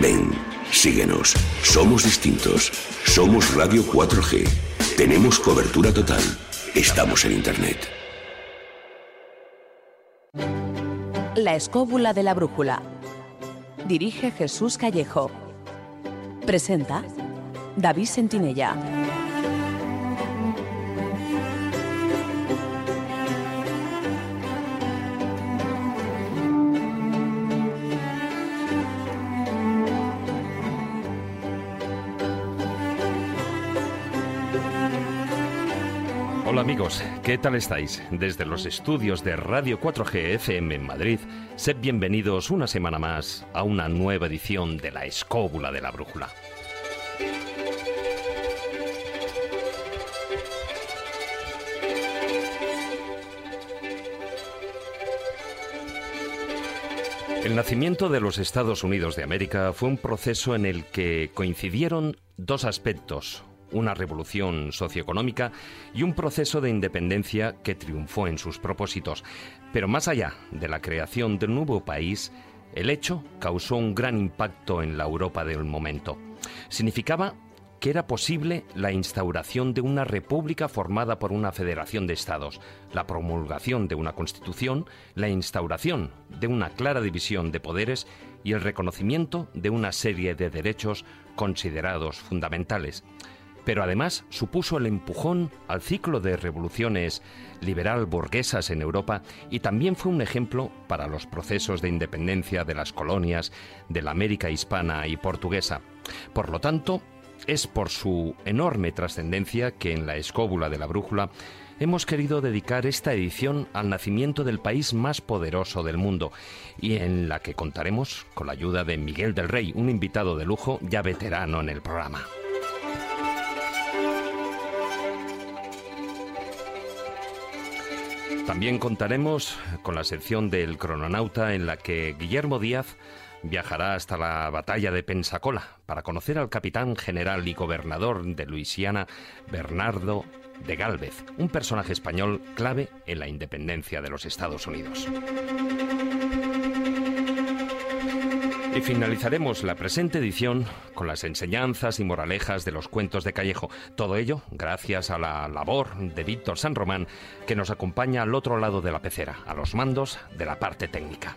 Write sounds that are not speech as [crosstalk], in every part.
Ven, síguenos. Somos distintos. Somos Radio 4G. Tenemos cobertura total. Estamos en Internet. La escóbula de la brújula. Dirige Jesús Callejo. Presenta David Sentinella. Amigos, ¿qué tal estáis? Desde los estudios de Radio 4G FM en Madrid, sed bienvenidos una semana más a una nueva edición de La Escóbula de la Brújula. El nacimiento de los Estados Unidos de América fue un proceso en el que coincidieron dos aspectos, una revolución socioeconómica y un proceso de independencia que triunfó en sus propósitos. Pero más allá de la creación del nuevo país, el hecho causó un gran impacto en la Europa del momento. Significaba que era posible la instauración de una república formada por una federación de estados, la promulgación de una constitución, la instauración de una clara división de poderes y el reconocimiento de una serie de derechos considerados fundamentales pero además supuso el empujón al ciclo de revoluciones liberal burguesas en Europa y también fue un ejemplo para los procesos de independencia de las colonias de la América hispana y portuguesa. Por lo tanto, es por su enorme trascendencia que en la escóbula de la brújula hemos querido dedicar esta edición al nacimiento del país más poderoso del mundo y en la que contaremos con la ayuda de Miguel del Rey, un invitado de lujo ya veterano en el programa. También contaremos con la sección del crononauta en la que Guillermo Díaz viajará hasta la batalla de Pensacola para conocer al capitán general y gobernador de Luisiana, Bernardo de Gálvez, un personaje español clave en la independencia de los Estados Unidos. Y finalizaremos la presente edición con las enseñanzas y moralejas de los cuentos de Callejo. Todo ello gracias a la labor de Víctor San Román, que nos acompaña al otro lado de la pecera, a los mandos de la parte técnica.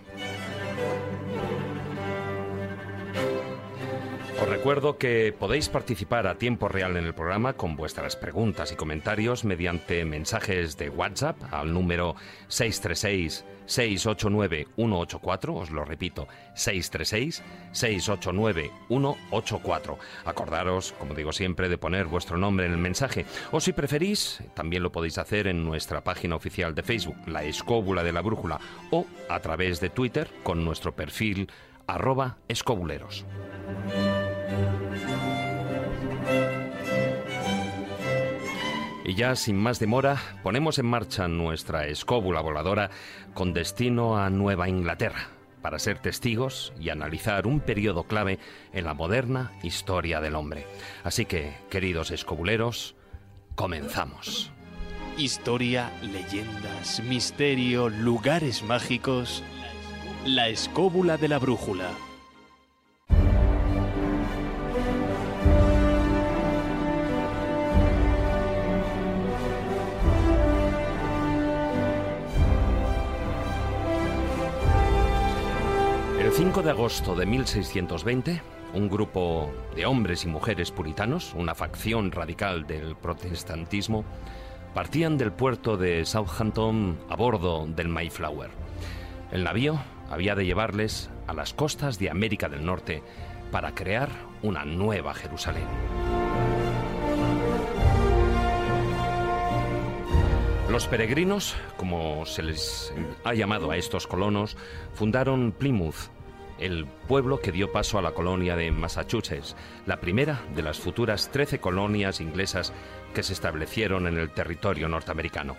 Os recuerdo que podéis participar a tiempo real en el programa con vuestras preguntas y comentarios mediante mensajes de WhatsApp al número 636 689-184, os lo repito, 636-689-184. Acordaros, como digo siempre, de poner vuestro nombre en el mensaje, o si preferís, también lo podéis hacer en nuestra página oficial de Facebook, La Escóbula de la Brújula, o a través de Twitter con nuestro perfil arroba escobuleros. Y ya sin más demora, ponemos en marcha nuestra escóbula voladora con destino a Nueva Inglaterra para ser testigos y analizar un periodo clave en la moderna historia del hombre. Así que, queridos escobuleros, comenzamos. Historia, leyendas, misterio, lugares mágicos. La escóbula de la brújula. 5 de agosto de 1620, un grupo de hombres y mujeres puritanos, una facción radical del protestantismo, partían del puerto de Southampton a bordo del Mayflower. El navío había de llevarles a las costas de América del Norte para crear una nueva Jerusalén. Los peregrinos, como se les ha llamado a estos colonos, fundaron Plymouth, el pueblo que dio paso a la colonia de Massachusetts, la primera de las futuras 13 colonias inglesas que se establecieron en el territorio norteamericano.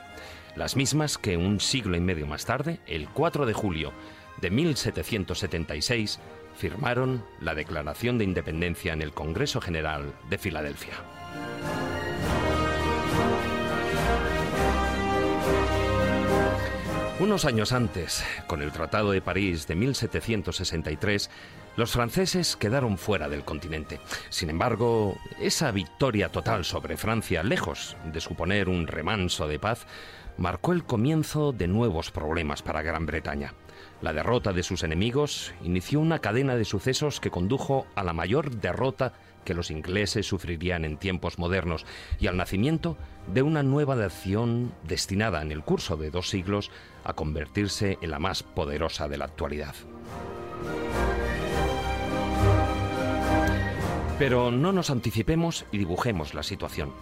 Las mismas que un siglo y medio más tarde, el 4 de julio de 1776, firmaron la Declaración de Independencia en el Congreso General de Filadelfia. Unos años antes, con el Tratado de París de 1763, Los franceses quedaron fuera del continente. Sin embargo, esa victoria total sobre Francia, lejos de suponer un remanso de paz, marcó el comienzo de nuevos problemas para Gran Bretaña. La derrota de sus enemigos inició una cadena de sucesos que condujo a la mayor derrota que los ingleses sufrirían en tiempos modernos y al nacimiento de una nueva nación destinada en el curso de dos siglos a convertirse en la más poderosa de la actualidad. Pero no nos anticipemos y dibujemos la situación.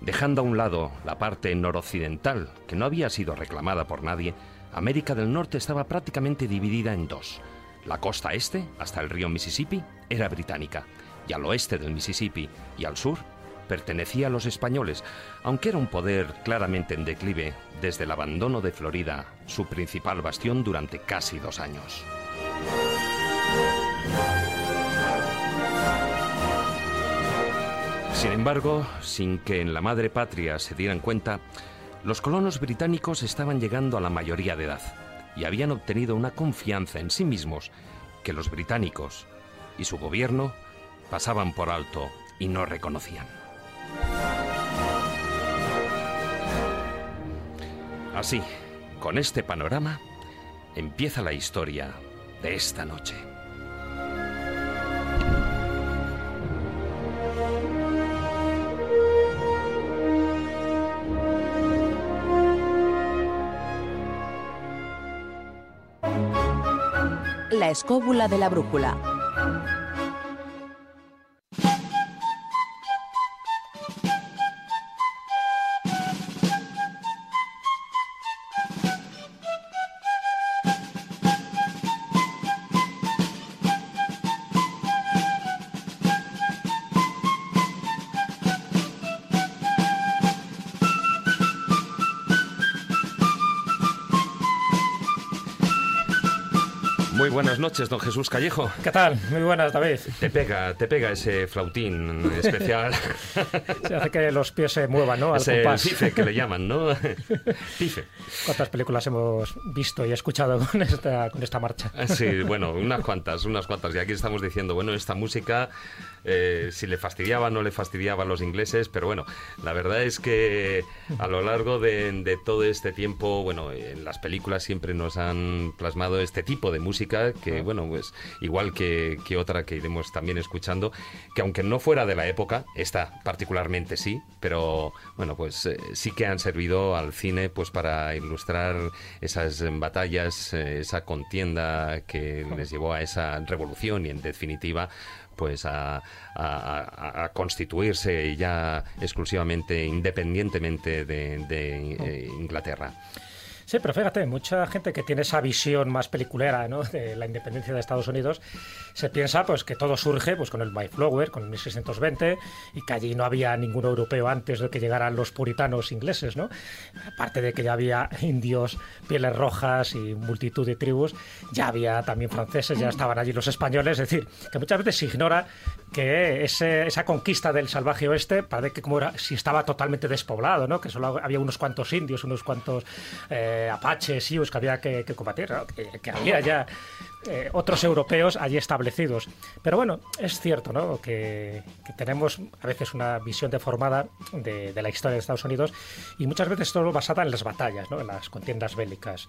Dejando a un lado la parte noroccidental, que no había sido reclamada por nadie, América del Norte estaba prácticamente dividida en dos. La costa este, hasta el río Mississippi, era británica, y al oeste del Mississippi y al sur pertenecía a los españoles, aunque era un poder claramente en declive desde el abandono de Florida, su principal bastión durante casi dos años. Sin embargo, sin que en la madre patria se dieran cuenta, los colonos británicos estaban llegando a la mayoría de edad y habían obtenido una confianza en sí mismos que los británicos y su gobierno pasaban por alto y no reconocían. Así, con este panorama, empieza la historia de esta noche. La escóbula de la brújula. Noches, don Jesús Callejo. ¿Qué tal? Muy buenas, David. Te pega, te pega ese flautín especial. [laughs] Se hace que los pies se muevan, ¿no? Al ese compás. pife que le llaman, ¿no? [laughs] Pife. ¿Cuántas películas hemos visto y escuchado con esta, con esta marcha? Ah, Sí, bueno, unas cuantas, unas cuantas. Y aquí estamos diciendo, bueno, esta música, eh, si le fastidiaba no le fastidiaba a los ingleses, pero bueno, la verdad es que a lo largo de, de todo este tiempo, bueno, en las películas siempre nos han plasmado este tipo de música que, bueno, pues igual que, que otra que iremos también escuchando, que aunque no fuera de la época, esta particularmente sí, pero bueno, pues eh, sí que han servido al cine pues para ilustrar esas eh, batallas, eh, esa contienda que les llevó a esa revolución y en definitiva pues a, a- a- a constituirse ya exclusivamente independientemente de, de, eh, Inglaterra. Sí, pero fíjate, mucha gente que tiene esa visión más peliculera ¿no? de la independencia de Estados Unidos se piensa pues que todo surge pues con el Mayflower, con el 1620 y que allí no había ningún europeo antes de que llegaran los puritanos ingleses, ¿no? Aparte de que ya había indios, pieles rojas y multitud de tribus, ya había también franceses, ya estaban allí los españoles, es decir, que muchas veces se ignora que ese- esa conquista del salvaje oeste parece que como era si estaba totalmente despoblado, ¿no? Que solo había unos cuantos indios, unos cuantos eh, apaches, sius que había que, combatir, que había ya eh, otros europeos allí establecidos. Pero bueno, es cierto, ¿no? Que, que tenemos a veces una visión deformada de, de la historia de Estados Unidos y muchas veces todo basada en las batallas, ¿no? En las contiendas bélicas.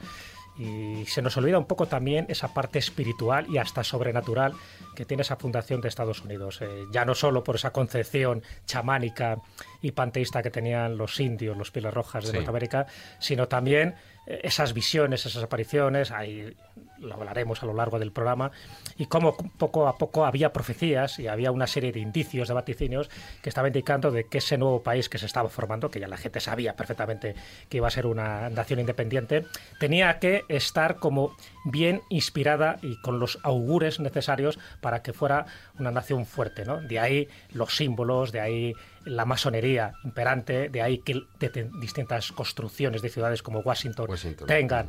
Y se nos olvida un poco también esa parte espiritual y hasta sobrenatural que tiene esa fundación de Estados Unidos. Eh, ya no solo por esa concepción chamánica y panteísta que tenían los indios, los pieles rojas de Sí. Norteamérica, sino también esas visiones, esas apariciones, ahí lo hablaremos a lo largo del programa, y cómo poco a poco había profecías y había una serie de indicios, de vaticinios, que estaban indicando de que ese nuevo país que se estaba formando, que ya la gente sabía perfectamente que iba a ser una nación independiente, tenía que estar como bien inspirada y con los augures necesarios para que fuera una nación fuerte. ¿no? De ahí los símbolos, de ahí la masonería imperante, de ahí que de, distintas construcciones de ciudades como Washington, tengan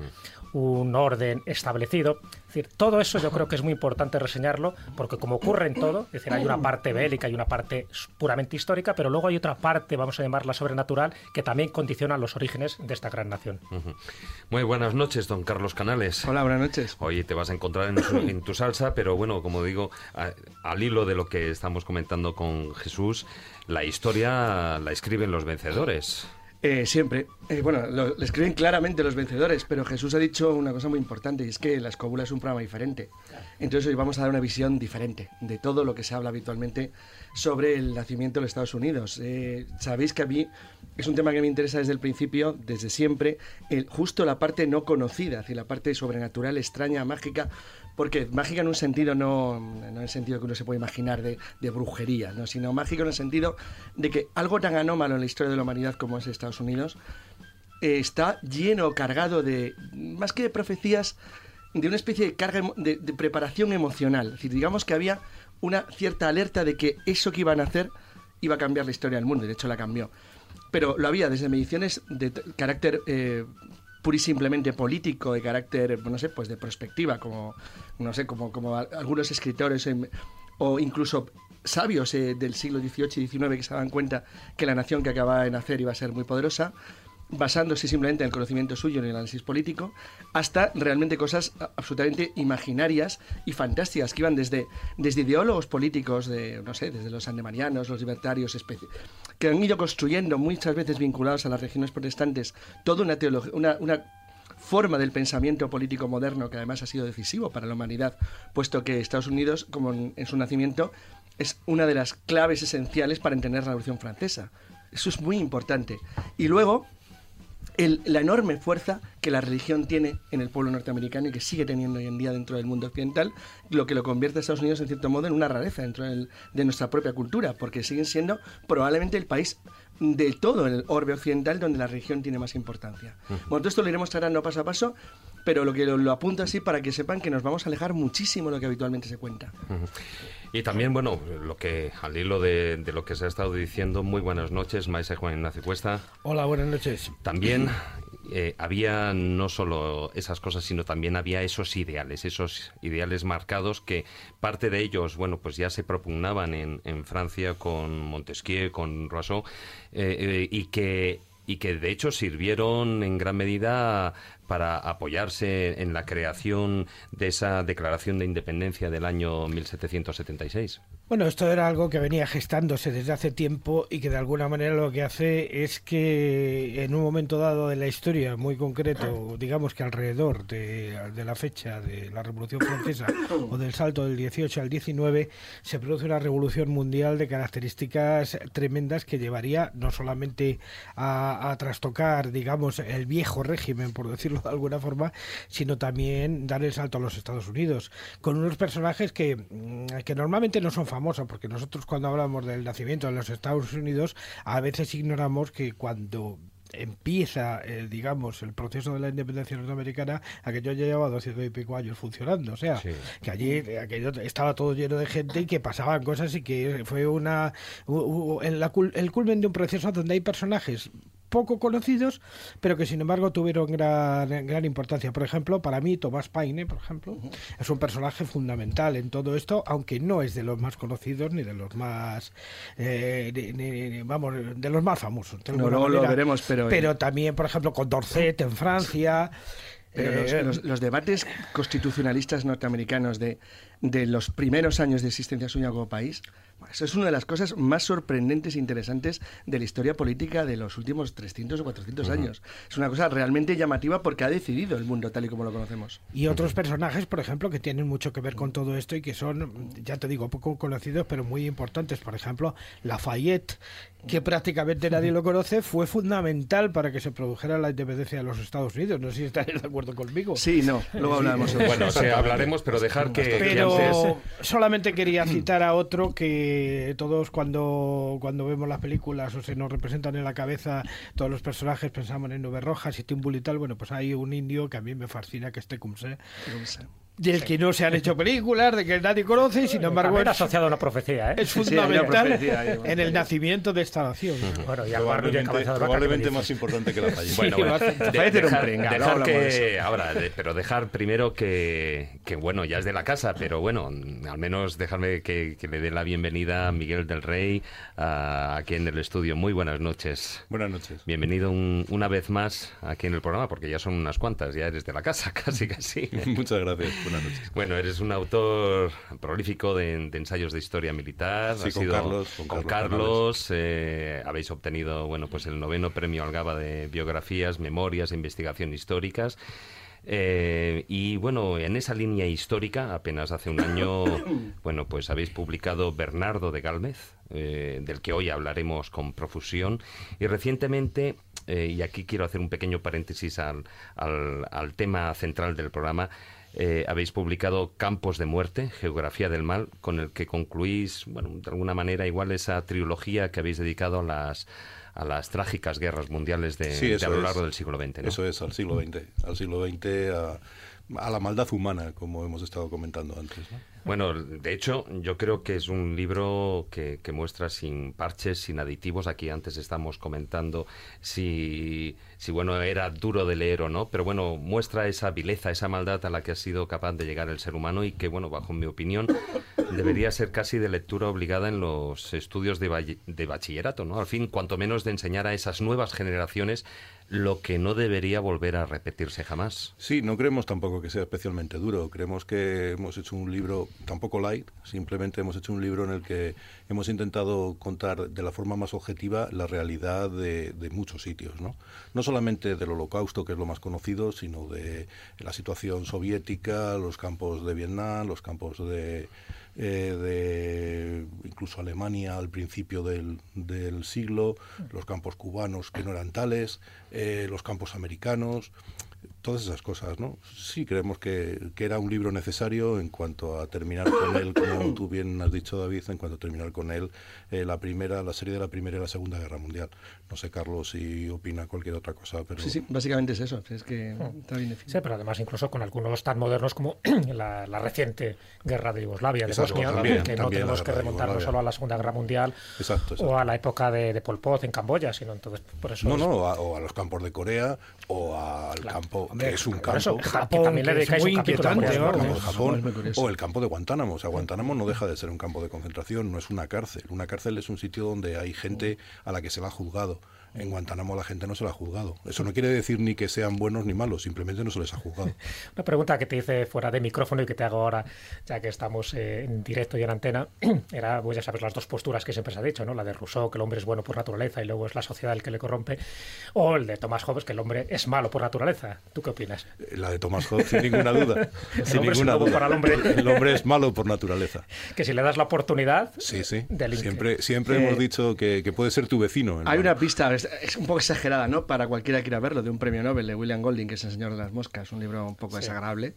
un orden establecido. Es decir, todo eso yo creo que es muy importante reseñarlo, porque como ocurre en todo, es decir, hay una parte bélica y una parte puramente histórica, pero luego hay otra parte, vamos a llamarla sobrenatural, que también condiciona los orígenes de esta gran nación. Muy buenas noches, don Carlos Canales. Hola, buenas noches. Hoy te vas a encontrar [coughs] en tu, salsa, pero bueno, como digo, al hilo de lo que estamos comentando con Jesús, la historia la escriben los vencedores. Eh, siempre. Eh, bueno, lo, escriben claramente los vencedores, pero Jesús ha dicho una cosa muy importante y es que la escóbula es un programa diferente. Entonces hoy vamos a dar una visión diferente de todo lo que se habla habitualmente sobre el nacimiento de los Estados Unidos. Eh, sabéis que a mí es un tema que me interesa desde el principio, desde siempre, el, justo la parte no conocida, es la parte sobrenatural, extraña, mágica, porque mágica en un sentido no, en el sentido que uno se puede imaginar de, brujería, ¿no? sino mágico en el sentido de que algo tan anómalo en la historia de la humanidad como es Estados Unidos eh, está lleno, cargado de, más que de profecías, de una especie de carga de, preparación emocional. Es decir, digamos que había una cierta alerta de que eso que iban a hacer iba a cambiar la historia del mundo, de hecho la cambió. Pero lo había desde mediciones de carácter eh, pura y simplemente político, de carácter, no sé, pues de perspectiva, como, no sé, como, como algunos escritores o incluso sabios eh, del siglo XVIII y XIX que se daban cuenta que la nación que acababa de nacer iba a ser muy poderosa, basándose simplemente en el conocimiento suyo, en el análisis político, hasta realmente cosas absolutamente imaginarias y fantásticas que iban desde, desde ideólogos políticos, de, no sé, desde los andemarianos, los libertarios, que han ido construyendo muchas veces vinculados a las regiones protestantes toda una teología, una, una forma del pensamiento político moderno que además ha sido decisivo para la humanidad, puesto que Estados Unidos, como en su nacimiento, es una de las claves esenciales para entender la Revolución Francesa. Eso es muy importante. Y luego, la enorme fuerza que la religión tiene en el pueblo norteamericano y que sigue teniendo hoy en día dentro del mundo occidental, lo que lo convierte a Estados Unidos en cierto modo en una rareza dentro de nuestra propia cultura, porque siguen siendo probablemente el país de todo el orbe occidental donde la religión tiene más importancia. Bueno, todo esto lo iremos tratando paso a paso, pero lo que lo, apunto así para que sepan que nos vamos a alejar muchísimo de lo que habitualmente se cuenta. Y también, bueno, lo que al hilo de, lo que se ha estado diciendo, muy buenas noches, maese Juan Ignacio Cuesta. Hola, buenas noches. También eh, había no solo esas cosas, sino también había esos ideales, esos ideales marcados que parte de ellos, bueno, pues ya se propugnaban en, en Francia con Montesquieu, con Rousseau, eh, eh, y que y que de hecho sirvieron en gran medida para apoyarse en la creación de esa declaración de independencia del año 1776. Bueno, esto era algo que venía gestándose desde hace tiempo y que de alguna manera lo que hace es que en un momento dado de la historia muy concreto, digamos que alrededor de, la fecha de la Revolución Francesa [coughs] o del salto del 18 al 19, se produce una revolución mundial de características tremendas que llevaría no solamente a, a trastocar, digamos, el viejo régimen, por decirlo de alguna forma, sino también dar el salto a los Estados Unidos, con unos personajes que, mm, que normalmente no son famosa, porque nosotros cuando hablamos del nacimiento de los Estados Unidos, a veces ignoramos que cuando empieza, eh, digamos, el proceso de la independencia norteamericana, aquello ya llevaba 200 y pico años funcionando. O sea, que allí aquello estaba todo lleno de gente y que pasaban cosas y que fue una el culmen de un proceso donde hay personajes poco conocidos, pero que sin embargo tuvieron gran, gran importancia. Por ejemplo, para mí, Tomás Paine, por ejemplo, es un personaje fundamental en todo esto, aunque no es de los más conocidos ni de los más, eh, vamos, de los más famosos. No, lo veremos, pero... Pero también, por ejemplo, con Dorset en Francia... Pero eh, los, debates constitucionalistas norteamericanos de, de los primeros años de existencia suya como país eso es una de las cosas más sorprendentes e interesantes de la historia política de los últimos 300 o 400 años. Es una cosa realmente llamativa porque ha decidido el mundo tal y como lo conocemos. Y otros personajes, por ejemplo, que tienen mucho que ver con todo esto y que son, ya te digo, poco conocidos, pero muy importantes. Por ejemplo, Lafayette, que prácticamente nadie lo conoce, fue fundamental para que se produjera la independencia de los Estados Unidos. No sé si estáis de acuerdo conmigo. Sí, no, luego hablaremos. Bueno, sí, hablaremos, pero dejar que... Pero solamente quería citar a otro que todos cuando, cuando vemos las películas o se nos representan en la cabeza todos los personajes pensamos en Nubes Rojas y Timbul y tal. Bueno, pues hay un indio que a mí me fascina, que es Tecumseh del que no se han hecho películas, de que nadie conoce, y sin embargo es, asociado a una profecía, ¿eh? es Sí, fundamental profecía ahí, en el nacimiento de esta nación. Bueno, y Probablemente, encabezado de vaca, ¿qué me probablemente más importante que la falla. [laughs] Bueno, bueno, de- dejar, dejar que ahora, de- pero dejar primero que, que bueno, ya es de la casa, pero bueno, al menos dejarme que, que le dé la bienvenida a Miguel del Rey a- aquí en el estudio. Muy buenas noches. Buenas noches. Bienvenido un- una vez más aquí en el programa, porque ya son unas cuantas, ya eres de la casa, [laughs] casi, casi. [laughs] Muchas gracias. Buenas noches. Bueno, eres un autor prolífico de, de ensayos de historia militar. Sí, Has con sido- Carlos, con con Carlos Carlos, eh, habéis obtenido, bueno, pues el noveno premio Algaba de biografías, memorias e investigación históricas. Eh, y bueno, en esa línea histórica, apenas hace un año, [coughs] bueno, pues habéis publicado Bernardo de Gálvez, eh, del que hoy hablaremos con profusión. Y recientemente, eh, y aquí quiero hacer un pequeño paréntesis al, al- al tema central del programa, eh, habéis publicado Campos de Muerte, Geografía del Mal, con el que concluís, bueno, de alguna manera igual esa trilogía que habéis dedicado a las a las trágicas guerras mundiales de, Sí, de eso a lo es. largo del siglo XX. ¿no? Eso es, al siglo XX. Al siglo XX, a, a la maldad humana, como hemos estado comentando antes. ¿no? Bueno, de hecho, yo creo que es un libro que, que muestra sin parches, sin aditivos. Aquí antes estamos comentando si, si, bueno, era duro de leer o no, pero bueno, muestra esa vileza, esa maldad a la que ha sido capaz de llegar el ser humano y que, bueno, bajo mi opinión, debería ser casi de lectura obligada en los estudios de, de bachillerato, ¿no? Al fin, cuanto menos de enseñar a esas nuevas generaciones lo que no debería volver a repetirse jamás. Sí, no creemos tampoco que sea especialmente duro. Creemos que hemos hecho un libro tampoco light, simplemente hemos hecho un libro en el que hemos intentado contar de la forma más objetiva la realidad de, muchos sitios, ¿no? No solamente del Holocausto, que es lo más conocido, sino de la situación soviética, los campos de Vietnam, los campos de, eh, de incluso Alemania al principio del, del siglo, los campos cubanos que no eran tales, eh, los campos americanos, todas esas cosas, ¿no? Sí creemos que, que era un libro necesario en cuanto a terminar con él, como tú bien has dicho, David, en cuanto a terminar con él eh, la primera, la serie de la Primera y la Segunda Guerra Mundial. No sé, Carlos, si opina cualquier otra cosa, pero... Sí, sí, básicamente es eso. Es que está bien definido. Sí, pero además incluso con algunos tan modernos como [clears throat] la, la reciente guerra de Yugoslavia, de Exacto, Bosnia, también, que no tenemos que remontarnos solo a la Segunda Guerra Mundial Exacto, exacto. o a la época de, de Pol Pot en Camboya, sino entonces por eso No, es- no, a- o a los campos de Corea, o al campo, Hombre, que es un campo... eso, que Japón, también le que dedicáis muy un inquietante, de Norte. Japón o el campo de Guantánamo. O sea, Guantánamo no deja de ser un campo de concentración, no es una cárcel. Una cárcel es un sitio donde hay gente a la que se ha juzgado. En Guantánamo la gente no se la ha juzgado. Eso no quiere decir ni que sean buenos ni malos, simplemente no se les ha juzgado. [laughs] Una pregunta que te hice fuera de micrófono y que te hago ahora, ya que estamos eh, en directo y en antena, [clears throat] era, pues ya sabes, las dos posturas que siempre se ha dicho, ¿no? La de Rousseau, que el hombre es bueno por naturaleza y luego es la sociedad el que le corrompe, o el de Tomás Hobbes, que el hombre es malo por naturaleza. ¿Tú qué opinas? Eh, La de Thomas Hobbes, sin ninguna duda. [laughs] sin ninguna duda. para el hombre. [laughs] El hombre es malo por naturaleza. Que si le das la oportunidad, Sí, sí. Siempre, siempre Eh, hemos dicho que, que puede ser tu vecino. Hay una pista, es, es un poco exagerada, ¿no? Para cualquiera que quiera verlo, de un premio Nobel de William Golding, que es El Señor de las Moscas, un libro un poco desagradable,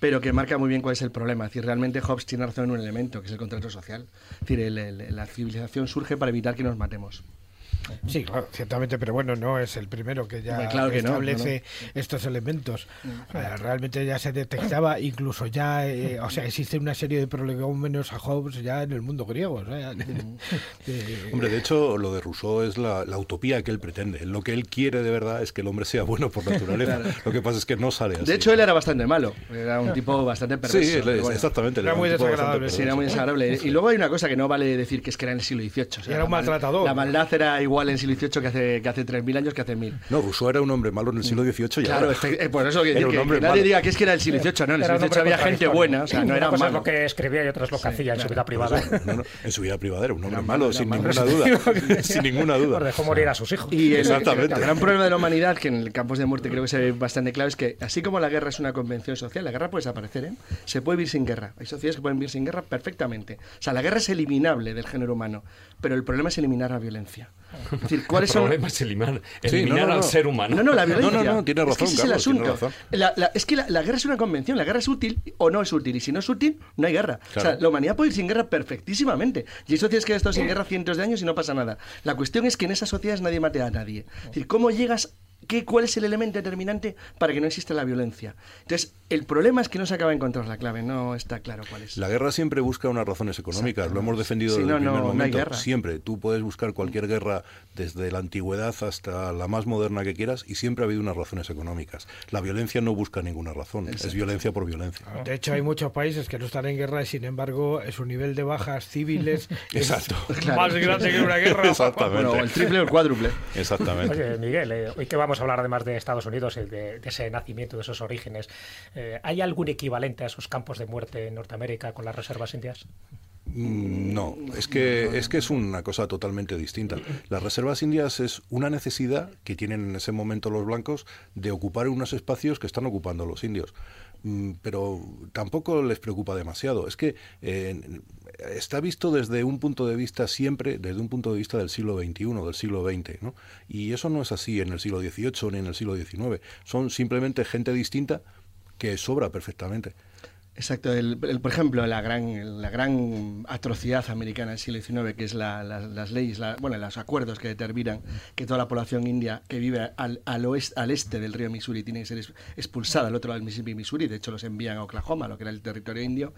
pero que marca muy bien cuál es el problema. Es decir, realmente Hobbes tiene razón en un elemento, que es el contrato social. Es decir, el- el- la civilización surge para evitar que nos matemos. Sí, claro, ciertamente, pero bueno, no es el primero que ya claro que no, establece estos elementos. Eh, realmente ya se detectaba, incluso ya, eh, o sea, existe una serie de prolegómenos a Hobbes ya en el mundo griego. de- [laughs] Hombre, de hecho, lo de Rousseau es la, la utopía que él pretende. Lo que él quiere de verdad es que el hombre sea bueno por naturaleza. [laughs] Lo que pasa es que no sale así. De hecho, él era bastante malo. Era un tipo bastante perverso. Sí, él bueno. exactamente. Era un muy desagradable, Sí, era muy desagradable. [laughs] Y luego hay una cosa que no vale decir que es que era en el siglo XVIII. o sea, Era un maltratador. La maldad era igual en el siglo XVIII que hace, que hace 3.000 años que hace 1.000. No, Rousseau era un hombre malo en el siglo XVIII y Claro, ahora. este- eh, por eso que, Era decir un que- hombre que nadie malo. diga que es que era el siglo XVIII, no, en el siglo XVIII había gente buena, o sea, no [laughs] era malo. lo que escribía y otra es lo que hacía en su vida privada. No, no, en su vida privada era un hombre malo, [laughs] sin ninguna duda. sin ninguna duda. dejó morir a sus hijos. Y el, Exactamente. el gran problema de la humanidad, que en el campos de muerte creo que se ve bastante claro, es que así como la guerra es una convención social, la guerra puede desaparecer, ¿eh? Se puede vivir sin guerra. Hay sociedades que pueden vivir sin guerra perfectamente. O sea, la guerra es eliminable del género humano, pero el problema es eliminar la violencia. Es decir, El ¿cuáles son...? problema es eliminar, Sí, eliminar no, no, al no. ser humano. No, no, la violencia. No, no, no, tiene Es que razón, ese es el asunto. razón. La- la- es que la, la guerra es una convención. La guerra es útil o no es útil. Y si no es útil, no hay guerra. O sea, Claro. la humanidad puede ir sin guerra perfectísimamente. Y hay sociedades que han estado sin guerra cientos de años y no pasa nada. La cuestión es que en esas sociedades nadie mate a nadie. Es decir, ¿cómo llegas qué, ¿cuál es el elemento determinante para que no exista la violencia? Entonces, el problema es que no se acaba de encontrar la clave, no está claro cuál es. La guerra siempre busca unas razones económicas, lo hemos defendido Sí, desde no, el primer no, no hay momento. guerra. siempre, tú puedes buscar cualquier guerra desde la antigüedad hasta la más moderna que quieras y siempre ha habido unas razones económicas. La violencia no busca ninguna razón, es violencia por violencia. De hecho, hay muchos países que no están en guerra y, sin embargo, su nivel de bajas civiles [laughs] es [laughs] Exacto. más grande que una guerra. [laughs] Exactamente. Bueno, el triple o el cuádruple. Exactamente. Oye, Miguel, eh, hoy que vamos a hablar además de Estados Unidos y de, de ese nacimiento, de esos orígenes, eh, ¿hay algún equivalente a esos campos de muerte en Norteamérica con las reservas indias? Mm, No, es que, es que es una cosa totalmente distinta. Las reservas indias es una necesidad que tienen en ese momento los blancos de ocupar unos espacios que están ocupando los indios. Mm, Pero tampoco les preocupa demasiado. Es que está visto desde un punto de vista siempre, desde un punto de vista del siglo XXI, del siglo XX. ¿no? Y eso no es así en el siglo XVIII ni en el siglo XIX. Son simplemente gente distinta que sobra perfectamente. Exacto, el, por ejemplo, la gran, la gran atrocidad americana del siglo XIX, que es la- la- las leyes, la- bueno, los acuerdos que determinan que toda la población india que vive al, al, oeste, al este del río Missouri tiene que ser expulsada al otro lado del Mississippi, Missouri, de hecho los envían a Oklahoma, lo que era el territorio indio.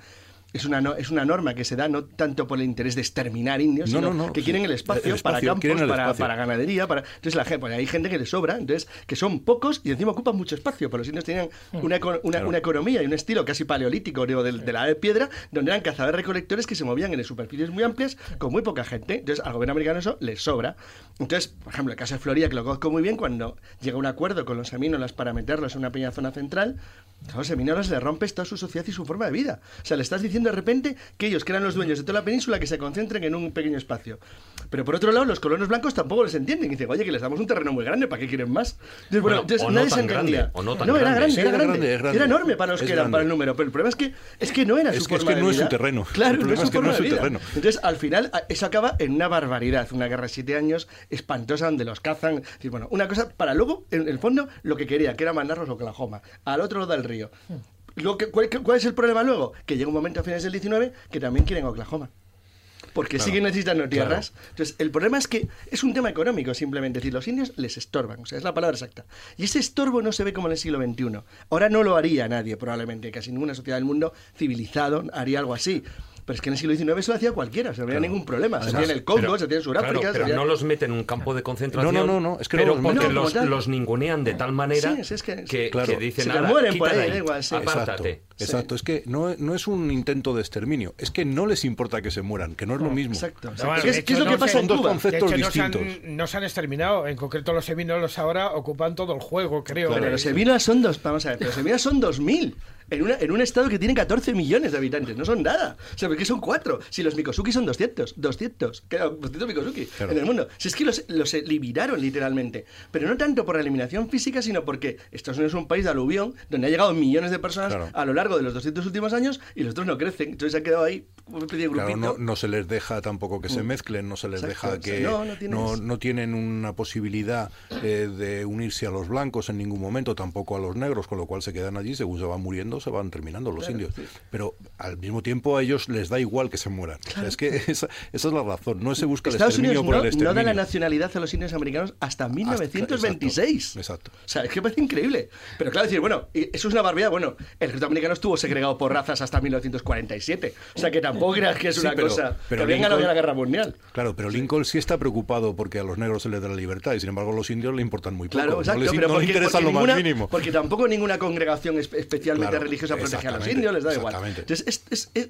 Es una, no- es una norma que se da no tanto por el interés de exterminar indios, No, sino no, no, que sí. quieren el espacio, El para espacio, campos, quieren el para, espacio. para ganadería, para entonces la gente, pues hay gente que le sobra, entonces que son pocos y encima ocupan mucho espacio, pero los indios tenían una, eco- una, Claro. una economía y un estilo casi paleolítico digo, de, de la de piedra, donde eran cazadores recolectores que se movían en superficies muy amplias con muy poca gente. Entonces al gobierno americano eso les sobra. Entonces, por ejemplo, el caso de Florida, que lo conozco muy bien, cuando llega un acuerdo con los semínolas para meterlos en una pequeña zona central, a los semínolas le rompes toda su sociedad y su forma de vida. O sea, le estás diciendo de repente que ellos, que eran los dueños de toda la península, que se concentren en un pequeño espacio. Pero por otro lado, los colonos blancos tampoco les entienden. Y dicen, oye, que les damos un terreno muy grande, ¿para qué quieren más? Entonces, bueno, entonces o no nadie se tan grande, entendía. o no tan era grande. grande, Sí, era era grande. grande, es grande. Era enorme para los Es que eran, para el grande. número. Pero el problema es que, es que no era Es su que- es forma que de no es su terreno. Claro, no es su es que no es su de vida. terreno. Entonces, al final, eso acaba en una barbaridad, una guerra de siete años espantosa donde los cazan. Es decir, bueno, una cosa para luego, en el fondo, lo que quería, que era mandarlos a Oklahoma, al otro lado del río. Lo que, ¿cuál, cuál es el problema luego? Que llega un momento a finales del 19 que también quieren Oklahoma. Porque siguen necesitando tierras. Entonces, el problema es que es un tema económico, simplemente. Es decir, los indios les estorban, o sea, es la palabra exacta. Y ese estorbo no se ve como en el siglo XXI. Ahora no lo haría nadie, probablemente. Casi ninguna sociedad del mundo civilizado haría algo así. Pero es que en el siglo XIX eso lo hacía cualquiera, o sea, no había ningún problema. Se hacía en el Congo, Pero- se hacía en Sudáfrica. claro, se pero hacía- no los meten en un campo de concentración. No, no, no, no, es que no pero los porque. No, los, tal. los ningunean de tal manera Sí, sí, es que- que, Claro. que dicen Se te "Ala, mueren por ahí, ahí, igual, sí. apártate". Exacto, exacto. Es que no, no es un intento de exterminio, es que no les importa que se mueran, que no es lo mismo. Exacto. No, bueno, ¿Qué, de es, qué es hecho, lo que pasa en Son dos conceptos hecho, se, distintos. han, no se han exterminado. En concreto, los semínolos ahora ocupan todo el juego, creo. Pero los semínolas son dos, vamos a ver, pero los semínolas son 2000 en, una, en un estado que tiene 14 millones de habitantes, no son nada. O sea, porque son cuatro. Si los Mikosuki son 200, 200, que- 200 Mikosuki Claro. en el mundo. Si es que los, los eliminaron literalmente, pero no tanto por la eliminación física, sino porque Estados Unidos es un país de aluvión donde ha llegado millones de personas Claro. a lo largo de los 200 últimos años y los otros no crecen. Entonces se ha quedado ahí una especie de Claro, grupito. no, no se les deja tampoco que se mezclen, no se les Exacto, deja que no, no tienes- no tienen una posibilidad eh, de unirse a los blancos en ningún momento, tampoco a los negros, con lo cual se quedan allí, según se van muriendo, se van terminando los indios. Pero al mismo tiempo a ellos les da igual que se mueran. O sea, es que esa, esa es la razón, no se busca el Estados exterminio Unidos por no, el no da la nacionalidad a los indios americanos hasta 1926. exacto. O sea, es que parece increíble. Pero claro, decir, bueno, eso es una barbaridad. Bueno, el ejército americano estuvo segregado por razas hasta 1947. O sea, que tampoco creas que es Sí, una pero- cosa pero que ya la guerra mundial. Claro, pero Lincoln sí está preocupado porque a los negros se les da la libertad y sin embargo a los indios le importan muy poco. Claro, no exacto, les, pero no porque, le interesa porque lo ninguna- más mínimo. porque tampoco ninguna congregación espe- especialmente Claro, religiosa protege a los indios, les da igual. Entonces, es, es- es-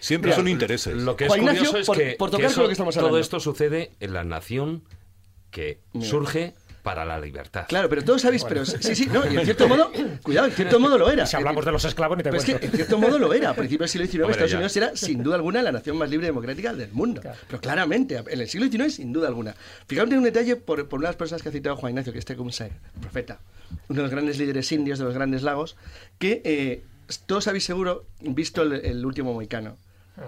Siempre Mira, son intereses. Lo que es Juan Ignacio, curioso es por- que, por que tocar con eso- lo que estamos todo hablando. esto sucede en la nación que surge para la libertad. Claro, pero todos sabéis, pero sí, sí, no, y en cierto modo, cuidado, en cierto modo lo era. Si hablamos de los esclavos, ni te Pero es que en cierto modo lo era. A principios del siglo XIX Hombre, Estados ya. Unidos era sin duda alguna la nación más libre y democrática del mundo. Pero claramente, en el siglo XIX sin duda alguna. Fijaos en un detalle por, por una de las personas que ha citado Juan Ignacio, que es Tecumseh, el profeta, uno de los grandes líderes indios de los grandes lagos, que eh, todos habéis seguro visto el, el último moicano. En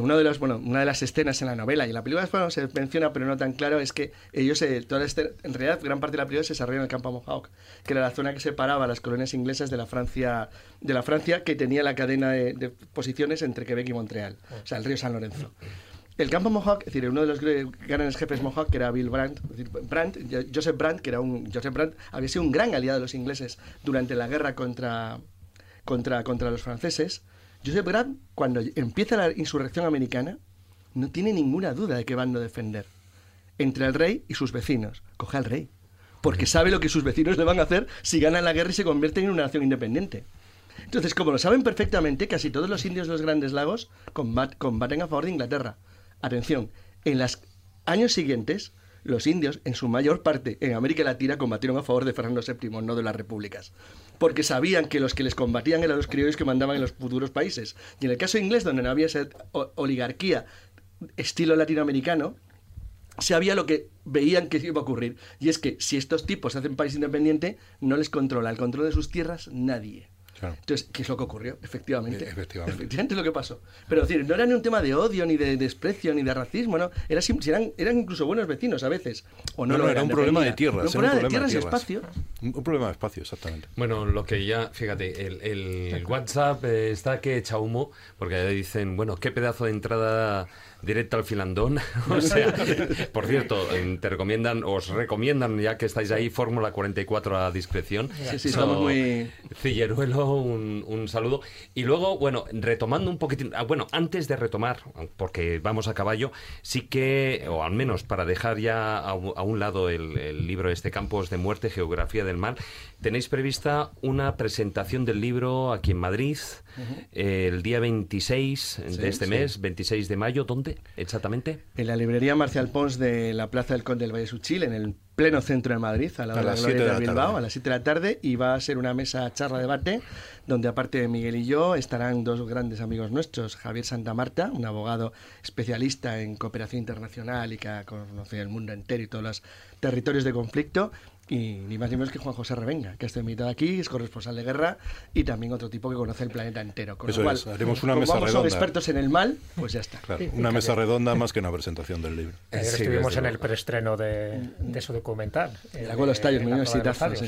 uno de los, bueno, una de las escenas en la novela y en la película bueno, se menciona, pero no tan claro, es que ellos, eh, toda la escena- en realidad, gran parte de la película se desarrolla en el campo Mohawk, que era la zona que separaba las colonias inglesas de la Francia, de la Francia que tenía la cadena de, de posiciones entre Quebec y Montreal, o sea, el río San Lorenzo. el campo Mohawk, es decir, uno de los gr- grandes jefes Mohawk, que era Bill Brandt, es decir, Brandt, Joseph Brandt, que era un Joseph Brandt, había sido un gran aliado de los ingleses durante la guerra contra, contra, contra los franceses. Joseph Brandt, cuando empieza la insurrección americana, no tiene ninguna duda de qué bando defender. Entre el rey y sus vecinos. Coge al rey. Porque sabe lo que sus vecinos le van a hacer si ganan la guerra y se convierten en una nación independiente. Entonces, como lo saben perfectamente, casi todos los indios de los Grandes Lagos combat- combaten a favor de Inglaterra. Atención, en los años siguientes, los indios, en su mayor parte en América Latina, combatieron a favor de Fernando VII, no de las repúblicas. Porque sabían que los que les combatían eran los criollos que mandaban en los futuros países. Y en el caso inglés, donde no había esa oligarquía estilo latinoamericano, sabía lo que veían que iba a ocurrir. Y es que si estos tipos hacen país independiente, no les controla el control de sus tierras nadie. Claro. Entonces, ¿qué es lo que ocurrió? Efectivamente. Efectivamente. Efectivamente es lo que pasó. Pero es decir, no era ni un tema de odio, ni de desprecio, ni de racismo, ¿no? Era, eran, eran incluso buenos vecinos a veces. O no, No, no, eran, era un problema de tierras. Era era un problema de tierras y espacio. Un, problema de espacio, exactamente. Bueno, lo que ya, fíjate, el, el WhatsApp eh, está que echa humo, porque ahí dicen, bueno, qué pedazo de entrada directa al filandón. [laughs] o sea, por cierto, te recomiendan, os recomiendan, ya que estáis ahí, Fórmula 44 a discreción. Sí, sí, So, estamos muy- Cilleruelo, un, un saludo. Y luego, bueno, retomando un poquitín, ah, bueno, antes de retomar, porque vamos a caballo, sí que, o al menos para dejar ya a, un- a un lado el, el libro este, Campos de Muerte, Geografía del Mal, tenéis prevista una presentación del libro aquí en Madrid eh, el día 26 de este sí. mes, 26 de mayo, ¿dónde exactamente? En la librería Marcial Pons de la Plaza del Conde del Valle Suchil, en el pleno centro de Madrid, a la A hora de las la gloria siete de de la Bilbao, tarde. a las 7 de la tarde, y va a ser una mesa charla debate, donde aparte de Miguel y yo, estarán dos grandes amigos nuestros, Javier Santa Marta, un abogado especialista en cooperación internacional y que ha conocido el mundo entero y todos los territorios de conflicto, y ni más ni menos que Juan José Revenga, que está invitado aquí, es corresponsal de guerra, y también otro tipo que conoce el planeta entero. Con Eso lo cual, es, haremos una como mesa son redonda. expertos en el mal, pues ya está. Claro, una mesa redonda más que una presentación del libro. Ayer Sí, estuvimos en el preestreno de, de su documental. El eh, agua de los tallos, en mi la de los Tallos,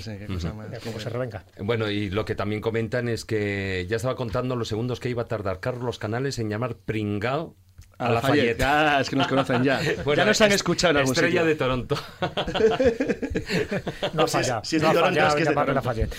más- de cómo se revenga. Bueno, y lo que también comentan es que ya estaba contando los segundos que iba a tardar Carlos Canales en llamar pringao a, A la Lafayette. Ya, es que nos conocen ya. [laughs] Bueno, ya nos han es- escuchado en algún Estrella sitio. de Toronto. [laughs] No ha [laughs] si es- fallado. si es no de ha Toronto, fallado es que es de Toronto. Lafayette.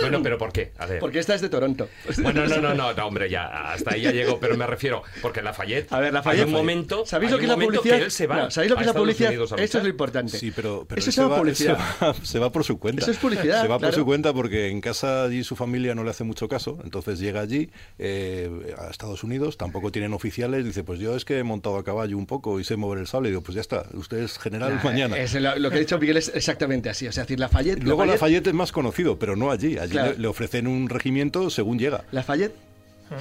bueno, pero ¿por qué? A ver. Porque esta es de Toronto. Bueno, no, no, no, no, hombre, ya hasta ahí ya llegó, pero me refiero, porque Lafayette, A ver, Lafayette. hay un momento, ¿Sabéis lo que es la publicidad? que él se va No, ¿Sabéis lo que es la publicidad? Esto es lo importante. Sí, pero, pero Eso se va- publicidad. Se va, se va por su cuenta. Eso es publicidad, Se va por claro. su cuenta porque en casa allí su familia no le hace mucho caso. Entonces llega allí eh, a Estados Unidos, tampoco tienen oficiales. Dice, pues yo es que he montado a caballo un poco y sé mover el sable. Y digo, pues ya está, usted es general Nah, mañana. es lo, lo que ha dicho Miguel es exactamente así. O sea, es decir, Lafayette. Luego Lafayette, Lafayette es más conocido, pero no allí. Allí Claro. le, le ofrecen un regimiento según llega. Lafayette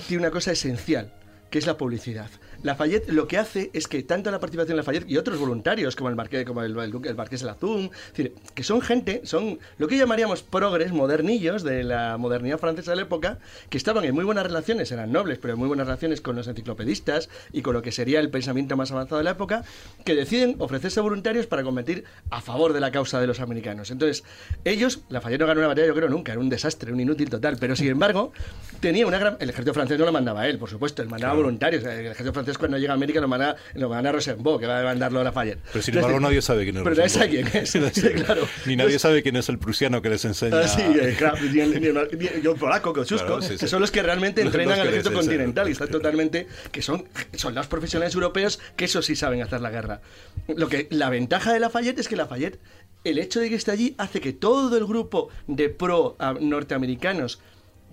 tiene una cosa esencial, que es la publicidad. Lafayette lo que hace es que tanto la participación de Lafayette y otros voluntarios, como el marqués, como el, el, el marqués de Lazum, es decir, que son gente, son lo que llamaríamos progres, modernillos de la modernidad francesa de la época, que estaban en muy buenas relaciones, eran nobles, pero en muy buenas relaciones con los enciclopedistas y con lo que sería el pensamiento más avanzado de la época, que deciden ofrecerse voluntarios para combatir a favor de la causa de los americanos. Entonces, ellos, Lafayette no ganó una batalla, yo creo nunca, era un desastre, un inútil total, pero sin embargo, tenía una gran... El ejército francés no lo mandaba él, por supuesto, él mandaba voluntarios. El ejército francés cuando llega a América lo manda, lo manda a Rosenbauer, que va a mandarlo a Lafayette. Pero sin embargo nadie sabe quién es Pero nadie sabe quién es, [laughs] claro. Ni nadie sabe quién es el prusiano que les enseña. Ah, sí, claro, ni el, ni el- ni el- y el polaco, Kosciuszko, Claro, sí, que son los que realmente Los- entrenan los al ejército continental y están totalmente, que son soldados profesionales europeos que eso sí saben hacer la guerra. Lo que la ventaja de Lafayette es que Lafayette, el hecho de que esté allí hace que todo el grupo de pro ah, norteamericanos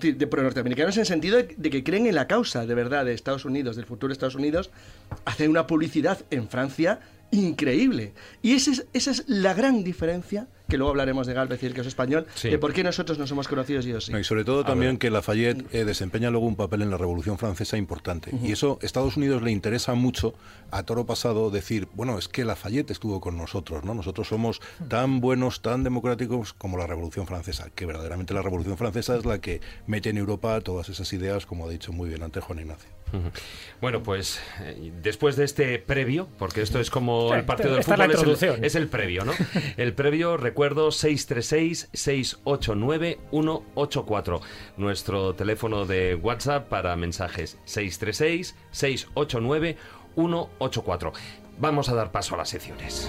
de pro norteamericanos en el sentido de, que creen en la causa de verdad de Estados Unidos, del futuro de Estados Unidos, hacen una publicidad en Francia increíble. Y es, esa es la gran diferencia, que luego hablaremos de Galvez y el caso español, Sí. de por qué nosotros no somos conocidos y ellos sí. No, y sobre todo también que Lafayette eh, desempeña luego un papel en la Revolución Francesa importante. Y eso Estados Unidos le interesa mucho a toro pasado decir, bueno, es que Lafayette estuvo con nosotros, ¿no? Nosotros somos tan buenos, tan democráticos como la Revolución Francesa, que verdaderamente la Revolución Francesa es la que mete en Europa todas esas ideas, como ha dicho muy bien antes Juan Ignacio. Bueno, pues eh, después de este previo, porque esto es como el partido del fútbol, es el, es el previo, ¿no? [laughs] El previo, recuerdo, 636-689-184. Nuestro teléfono de WhatsApp para mensajes 636-689-184. 184. Vamos a dar paso a las secciones.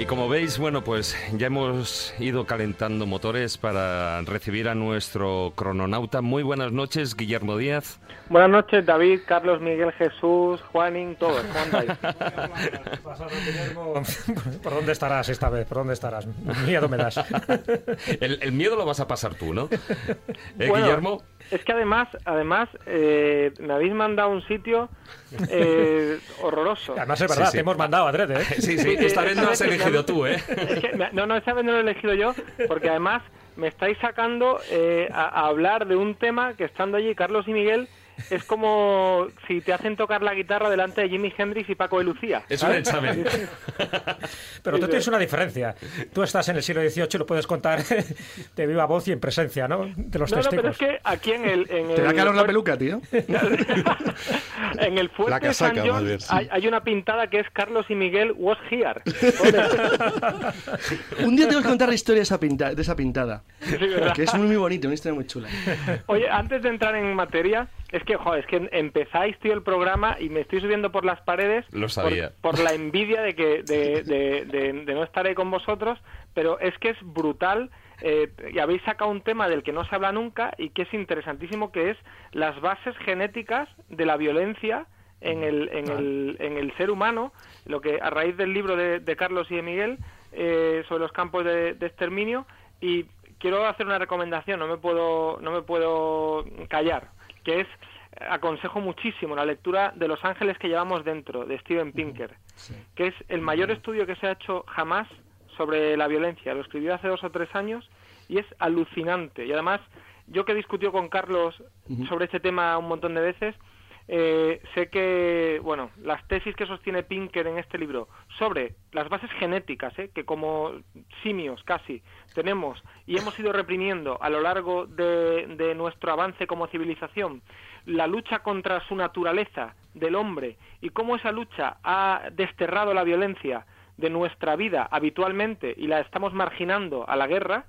Y como veis, bueno, pues ya hemos ido calentando motores para recibir a nuestro crononauta. Muy buenas noches, Guillermo Díaz. Buenas noches, David, Carlos, Miguel, Jesús, Juanín, todos. [laughs] [laughs] ¿Por dónde estarás esta vez? ¿Por dónde estarás? Miedo me das. [laughs] El, el miedo lo vas a pasar tú, ¿no? ¿Eh, Bueno, Guillermo? Es que además, además eh, me habéis mandado a un sitio eh, [laughs] horroroso. Además es verdad, Sí, sí. te hemos mandado adrede, ¿eh? Sí, sí, esta vez no has elegido tú, ¿eh? [laughs] Es que me- no, no, esta vez no lo he elegido yo, porque además me estáis sacando eh, a, a hablar de un tema que estando allí Carlos y Miguel es como si te hacen tocar la guitarra delante de Jimi Hendrix y Paco de Lucía. Es un examen. [laughs] Pero tú tienes una diferencia. Tú estás en el siglo XVIII y lo puedes contar [laughs] de viva voz y en presencia, ¿no? De los No, no, testigos. pero es que aquí en el... En Te da el calor la peluca, tío. [laughs] en el fuerte La de San casaca, John bien, sí. hay, hay una pintada que es Carlos y Miguel was here. Un día tengo que contar la historia de esa, pinta- de esa pintada. ¿verdad? Que es muy, muy bonita, una historia muy chula. Oye, antes de entrar en materia, es que, joder, es que empezáis, tío, el programa y me estoy subiendo por las paredes Lo por- sabía. Por, la envidia de que de, de- de- de no estar ahí con vosotros, pero es que es brutal eh, y habéis sacado un tema del que no se habla nunca y que es interesantísimo, que es las bases genéticas de la violencia en el, en el, en el ser humano, lo que a raíz del libro de, de Carlos y de Miguel eh, sobre los campos de, de exterminio y quiero hacer una recomendación, no me puedo, no me puedo callar, que es aconsejo muchísimo la lectura de Los ángeles que llevamos dentro, de Steven Pinker, que es el mayor estudio que se ha hecho jamás sobre la violencia. Lo escribió hace dos o tres años y es alucinante. Y además, yo que he discutido con Carlos sobre este tema un montón de veces, eh, sé que, bueno, las tesis que sostiene Pinker en este libro sobre las bases genéticas, eh, que como simios casi tenemos y hemos ido reprimiendo a lo largo de, de nuestro avance como civilización, la lucha contra su naturaleza del hombre y cómo esa lucha ha desterrado la violencia de nuestra vida habitualmente y la estamos marginando a la guerra,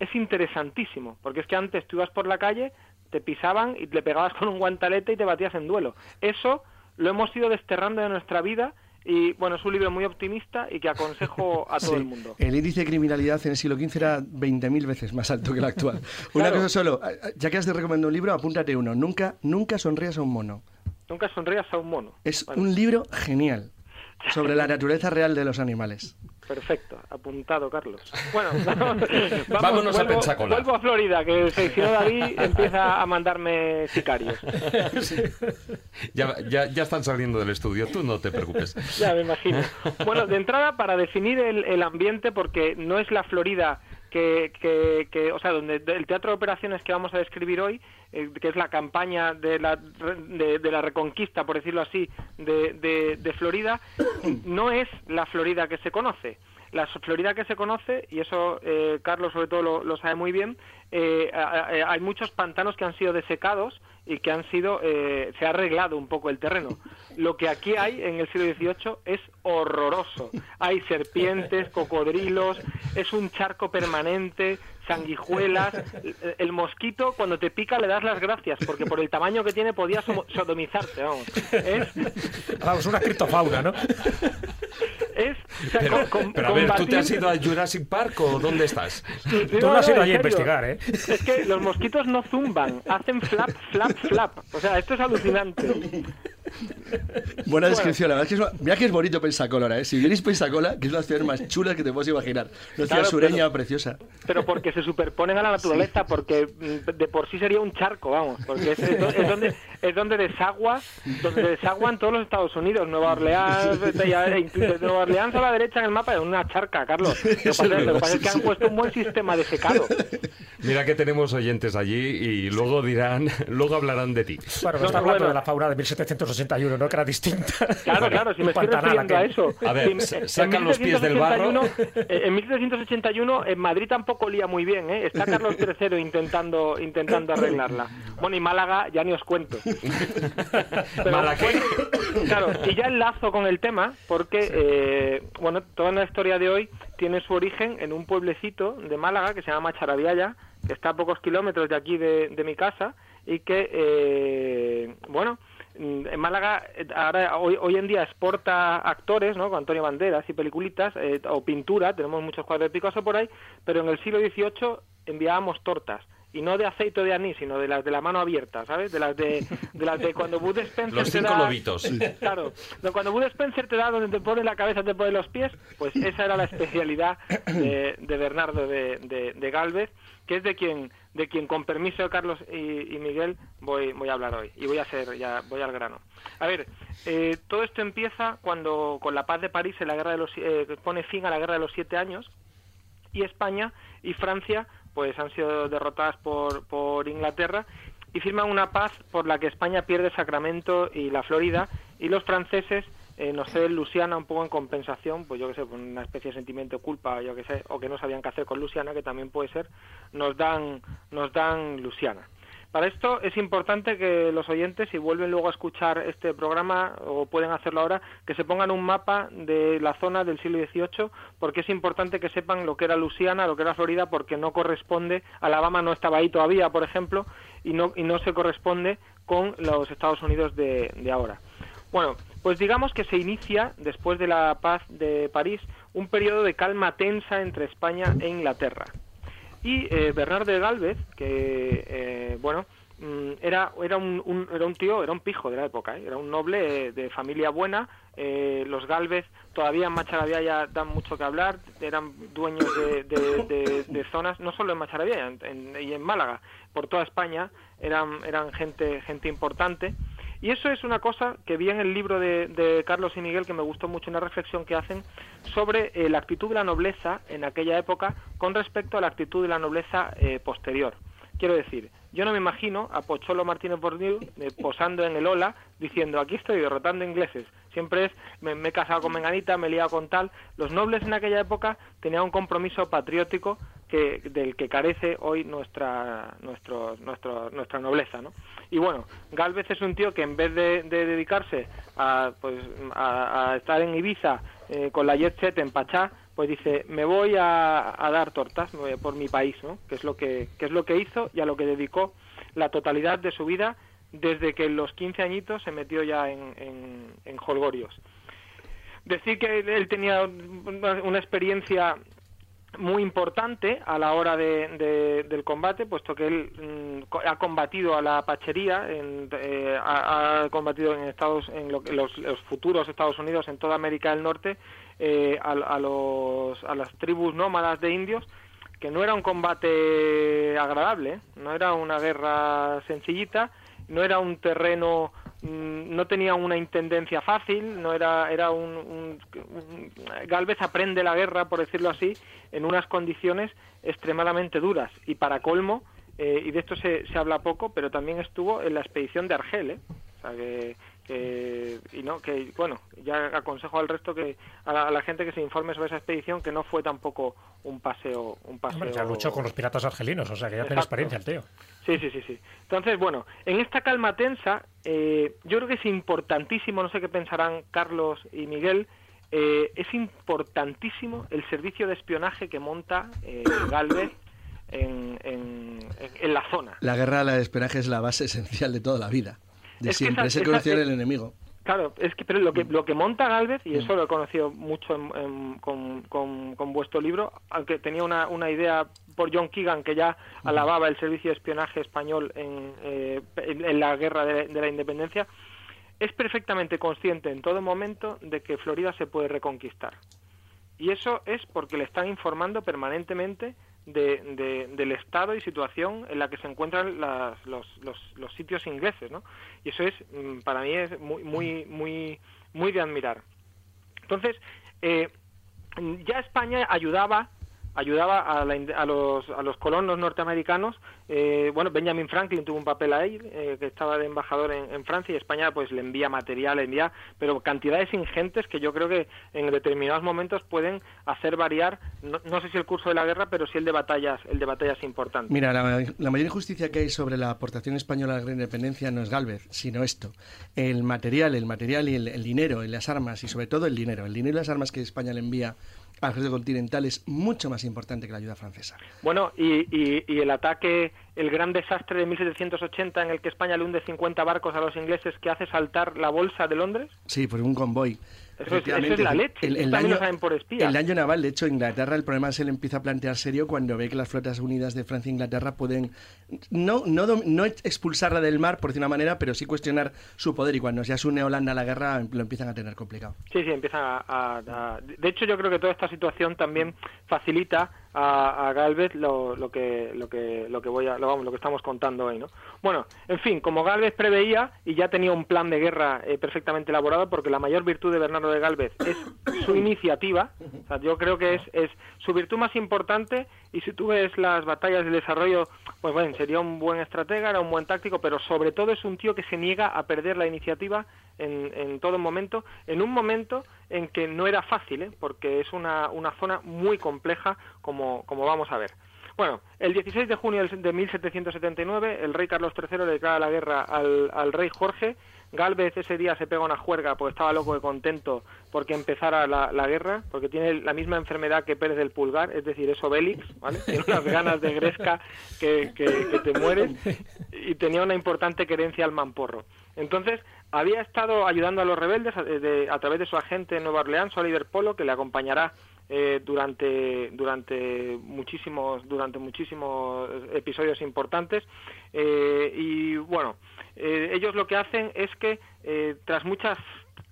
es interesantísimo, porque es que antes tú ibas por la calle, te pisaban y te pegabas [laughs] con un guantalete y te batías en duelo. Eso lo hemos ido desterrando de nuestra vida y bueno, es un libro muy optimista y que aconsejo a [laughs] todo Sí. el mundo. El índice de criminalidad en el siglo XV era 20.000 veces más alto que el actual. [laughs] Una Claro. cosa solo, ya que has de recomendar un libro, apúntate uno. Nunca, nunca sonrías a un mono. Nunca sonrías a un mono. Es Bueno, un libro genial sobre la naturaleza real de los animales. Perfecto, apuntado, Carlos. Bueno, [laughs] vamos, Vámonos a vuelvo, Pensacola. vuelvo a Florida, que si si no David empieza a mandarme sicarios. [laughs] Ya, ya, ya están saliendo del estudio, tú no te preocupes. [laughs] Ya me imagino. Bueno, de entrada, para definir el, el ambiente, porque no es la Florida que, que, que- o sea, donde el teatro de operaciones que vamos a describir hoy, eh, que es la campaña de la, de, de la reconquista, por decirlo así, de, de- de Florida, [clears throat] no es la Florida que se conoce. La Florida que se conoce, y eso eh, Carlos sobre todo lo, lo sabe muy bien, eh, a- a- hay muchos pantanos que han sido desecados y que han sido, eh, se ha arreglado un poco el terreno. Lo que aquí hay en el siglo XVIII es horroroso. Hay serpientes, cocodrilos, es un charco permanente, sanguijuelas. El, mosquito cuando te pica le das las gracias porque por el tamaño que tiene podía somo- sodomizarte, vamos. Es, Vamos, una criptofauna, ¿no? es o sea, Pero, con- pero a ver, ¿tú te has ido a Jurassic Park o dónde estás? Sí, Tú no, no has ido allí a investigar, ¿eh? Es que los mosquitos no zumban, hacen flap, flap, flap. O sea, esto es alucinante. Buena descripción, la verdad es que es, mira que es bonito Pensacola, ¿eh? Si vienes Pensacola, que es una ciudad más chula que te puedes imaginar. Una ciudad Claro, sureña pero- preciosa. Pero porque se superponen a la naturaleza, porque mm, de por sí sería un charco, vamos, porque es, es es donde es donde desagua, donde desaguan todos los Estados Unidos, Nueva Orleans, ya, e incluso Nueva Orleans a la derecha en el mapa es una charca, Carlos. Lo que pasa, lo que pasa es que han puesto un buen sistema de secado. Mira que tenemos oyentes allí y luego dirán, luego hablarán de ti. Bueno, No, está hablando de la fauna de 1781, ¿no? Que era distinta. Claro, claro, si me estoy refiriendo a eso. A ver, Si- sacan los pies del barro. 1781, eh, En 1781 en Madrid tampoco lía muy bien, ¿eh? Está Carlos III intentando intentando arreglarla. Bueno, y Málaga ya ni os cuento. [laughs] Claro, y ya enlazo con el tema porque, eh, bueno, toda la historia de hoy tiene su origen en un pueblecito de Málaga que se llama Charaviaya, que está a pocos kilómetros de aquí de, de mi casa y que, eh, bueno, en Málaga eh, ahora hoy, hoy en día exporta actores, ¿no? Con Antonio Banderas y peliculitas eh, o pintura, tenemos muchos cuadros de Picasso por ahí, pero en el siglo XVIII enviábamos tortas y no de aceite de anís, sino de las de la mano abierta, ¿sabes? De las de, de las de cuando Bud Spencer Los te cinco da- lobitos. Claro, cuando Bud Spencer te da donde te pone la cabeza, te pone los pies, pues esa era la especialidad de, de Bernardo de, de, de Galvez, que es de quien, de quien con permiso de Carlos y, y Miguel voy, voy a hablar hoy y voy a ser ya voy al grano. A ver, eh, todo esto empieza cuando con la paz de París, en la guerra de los eh, pone fin a la guerra de los siete años y España y Francia pues han sido derrotadas por, por Inglaterra y firman una paz por la que España pierde Sacramento y la Florida y los franceses eh, nos ceden Luisiana un poco en compensación, pues yo que sé, por una especie de sentimiento de culpa, yo que sé, o que no sabían qué hacer con Luisiana, que también puede ser, nos dan, nos dan Luisiana. Para esto es importante que los oyentes, si vuelven luego a escuchar este programa o pueden hacerlo ahora, que se pongan un mapa de la zona del siglo XVIII, porque es importante que sepan lo que era Luisiana, lo que era Florida, porque no corresponde, Alabama no estaba ahí todavía, por ejemplo, y no, y no se corresponde con los Estados Unidos de, de ahora. Bueno, pues digamos que se inicia, después de la paz de París, un periodo de calma tensa entre España e Inglaterra. Y eh, Bernardo de Galvez, que, eh, bueno, mm, era, era, un, un- era un tío, era un pijo de la época, ¿eh? era un noble eh, de familia buena. eh, los Galvez todavía en Macharavía ya dan mucho que hablar, eran dueños de, de- zonas, no solo en Macharavía en- en- y en Málaga, por toda España, eran, eran gente, gente importante. Y eso es una cosa que vi en el libro de, de Carlos y Miguel que me gustó mucho, una reflexión que hacen sobre eh, la actitud de la nobleza en aquella época con respecto a la actitud de la nobleza eh, posterior. Quiero decir, yo no me imagino a Pocholo Martínez Bordiú eh, posando en el Ola diciendo aquí estoy derrotando ingleses. Siempre es me, me he casado con Menganita, me he liado con tal. Los nobles en aquella época tenían un compromiso patriótico que, del que carece hoy nuestra nuestro, nuestro, nuestra nobleza, ¿no? Y bueno, Galvez es un tío que en vez de, de dedicarse a, pues, a, a estar en Ibiza eh, con la jet set en Pachá, pues dice, me voy a, a dar tortas por mi país, ¿no? Que es, lo que, que es lo que hizo y a lo que dedicó la totalidad de su vida desde que en los 15 añitos se metió ya en, en, en holgorios. Decir que él tenía una experiencia muy importante a la hora de, de- del combate, puesto que él mm, ha combatido a la pachería, en- eh, ha, combatido en Estados, en lo los, los futuros Estados Unidos, en toda América del Norte, eh, a, los, a las tribus nómadas de indios, que no era un combate agradable, ¿eh? no era una guerra sencillita, no era un terreno no tenía una intendencia fácil, no era era un, un- un- Galvez aprende la guerra, por decirlo así, en unas condiciones extremadamente duras y para colmo eh, y de esto se, se habla poco, pero también estuvo en la expedición de Argel, ¿eh? O sea que, que- y no que bueno ya aconsejo al resto que a la, a la gente que se informe sobre esa expedición que no fue tampoco un paseo un paseo Hombre, ya luchó con los piratas argelinos, o sea que ya tiene experiencia el tío. Sí, sí, sí, sí. Entonces, bueno, en esta calma tensa, eh, yo creo que es importantísimo, no sé qué pensarán Carlos y Miguel, eh, es importantísimo el servicio de espionaje que monta eh, Galvez en, en, en- la zona. La guerra del espionaje es la base esencial de toda la vida. De Es que siempre, esa- es el esa- conocer es- el enemigo. Claro, es que pero lo que lo que monta Galvez y Mm. eso lo he conocido mucho en- en- con, con- con vuestro libro, aunque tenía una, una idea por John Keegan que ya alababa el servicio de espionaje español en, eh, en, en la guerra de, de la independencia. es perfectamente consciente en todo momento de que Florida se puede reconquistar. Y eso es porque le están informando permanentemente de, del estado y situación en la que se encuentran los, los, sitios ingleses, ¿no? Y eso es, mm, para mí, es muy, muy, muy, muy de admirar. Entonces, eh, ya España ayudaba ayudaba a, a, los, a los colonos norteamericanos. Eh, bueno, Benjamin Franklin tuvo un papel ahí, eh, que estaba de embajador en, Francia y España pues le envía material, le envía, pero cantidades ingentes que yo creo que en determinados momentos pueden hacer variar, no, sé si el curso de la guerra, pero sí el de batallas, el de batallas importantes. Mira, la, mayor injusticia que hay sobre la aportación española a la independencia no es Galvez, sino esto. El material, el material y el, el dinero y las armas, y sobre todo el dinero, el dinero y las armas que España le envía al ejército continental es mucho más importante que la ayuda francesa. Bueno, y, y, el ataque, el gran desastre de 1780 en el que España le hunde 50 barcos a los ingleses que hace saltar la bolsa de Londres. Sí, por un convoy. Eso es, la leche. El, daño, por El daño naval, de hecho, Inglaterra, el problema se le empieza a plantear serio cuando ve que las flotas unidas de Francia e Inglaterra pueden no, no, no expulsarla del mar, por decir una manera, pero sí cuestionar su poder. Y cuando se une Holanda a la guerra, lo empiezan a tener complicado. Sí, sí, empiezan a, De hecho, yo creo que toda esta situación también facilita a, a Galvez lo, lo, que lo que lo que voy a lo, vamos, lo que estamos contando hoy, ¿no? Bueno, en fin, como Galvez preveía y ya tenía un plan de guerra eh, perfectamente elaborado, porque la mayor virtud de Bernardo de Galvez es su iniciativa. yo creo que es, es su virtud más importante y si tú ves las batallas de desarrollo, pues bueno, sería un buen estratega, era un buen táctico, pero sobre todo es un tío que se niega a perder la iniciativa en, en todo momento, en un momento en que no era fácil, ¿eh? porque es una, una zona muy compleja, como, como vamos a ver. Bueno, el 16 de junio de 1779, el rey Carlos III le declara la guerra al, al rey Jorge Galvez ese día se pega una juerga porque estaba loco de contento porque empezara la, guerra, porque tiene la misma enfermedad que Pérez del Pulgar, es decir, es Obélix, ¿vale? Tiene unas ganas de gresca que, que, te mueres y tenía una importante querencia al mamporro. Entonces, había estado ayudando a los rebeldes a, través de su agente en Nueva Orleans, Oliver Polo, que le acompañará eh, durante durante muchísimos durante muchísimos episodios importantes. Eh, y bueno eh, ellos lo que hacen es que tras muchas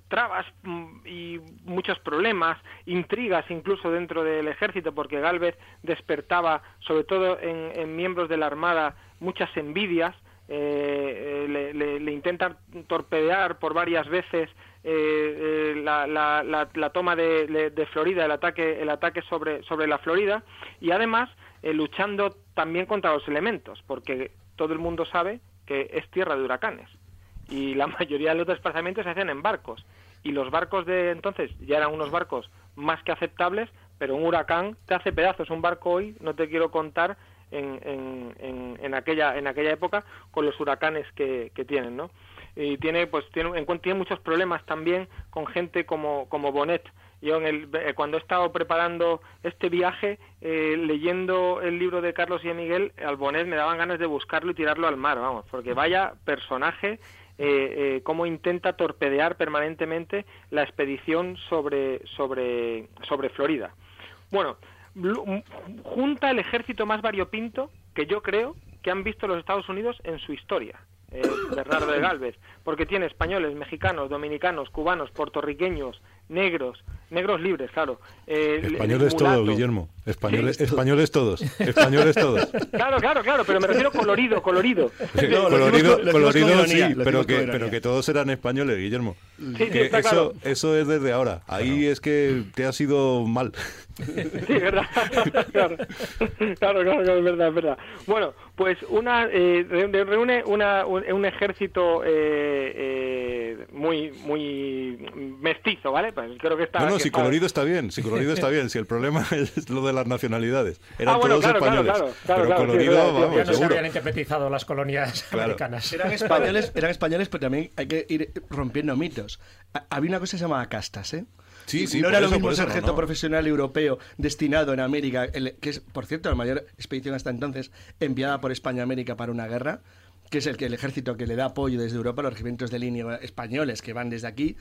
trabas mm, y muchos problemas, intrigas incluso dentro del ejército, porque Galvez despertaba, sobre todo en miembros de la Armada, muchas envidias, eh, le, le, intentan torpedear por varias veces eh, eh, la, la, la, toma de, de, Florida, el ataque, el ataque sobre, sobre la Florida, y además luchando también contra los elementos, porque todo el mundo sabe que es tierra de huracanes y la [laughs] mayoría de los desplazamientos se hacen en barcos y los barcos de entonces ya eran unos barcos más que aceptables, pero un huracán te hace pedazos. Un barco hoy, no te quiero contar en, en, en, aquella en aquella época con los huracanes que, que tienen no y tiene pues tiene, tiene muchos problemas también con gente como como Bonet. Yo en el, eh, cuando he estado preparando este viaje eh, leyendo el libro de Carlos y de Miguel al Bonet me daban ganas de buscarlo y tirarlo al mar vamos porque vaya personaje eh, cómo intenta torpedear permanentemente la expedición sobre sobre sobre Florida. Bueno junta el ejército más variopinto que yo creo que han visto los Estados Unidos en su historia. Eh, Bernardo de Galvez, porque tiene españoles, mexicanos, dominicanos, cubanos, puertorriqueños, negros, negros libres, claro. Eh, españoles todos, Guillermo. Españoles, españoles todos. Españoles todos. Claro, claro, claro, pero me refiero colorido, colorido. colorido, colorido sí, pero que, pero que todos eran españoles, Guillermo. eso, eso es desde ahora. Ahí es que te ha sido mal. Sí, verdad. [laughs] claro. claro, claro, es verdad, es verdad. Bueno, pues una eh, reúne una, un, ejército eh, eh, muy muy mestizo, ¿vale? Pues creo que está. No, no, si colorido está bien, si colorido está bien. Si el problema [laughs] es lo de las nacionalidades. Eran ah, todos españoles. Claro, claro, pero colorido, vamos, ya no se habían independizado las colonias americanas. Eran españoles, eran españoles, pero también hay que ir rompiendo mitos. Había una cosa que se llamaba castas, ¿eh? no era lo mismo un sargento profesional europeo destinado en América, que es, por cierto, la mayor expedición hasta entonces enviada por España a América para una guerra, que es el que el ejército que le da apoyo desde Europa, los regimientos de línea españoles que van desde aquí,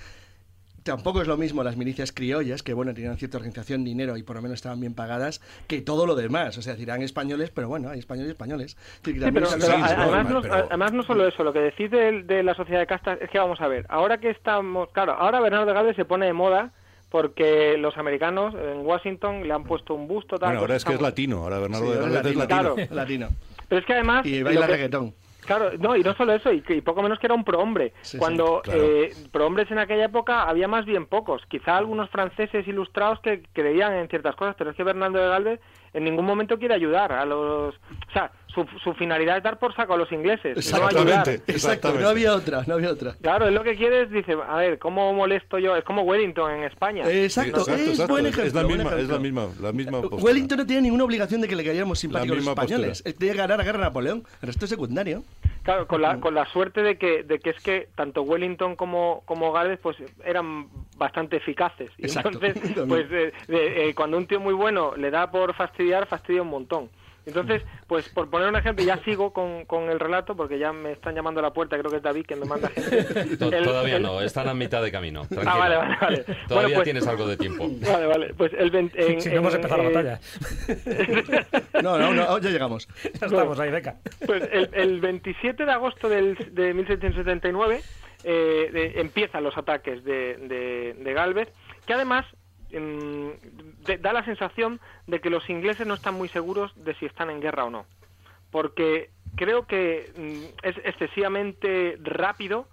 tampoco es lo mismo las milicias criollas, que bueno, tenían cierta organización, dinero y por lo menos estaban bien pagadas, que todo lo demás. O sea, dirán españoles, pero bueno, hay españoles y españoles. Sí, pero, además, no, además, no, solo eso, lo que decís de, de, la sociedad de castas es que vamos a ver, ahora que estamos, claro, ahora Bernardo de Galvez se pone de moda porque los americanos en Washington le han puesto un busto tal. Bueno, ahora es que es latino, ahora Bernardo de Galvez es latino. Claro, latino. Pero es que además... Y baila reggaetón. Claro, no, y no solo eso, y, poco menos que era un prohombre. Cuando sí, eh, prohombres en aquella época había más bien pocos. Quizá algunos franceses ilustrados que creían en ciertas cosas, pero es que Bernardo de Galvez en ningún momento quiere ayudar a los... O sea, su, su finalidad es dar por saco a los ingleses. Exactamente, no exacto, no había otra, no había otra. Claro, es lo que quiere es, dice, a ver, ¿cómo molesto yo? Es como Wellington en España. Exacto, exacto es exacto. buen ejemplo. Es la misma, es la misma, la misma postura. Wellington no tenía ninguna obligación de que le cayéramos simpáticos los españoles. Él tenía que ganar la guerra a Napoleón, el resto es secundario. Claro, con la, con la suerte de que, de que es que tanto Wellington como, como Gálvez pues eran bastante eficaces. Y Exacto. entonces, [laughs] pues de, de, eh, cuando un tío muy bueno le da por fastidiar, fastidia un montón. Entonces, pues por poner un ejemplo, ya sigo con, con, el relato porque ya me están llamando a la puerta, creo que es David que me manda gente. [laughs] el, Todavía el... no, están a mitad de camino. Tranquilo. Ah, vale, vale, vale. [laughs] Todavía bueno, pues, tienes algo de tiempo. [laughs] Vale, vale. Pues el 20, en, si no hemos empezado eh, la batalla. no, no, no, ya llegamos. Ya estamos ahí, venga. Pues el, el 27 de agosto del, de 1779 eh, de, empiezan los ataques de, de, de Galvez, que además de, da la sensación de que los ingleses no están muy seguros de si están en guerra o no. Porque creo que mm, es excesivamente rápido,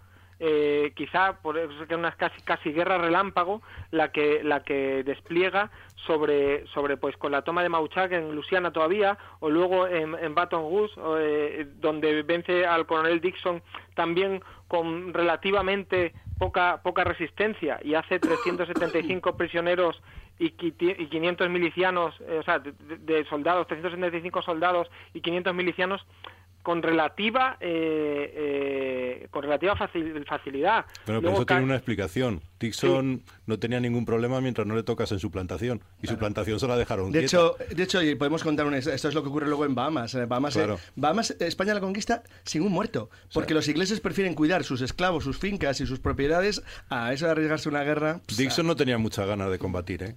eh, quizá por eso que una casi, casi guerra relámpago, la que, la que despliega sobre, sobre pues con la toma de Mauchac en Luisiana todavía, o luego en, en Baton Rouge, eh, donde vence al coronel Dixon también con relativamente poca, poca resistencia y hace 375 [coughs] prisioneros y 500 milicianos, eh, o sea, de, de, soldados, 375 soldados y 500 milicianos con relativa eh, eh, con relativa facil, facilidad. Pero, pero eso tiene una explicación. Dixon sí. no tenía ningún problema mientras no le tocas en su plantación y claro. su plantación se la dejaron de quieta. hecho de hecho y podemos contar un, esto es lo que ocurre luego en Bahamas en Bahamas, claro. eh, Bahamas España la conquista sin un muerto porque sí. los ingleses prefieren cuidar sus esclavos sus fincas y sus propiedades a eso de arriesgarse una guerra Dixon no tenía muchas ganas de combatir ¿eh?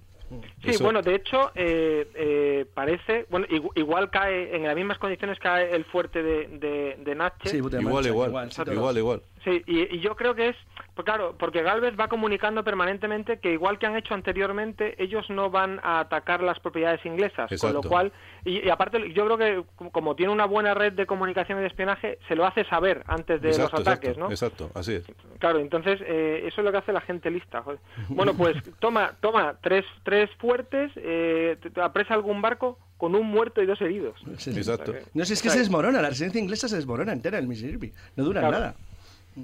Sí, Eso... bueno, de hecho, eh, eh, parece, bueno, igual cae, en las mismas condiciones cae el fuerte de, de, de Natchez. Sí, igual, igual, igual, igual, igual, Sí, y, y, yo creo que es, pues claro, porque Galvez va comunicando permanentemente que igual que han hecho anteriormente, ellos no van a atacar las propiedades inglesas, Exacto. con lo cual, y, y, aparte yo creo que como tiene una buena red de comunicación y de espionaje, se lo hace saber antes de exacto, los ataques, exacto, ¿no? Exacto, así es. Claro, entonces eh, eso es lo que hace la gente lista. Joder. [laughs] Bueno, pues toma, toma tres, tres fuertes, eh, apresa algún barco con un muerto y dos heridos. Exacto. No sé, es que se desmorona, la residencia inglesa se desmorona entera el Mississippi, no dura claro. nada.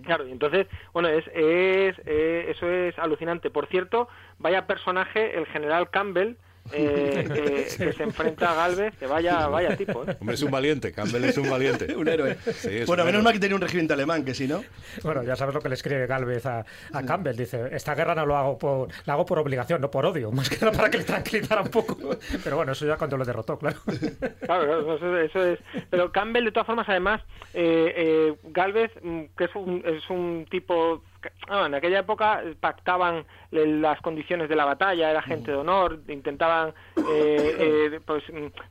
Claro, entonces, bueno, es, es eh, eso es alucinante. Por cierto, vaya personaje el general Campbell, eh, que, [laughs] sí. que, se enfrenta a Galvez, que vaya, vaya tipo. ¿eh? Hombre, es un valiente, Campbell es un valiente. [laughs] un héroe. Sí, bueno, un menos héroe. mal que tenía un regimiento alemán, que si no. Bueno, ya sabes lo que le escribe Galvez a, a Campbell. Dice: Esta guerra no lo hago por, la hago por obligación, no por odio, [laughs] más que nada para que le tranquilizara un poco. Pero bueno, eso ya cuando lo derrotó, claro. Claro, claro eso, eso, es. Pero Campbell, de todas formas, además, eh, eh, Galvez, mm, que es un, es un tipo En aquella época pactaban las condiciones de la batalla, era gente de honor, intentaban eh, [laughs] eh, pues,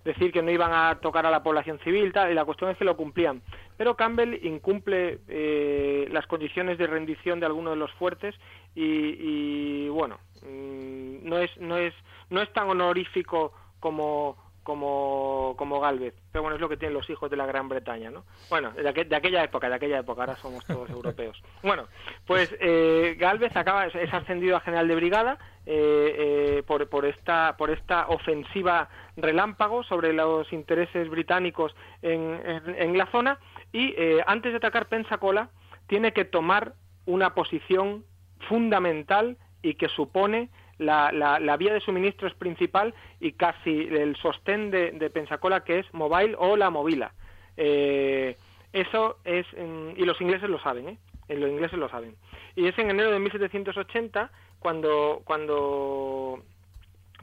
decir que no iban a tocar a la población civil, tal, y la cuestión es que lo cumplían. Pero Campbell incumple eh, las condiciones de rendición de algunos de los fuertes y, y bueno, mm, no es, no es, no es tan honorífico como como, como Galvez. Pero bueno, es lo que tienen los hijos de la Gran Bretaña, ¿no? Bueno, de, aqu de aquella época, de aquella época, ahora somos todos [laughs] europeos. Bueno, pues eh, Galvez acaba, es ascendido a general de brigada eh, eh, por, por, esta, por esta ofensiva relámpago sobre los intereses británicos en, en, en la zona y eh, antes de atacar Pensacola tiene que tomar una posición fundamental y que supone la, la, la, vía de suministros principal y casi el sostén de, Pensacola que es Mobile o la Movila. Eh, eso es, y los ingleses lo saben, ¿eh? los ingleses lo saben. Y es en enero de 1780 cuando, cuando,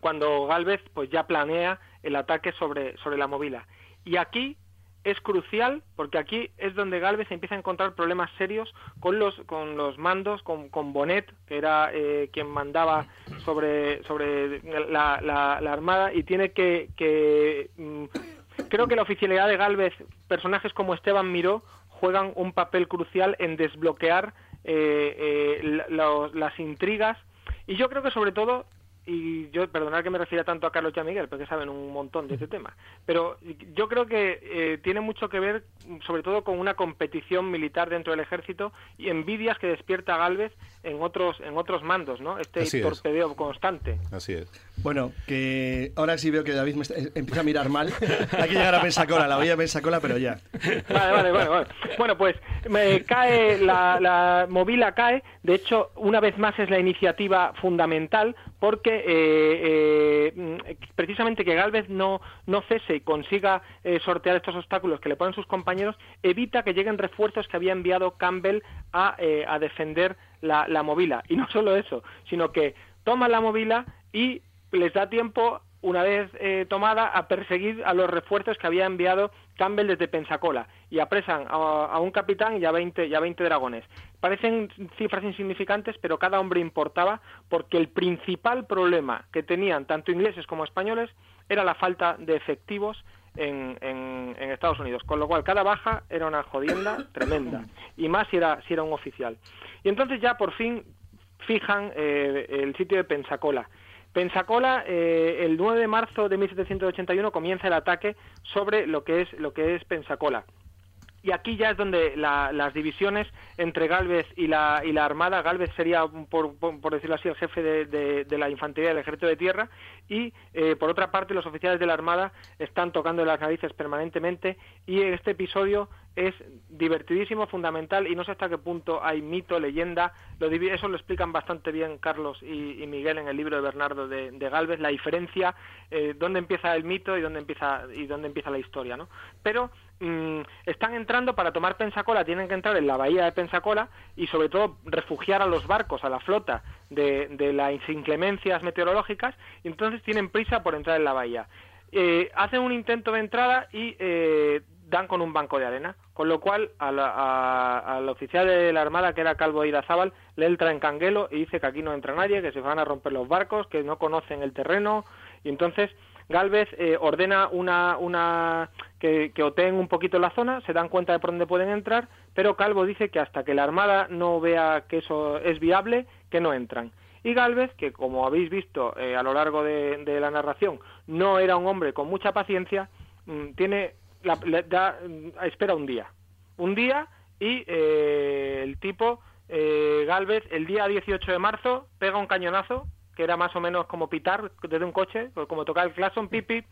cuando Galvez pues ya planea el ataque sobre, sobre la Movila. Y aquí es crucial porque aquí es donde Galvez empieza a encontrar problemas serios con los con los mandos, con, con Bonet, que era eh, quien mandaba sobre sobre la, la, la armada y tiene que, que mm, creo que la oficialidad de Galvez, personajes como Esteban Miró juegan un papel crucial en desbloquear eh, eh, la- las intrigas. Y yo creo que sobre todo y yo perdonad que me refiera tanto a Carlos y a Miguel porque saben un montón de este tema pero yo creo que eh, tiene mucho que ver sobre todo con una competición militar dentro del ejército y envidias que despierta Galvez en otros en otros mandos no este Así es. torpedeo constante Así es. Bueno, que ahora sí veo que David me está- empieza a mirar mal. [laughs] Hay que llegar a Pensacola, la voy a Pensacola, pero ya. Vale, vale, vale. Bueno, pues me cae la, la movila cae. De hecho, una vez más es la iniciativa fundamental porque eh, eh, precisamente que Galvez no, no cese y consiga eh, sortear estos obstáculos que le ponen sus compañeros evita que lleguen refuerzos que había enviado Campbell a, eh, a defender la, la movila. Y no solo eso, sino que toma la movila y les da tiempo una vez eh, tomada a perseguir a los refuerzos que había enviado Campbell desde Pensacola y apresan a, a un capitán y a 20 y a 20 dragones. Parecen cifras insignificantes, pero cada hombre importaba porque el principal problema que tenían tanto ingleses como españoles era la falta de efectivos en, en- en Estados Unidos, con lo cual cada baja era una jodienda tremenda y más si era si era un oficial. Y entonces ya por fin fijan eh, el sitio de Pensacola. Pensacola, eh, el 9 de marzo de 1781 comienza el ataque sobre lo que es lo que es Pensacola. Y aquí ya es donde la- las divisiones entre Galvez y la, y la Armada, Galvez sería, por, por- decirlo así, el jefe de, de- la infantería del ejército de tierra, y eh, por otra parte los oficiales de la Armada están tocando las narices permanentemente, y este episodio es divertidísimo, fundamental, y no sé hasta qué punto hay mito, leyenda, lo eso lo explican bastante bien Carlos y, y Miguel en el libro de Bernardo de, de Galvez, la diferencia, eh, dónde empieza el mito y dónde empieza, y dónde empieza la historia, ¿no? Pero mm, están entrando para tomar Pensacola, tienen que entrar en la bahía de Pensacola y sobre todo refugiar a los barcos, a la flota de, de las inclemencias meteorológicas, y entonces tienen prisa por entrar en la bahía. Eh, hacen un intento de entrada y eh, dan con un banco de arena, con lo cual al oficial de la Armada, que era Calvo Irazábal, le entra en canguelo y dice que aquí no entra nadie, que se van a romper los barcos, que no conocen el terreno, y entonces Galvez eh, ordena una, una que, que oteen un poquito la zona, se dan cuenta de por dónde pueden entrar, pero Calvo dice que hasta que la Armada no vea que eso es viable, que no entran. Y Galvez, que como habéis visto eh, a lo largo de, la narración, no era un hombre con mucha paciencia, mm, tiene la- da- mm, espera un día. Un día y eh, el tipo, eh, Galvez, el día 18 de marzo, pega un cañonazo, que era más o menos como pitar desde un coche, como tocar el claxon, pipi,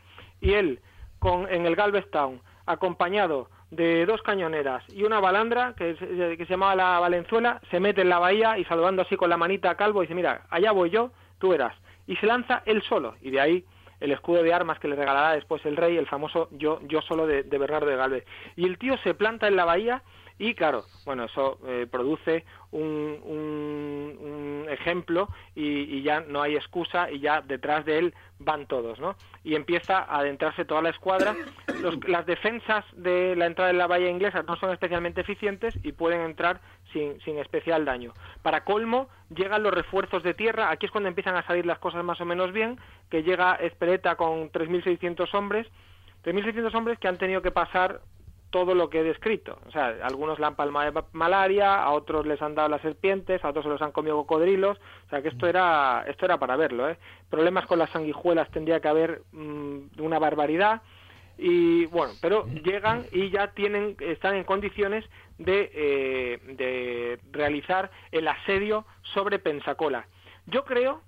y él, con, en el Galvez Town, acompañado de dos cañoneras y una balandra que, se- que se llamaba la Valenzuela, se mete en la bahía y saludando así con la manita a Calvo dice, mira, allá voy yo, tú verás. Y se lanza él solo, y de ahí el escudo de armas que le regalará después el rey, el famoso yo, yo solo de, de Bernardo de Galvez. Y el tío se planta en la bahía y claro, bueno, eso eh, produce un, un- ejemplo y, y ya no hay excusa y ya detrás de él van todos, ¿no? Y empieza a adentrarse toda la escuadra. Los- las defensas de la entrada en la bahía inglesa no son especialmente eficientes y pueden entrar sin, sin especial daño. Para colmo, llegan los refuerzos de tierra. Aquí es cuando empiezan a salir las cosas más o menos bien, que llega Espereta con 3.600 hombres. 3.600 hombres que han tenido que pasar todo lo que he descrito. O sea, algunos le han palmado de malaria, a otros les han dado las serpientes, a otros se los han comido cocodrilos. O sea, que esto era, esto era para verlo, ¿eh? Problemas con las sanguijuelas tendría que haber mm, una barbaridad. Y bueno, pero llegan y ya tienen, están en condiciones de, eh, de realizar el asedio sobre Pensacola. Yo creo,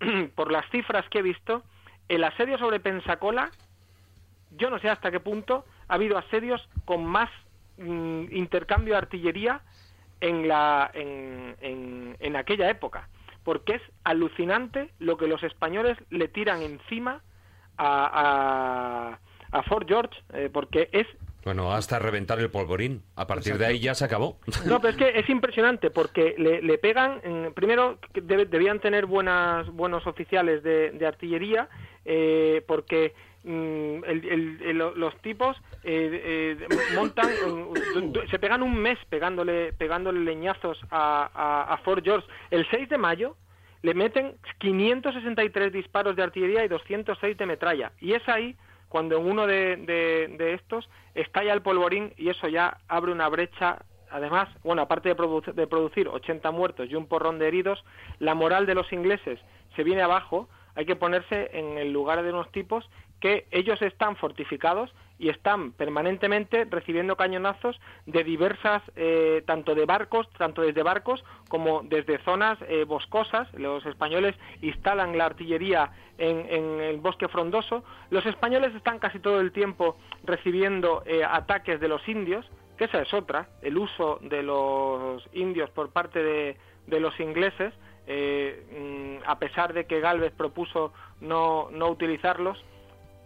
[clears throat] por las cifras que he visto, el asedio sobre Pensacola yo no sé hasta qué punto ha habido asedios con más mm, intercambio de artillería en, la, en, en, en aquella época. Porque es alucinante lo que los españoles le tiran encima a, a, a Fort George, eh, porque es Bueno, hasta reventar el polvorín. A partir de ahí ya se acabó. no, pero es que [laughs] es impresionante porque le, le pegan, primero debían tener buenas, buenos oficiales de, de artillería, eh, porque el- el- el- los tipos eh, eh, montan, [coughs] eh, se pegan un mes pegándole, pegándole leñazos a, a, a Fort George. El 6 de mayo le meten 563 disparos de artillería y 206 de metralla. Y es ahí cuando en uno de, de- de estos estalla el polvorín y eso ya abre una brecha. Además, bueno, aparte de, produ- de producir 80 muertos y un porrón de heridos, la moral de los ingleses se viene abajo. Hay que ponerse en el lugar de unos tipos que ellos están fortificados y están permanentemente recibiendo cañonazos de diversas, eh, tanto de barcos, tanto desde barcos como desde zonas eh, boscosas. Los españoles instalan la artillería en, en el bosque frondoso. Los españoles están casi todo el tiempo recibiendo eh, ataques de los indios, que esa es otra, el uso de los indios por parte de, de los ingleses, mm, a pesar de que Galvez propuso no, no utilizarlos,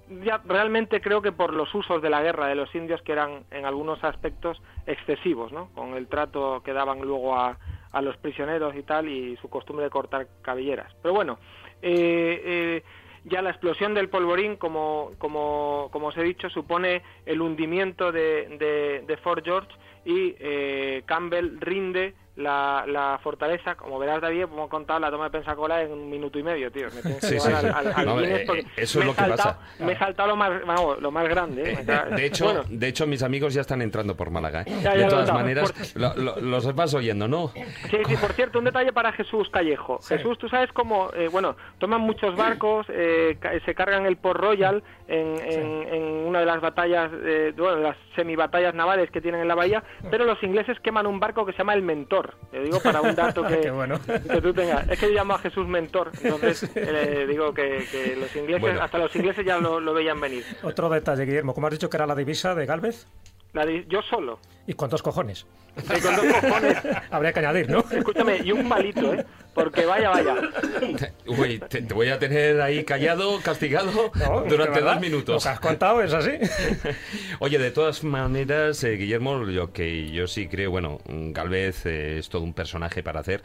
ya realmente creo que por los usos de la guerra de los indios que eran en algunos aspectos excesivos, ¿no? Con el trato que daban luego a, a los prisioneros y tal y su costumbre de cortar cabelleras. Pero bueno, eh, eh, ya la explosión del polvorín, como, como, como os he dicho, supone el hundimiento de, de, de Fort George y eh, Campbell rinde la, la fortaleza. Como verás, David, hemos contado la toma de Pensacola en un minuto y medio, tío. Me tienes que Sí, sí, llevar sí. al- al- al No, Guinness eh, eh, eso es he lo que pasa. Me he saltado lo más, vamos, lo más grande. ¿eh? Eh, de, de hecho, Bueno, de hecho, mis amigos ya están entrando por Málaga. ¿eh? Ya, ya de todas maneras, lo- lo- los vas oyendo, ¿no? Sí, sí, por cierto, un detalle para Jesús Callejo. Jesús, tú sabes cómo, eh, bueno, toman muchos barcos, eh, se cargan el Port Royal en, en- en una de las batallas, eh, bueno, de las semibatallas navales que tienen en la bahía, pero los ingleses queman un barco que se llama el Mentor. Te digo para un dato [laughs] que, Qué bueno. que tú tengas. Es que yo llamo a Jesús Mentor, entonces [laughs] eh, digo que, que los ingleses, Bueno. hasta los ingleses ya lo, lo veían venir. Otro detalle, Guillermo. ¿Cómo has dicho que era la divisa de Galvez? La yo solo, ¿Y cuántos cojones? con dos cojones. [laughs] Habría que añadir, ¿no? Escúchame, y un palito, ¿eh? Porque vaya, vaya. Uy, te, te voy a tener ahí callado, castigado No, durante dos minutos. Lo que has contado es así. [laughs] Oye, de todas maneras, eh, Guillermo, yo que yo sí creo, bueno, Galvez eh, es todo un personaje para hacer,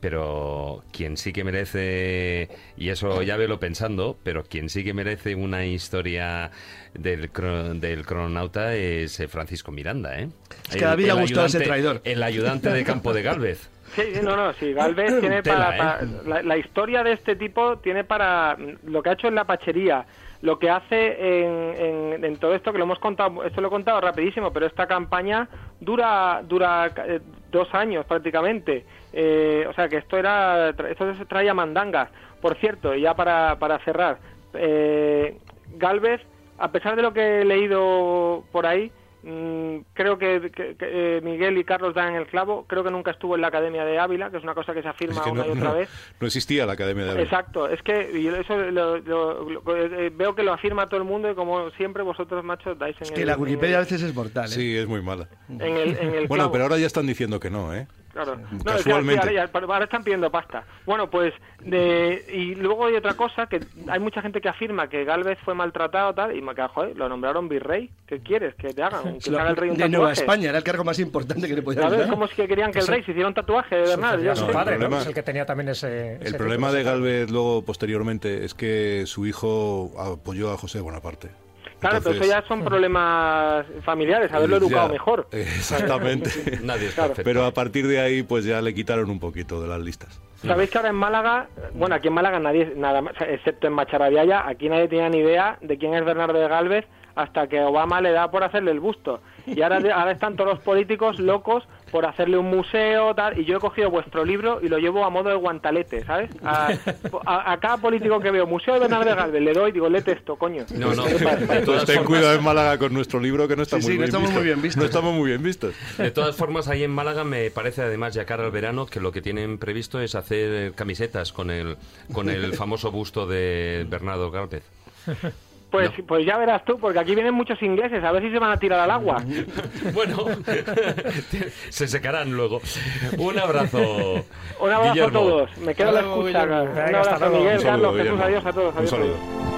pero quien sí que merece, y eso ya velo pensando, pero quien sí que merece una historia del, del crononauta es eh, Francisco Miranda, ¿eh? Es que David le ha gustado ese traidor. El ayudante de campo de Galvez. [laughs] Sí, sí, no, no, sí, Galvez tiene Tela, para, para- ¿eh? la, la historia de este tipo tiene para lo que ha hecho en la pachería, lo que hace en, en- en todo esto que lo hemos contado, esto lo he contado rapidísimo, pero esta campaña dura dura eh, dos años prácticamente, Eh, o sea que esto era esto se traía mandangas. Por cierto, y ya para para cerrar, eh, Galvez, a pesar de lo que he leído por ahí, creo que, que- que, eh, Miguel y Carlos dan el clavo. Creo que nunca estuvo en la Academia de Ávila, que es una cosa que se afirma Es que una no, y otra no- vez. no existía la Academia de Ávila. Exacto, es que y eso lo- lo- lo- eh, veo que lo afirma todo el mundo y como siempre vosotros, machos, dais en Es el... que la Wikipedia a veces es mortal. ¿eh? Sí, es muy mala. En el, en el Bueno, pero ahora ya están diciendo que no, ¿eh? Claro. No, es que Casualmente. ahora, están pidiendo pasta. Bueno, pues, de, y luego hay otra cosa, que hay mucha gente que afirma que Galvez fue maltratado tal, y me queda, joder, lo nombraron virrey. ¿Qué quieres que te hagan? Que Es [laughs] lo- haga el rey un de Nueva tatuaje. España, era el cargo más importante que le podían dar. Como si que querían que el rey se hiciera un tatuaje de Yo sé. padre, ¿no? problema- Es el que tenía también ese. El ese problema de. Galvez luego, posteriormente, es que su hijo apoyó a José Bonaparte. Claro, pero eso ya son problemas familiares, haberlo Ya, educado mejor. [laughs] Exactamente. [laughs] Nadie es Claro. perfecto. Pero a partir de ahí, pues ya le quitaron un poquito de las listas. Sabéis que ahora en Málaga, bueno, aquí en Málaga nadie, nada más, excepto en Macharabiaya, aquí nadie tenía ni idea de quién es Bernardo de Galvez hasta que Obama le da por hacerle el busto. Y ahora, ahora están todos los políticos locos por hacerle un museo, tal, y yo he cogido vuestro libro y lo llevo a modo de guantalete, ¿sabes? A, a- a cada político que veo, Museo de Bernardo de Galvez, le doy, digo, lete esto, coño. No, no, [laughs] todas Ten cuidado en Málaga con nuestro libro que no está Sí, muy, sí, no bien estamos visto. muy bien vistos. No estamos muy bien vistos. De todas formas, ahí en Málaga me parece además ya cara al verano que lo que tienen previsto es hacer camisetas con el con el famoso busto de Bernardo Galvez. Pues, pues ya verás tú, porque aquí vienen muchos ingleses, a ver si se van a tirar al agua. [laughs] Bueno, [laughs] se secarán luego. Un abrazo. Un abrazo Guillermo. a todos, me quedo a la. Guillermo. Un abrazo, luego. Miguel, Un Carlos, Jesús, adiós a todos. Un adiós a saludo. todos.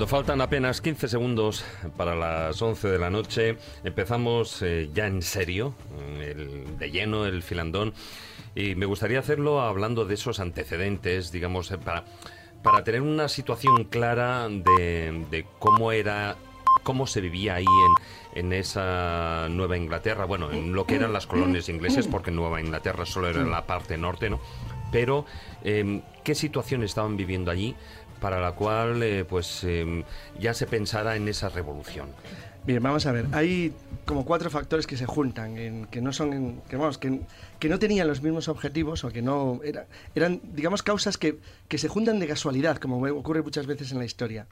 Cuando faltan apenas 15 segundos para las 11 de la noche, empezamos eh, ya en serio, mm, el- de lleno, el filandón. Y me gustaría hacerlo hablando de esos antecedentes, digamos, eh, para, para tener una situación clara de, cómo era, cómo se vivía ahí en, en esa Nueva Inglaterra, bueno, en lo que eran las colonias inglesas, porque Nueva Inglaterra solo era la parte norte, ¿no? Pero, em, ¿qué situación estaban viviendo allí? Para la cual eh, pues em, ya se pensara en esa revolución. Bien, vamos a ver. Hay como cuatro factores que se juntan, en, que no son, en- que vamos, que, que no tenían los mismos objetivos o que no era- eran, digamos, causas que, que se juntan de casualidad, como ocurre muchas veces en la historia.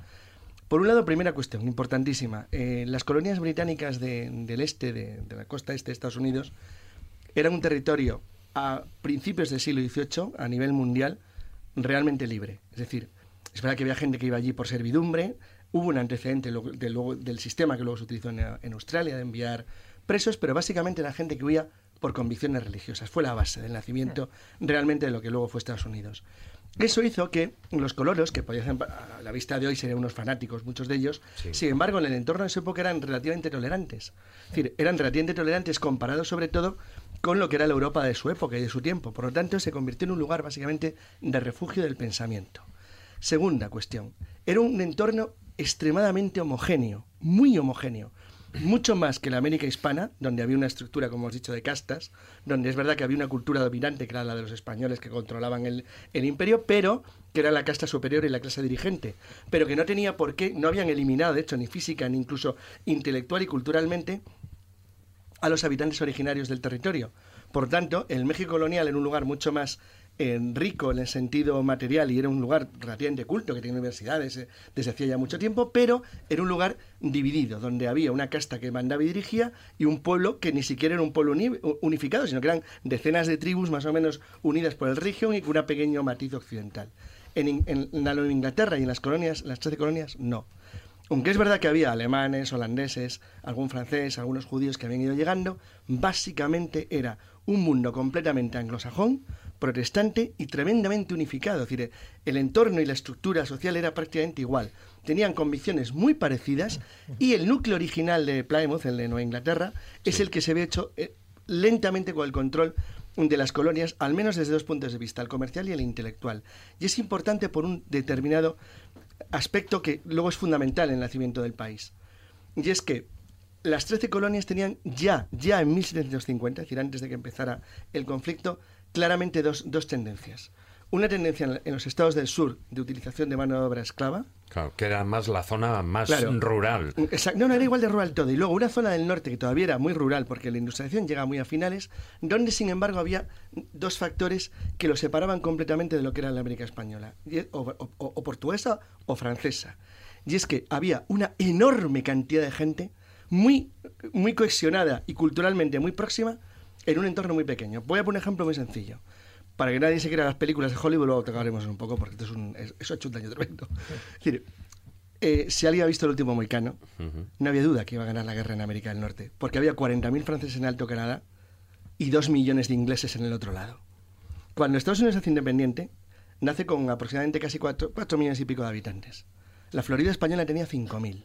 Por un lado, primera cuestión, importantísima. eh, las colonias británicas de- del este, de, de la costa este de Estados Unidos, eran un territorio a principios del siglo XVIII, a nivel mundial, realmente libre. Es decir, es verdad que había gente que iba allí por servidumbre, hubo un antecedente luego- de luego- del sistema que luego se utilizó en, en Australia de enviar presos, pero básicamente la gente que huía por convicciones religiosas. Fue la base del nacimiento realmente de lo que luego fue Estados Unidos. Eso hizo que los coloros, que podían, a la vista de hoy serían unos fanáticos, muchos de ellos, sin embargo, en el entorno de esa época eran relativamente tolerantes. Es decir, eran relativamente tolerantes comparados sobre todo con lo que era la Europa de su época y de su tiempo. Por lo tanto, se convirtió en un lugar básicamente de refugio del pensamiento. Segunda cuestión, era un entorno extremadamente homogéneo, muy homogéneo. Mucho más que la América hispana, donde había una estructura, como hemos dicho, de castas, donde es verdad que había una cultura dominante, que era la de los españoles que controlaban el, imperio, pero que era la casta superior y la clase dirigente, pero que no tenía por qué, no habían eliminado, de hecho, ni física, ni incluso intelectual y culturalmente, a los habitantes originarios del territorio. Por tanto, el México colonial era un lugar mucho más eh, rico en el sentido material y era un lugar relativamente culto que tiene universidades eh, desde hacía ya mucho tiempo, pero era un lugar dividido, donde había una casta que mandaba y dirigía y un pueblo que ni siquiera era un pueblo uni- unificado, sino que eran decenas de tribus más o menos unidas por el región y con un pequeño matiz occidental. En, en Nueva Inglaterra y en las colonias, las 13 colonias, no. Aunque es verdad que había alemanes, holandeses, algún francés, algunos judíos que habían ido llegando, básicamente era un mundo completamente anglosajón, protestante y tremendamente unificado. Es decir, el entorno y la estructura social era prácticamente igual. Tenían convicciones muy parecidas y el núcleo original de Plymouth, el de Nueva Inglaterra, es el que se ve hecho eh, lentamente con el control de las colonias, al menos desde dos puntos de vista, el comercial y el intelectual. Y es importante por un determinado aspecto que luego es fundamental en el nacimiento del país. Y es que las 13 colonias tenían ya, ya en 1750, es decir, antes de que empezara el conflicto, claramente dos, dos tendencias. Una tendencia en, los estados del sur de utilización de mano de obra esclava, Claro, que era más la zona más Claro. rural. Exacto. No, no, era igual de rural todo. Y luego una zona del norte que todavía era muy rural porque la industrialización llega muy a finales, donde sin embargo había dos factores que lo separaban completamente de lo que era la América española, o- o portuguesa o francesa. Y es que había una enorme cantidad de gente muy, muy cohesionada y culturalmente muy próxima en un entorno muy pequeño. Voy a poner un ejemplo muy sencillo. Para que nadie se crea las películas de Hollywood, luego tocaremos un poco, porque esto es un, es- eso ha hecho un daño tremendo. Es decir, eh, si alguien ha visto el último Moicano, no había duda que iba a ganar la guerra en América del Norte, porque había 40.000 franceses en Alto Canadá y 2 millones de ingleses en el otro lado. Cuando Estados Unidos hace independiente, nace con aproximadamente casi 4, millones y pico de habitantes. La Florida española tenía 5.000.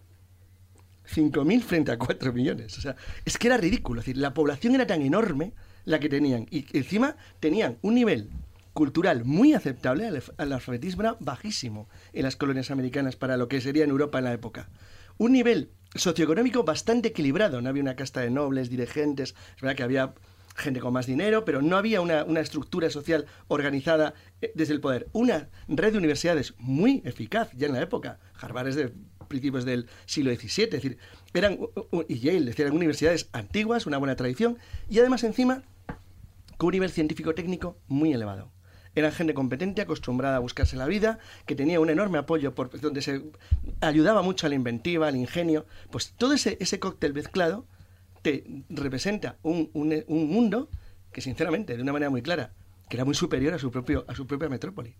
5.000 frente a 4 millones. O sea, es que era ridículo. Decir, la población era tan enorme, la que tenían. Y encima tenían un nivel cultural muy aceptable, el alfabetismo bajísimo en las colonias americanas para lo que sería en Europa en la época. Un nivel socioeconómico bastante equilibrado, no había una casta de nobles, dirigentes, es verdad que había gente con más dinero, pero no había una, una estructura social organizada eh, desde el poder. Una red de universidades muy eficaz ya en la época. Harvard es de principios del siglo XVII, es decir, eran, y Yale, es eran universidades antiguas, una buena tradición, y además encima con un nivel científico-técnico muy elevado. Eran gente competente, acostumbrada a buscarse la vida, que tenía un enorme apoyo por donde se ayudaba mucho a la inventiva, al ingenio. Pues todo ese, ese cóctel mezclado te representa un, un- un mundo que, sinceramente, de una manera muy clara, era muy superior a su, propio, a su propia metrópoli,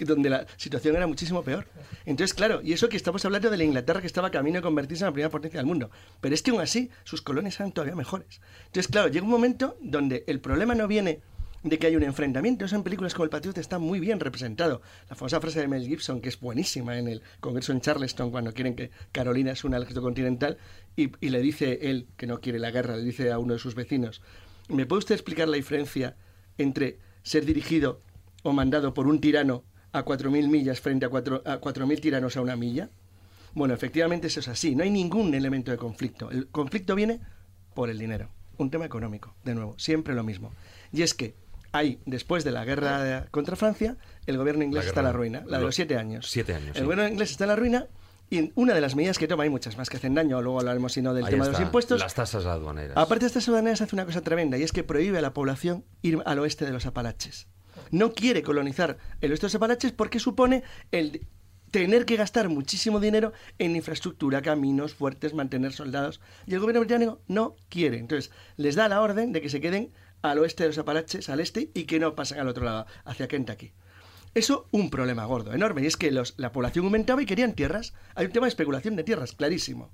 donde la situación era muchísimo peor. Entonces, claro, y eso que estamos hablando de la Inglaterra que estaba camino de convertirse en la primera potencia del mundo, pero es que aún así sus colonias eran todavía mejores. Entonces, claro, llega un momento donde el problema no viene de que hay un enfrentamiento. Eso en películas como El Patriota está muy bien representado. La famosa frase de Mel Gibson, que es buenísima en el Congreso en Charleston, cuando quieren que Carolina una al ejército continental, y le dice él, que no quiere la guerra, le dice a uno de sus vecinos, ¿me puede usted explicar la diferencia entre ser dirigido o mandado por un tirano a 4.000 millas frente a, cuatro- a 4.000 tiranos a una milla? Bueno, efectivamente eso es así. No hay ningún elemento de conflicto. El conflicto viene por el dinero. Un tema económico, de nuevo, siempre lo mismo. Y es que hay, después de la guerra contra Francia, el gobierno inglés La está en la ruina, la de lo- los siete años. Siete años, El sí. gobierno inglés está en la ruina y una de las medidas que toma, hay muchas más que hacen daño, luego hablaremos si no del Ahí tema de los impuestos. Las tasas aduaneras. Aparte de estas aduaneras hace una cosa tremenda y es que prohíbe a la población ir al oeste de los Apalaches. No quiere colonizar el oeste de los Apalaches porque supone el tener que gastar muchísimo dinero en infraestructura, caminos fuertes, mantener soldados. Y el gobierno británico no quiere. Entonces, les da la orden de que se queden al oeste de los Apalaches, al este, y que no pasen al otro lado, hacia Kentucky. Eso, un problema gordo, enorme, y es que los- la población aumentaba y querían tierras. Hay un tema de especulación de tierras, clarísimo.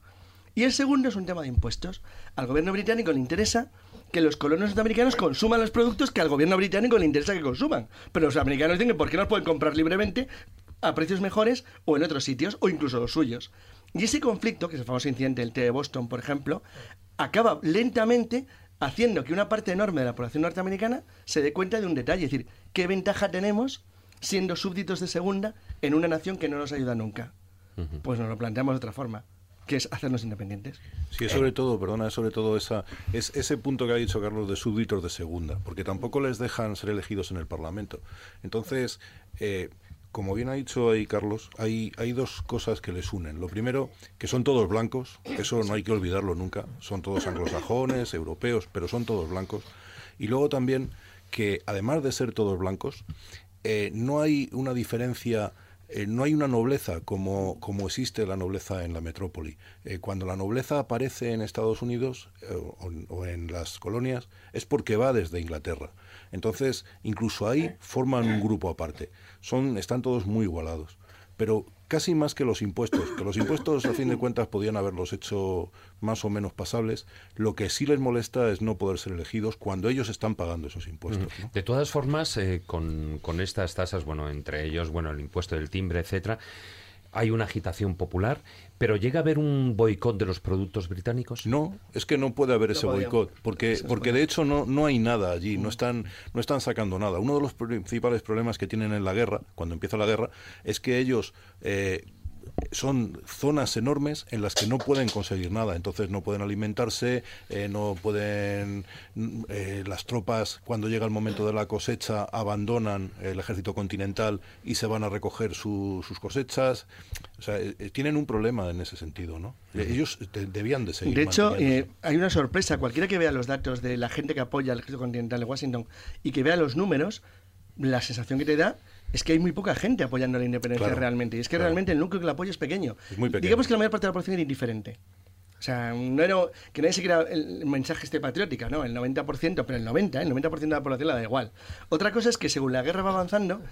Y el segundo es un tema de impuestos. Al gobierno británico le interesa que los colonos norteamericanos consuman los productos que al gobierno británico le interesa que consuman. Pero los americanos dicen que por qué no los pueden comprar libremente a precios mejores o en otros sitios o incluso los suyos. Y ese conflicto, que es el famoso incidente del té de Boston, por ejemplo, acaba lentamente haciendo que una parte enorme de la población norteamericana se dé cuenta de un detalle, es decir, ¿qué ventaja tenemos siendo súbditos de segunda en una nación que no nos ayuda nunca? Pues nos lo planteamos de otra forma, que es hacernos independientes. Sí, es sobre todo, perdona, es sobre todo esa, es ese punto que ha dicho Carlos de súbditos de segunda, porque tampoco les dejan ser elegidos en el Parlamento. Entonces, eh, como bien ha dicho ahí Carlos, hay, hay dos cosas que les unen. Lo primero, que son todos blancos, eso no hay que olvidarlo nunca, son todos anglosajones, europeos, pero son todos blancos. Y luego también que, además de ser todos blancos, eh, no hay una diferencia eh, no hay una nobleza como, como existe la nobleza en la metrópoli. Eh, cuando la nobleza aparece en Estados Unidos eh, o, o en las colonias es porque va desde Inglaterra. Entonces, incluso ahí forman un grupo aparte. Son, están todos muy igualados. Pero casi más que los impuestos, que los impuestos a fin de cuentas podían haberlos hecho más o menos pasables, lo que sí les molesta es no poder ser elegidos cuando ellos están pagando esos impuestos. ¿no? De todas formas, eh, con, con estas tasas, bueno, entre ellos, bueno, el impuesto del timbre, etcétera, hay una agitación popular, pero llega a haber un boicot de los productos británicos. No, es que no puede haber ese boicot, porque, porque de hecho no, no hay nada allí, no están, no están sacando nada. Uno de los principales problemas que tienen en la guerra, cuando empieza la guerra, es que ellos eh, son zonas enormes en las que no pueden conseguir nada, entonces no pueden alimentarse, eh, no pueden, eh, las tropas cuando llega el momento de la cosecha abandonan el ejército continental y se van a recoger su- sus cosechas, o sea, eh, tienen un problema en ese sentido, ¿no? Ellos de- debían de seguir. De hecho, eh, hay una sorpresa. Cualquiera que vea los datos de la gente que apoya al ejército continental de Washington y que vea los números, la sensación que te da es que hay muy poca gente apoyando la independencia Claro, realmente. Y es que claro. realmente el núcleo que la apoya es pequeño. Es muy pequeño. Digamos que la mayor parte de la población era indiferente. O sea, no era, que nadie se crea el mensaje este patriótica, ¿no? El 90%, pero el 90%, ¿eh? el 90% de la población le da igual. Otra cosa es que según la guerra va avanzando,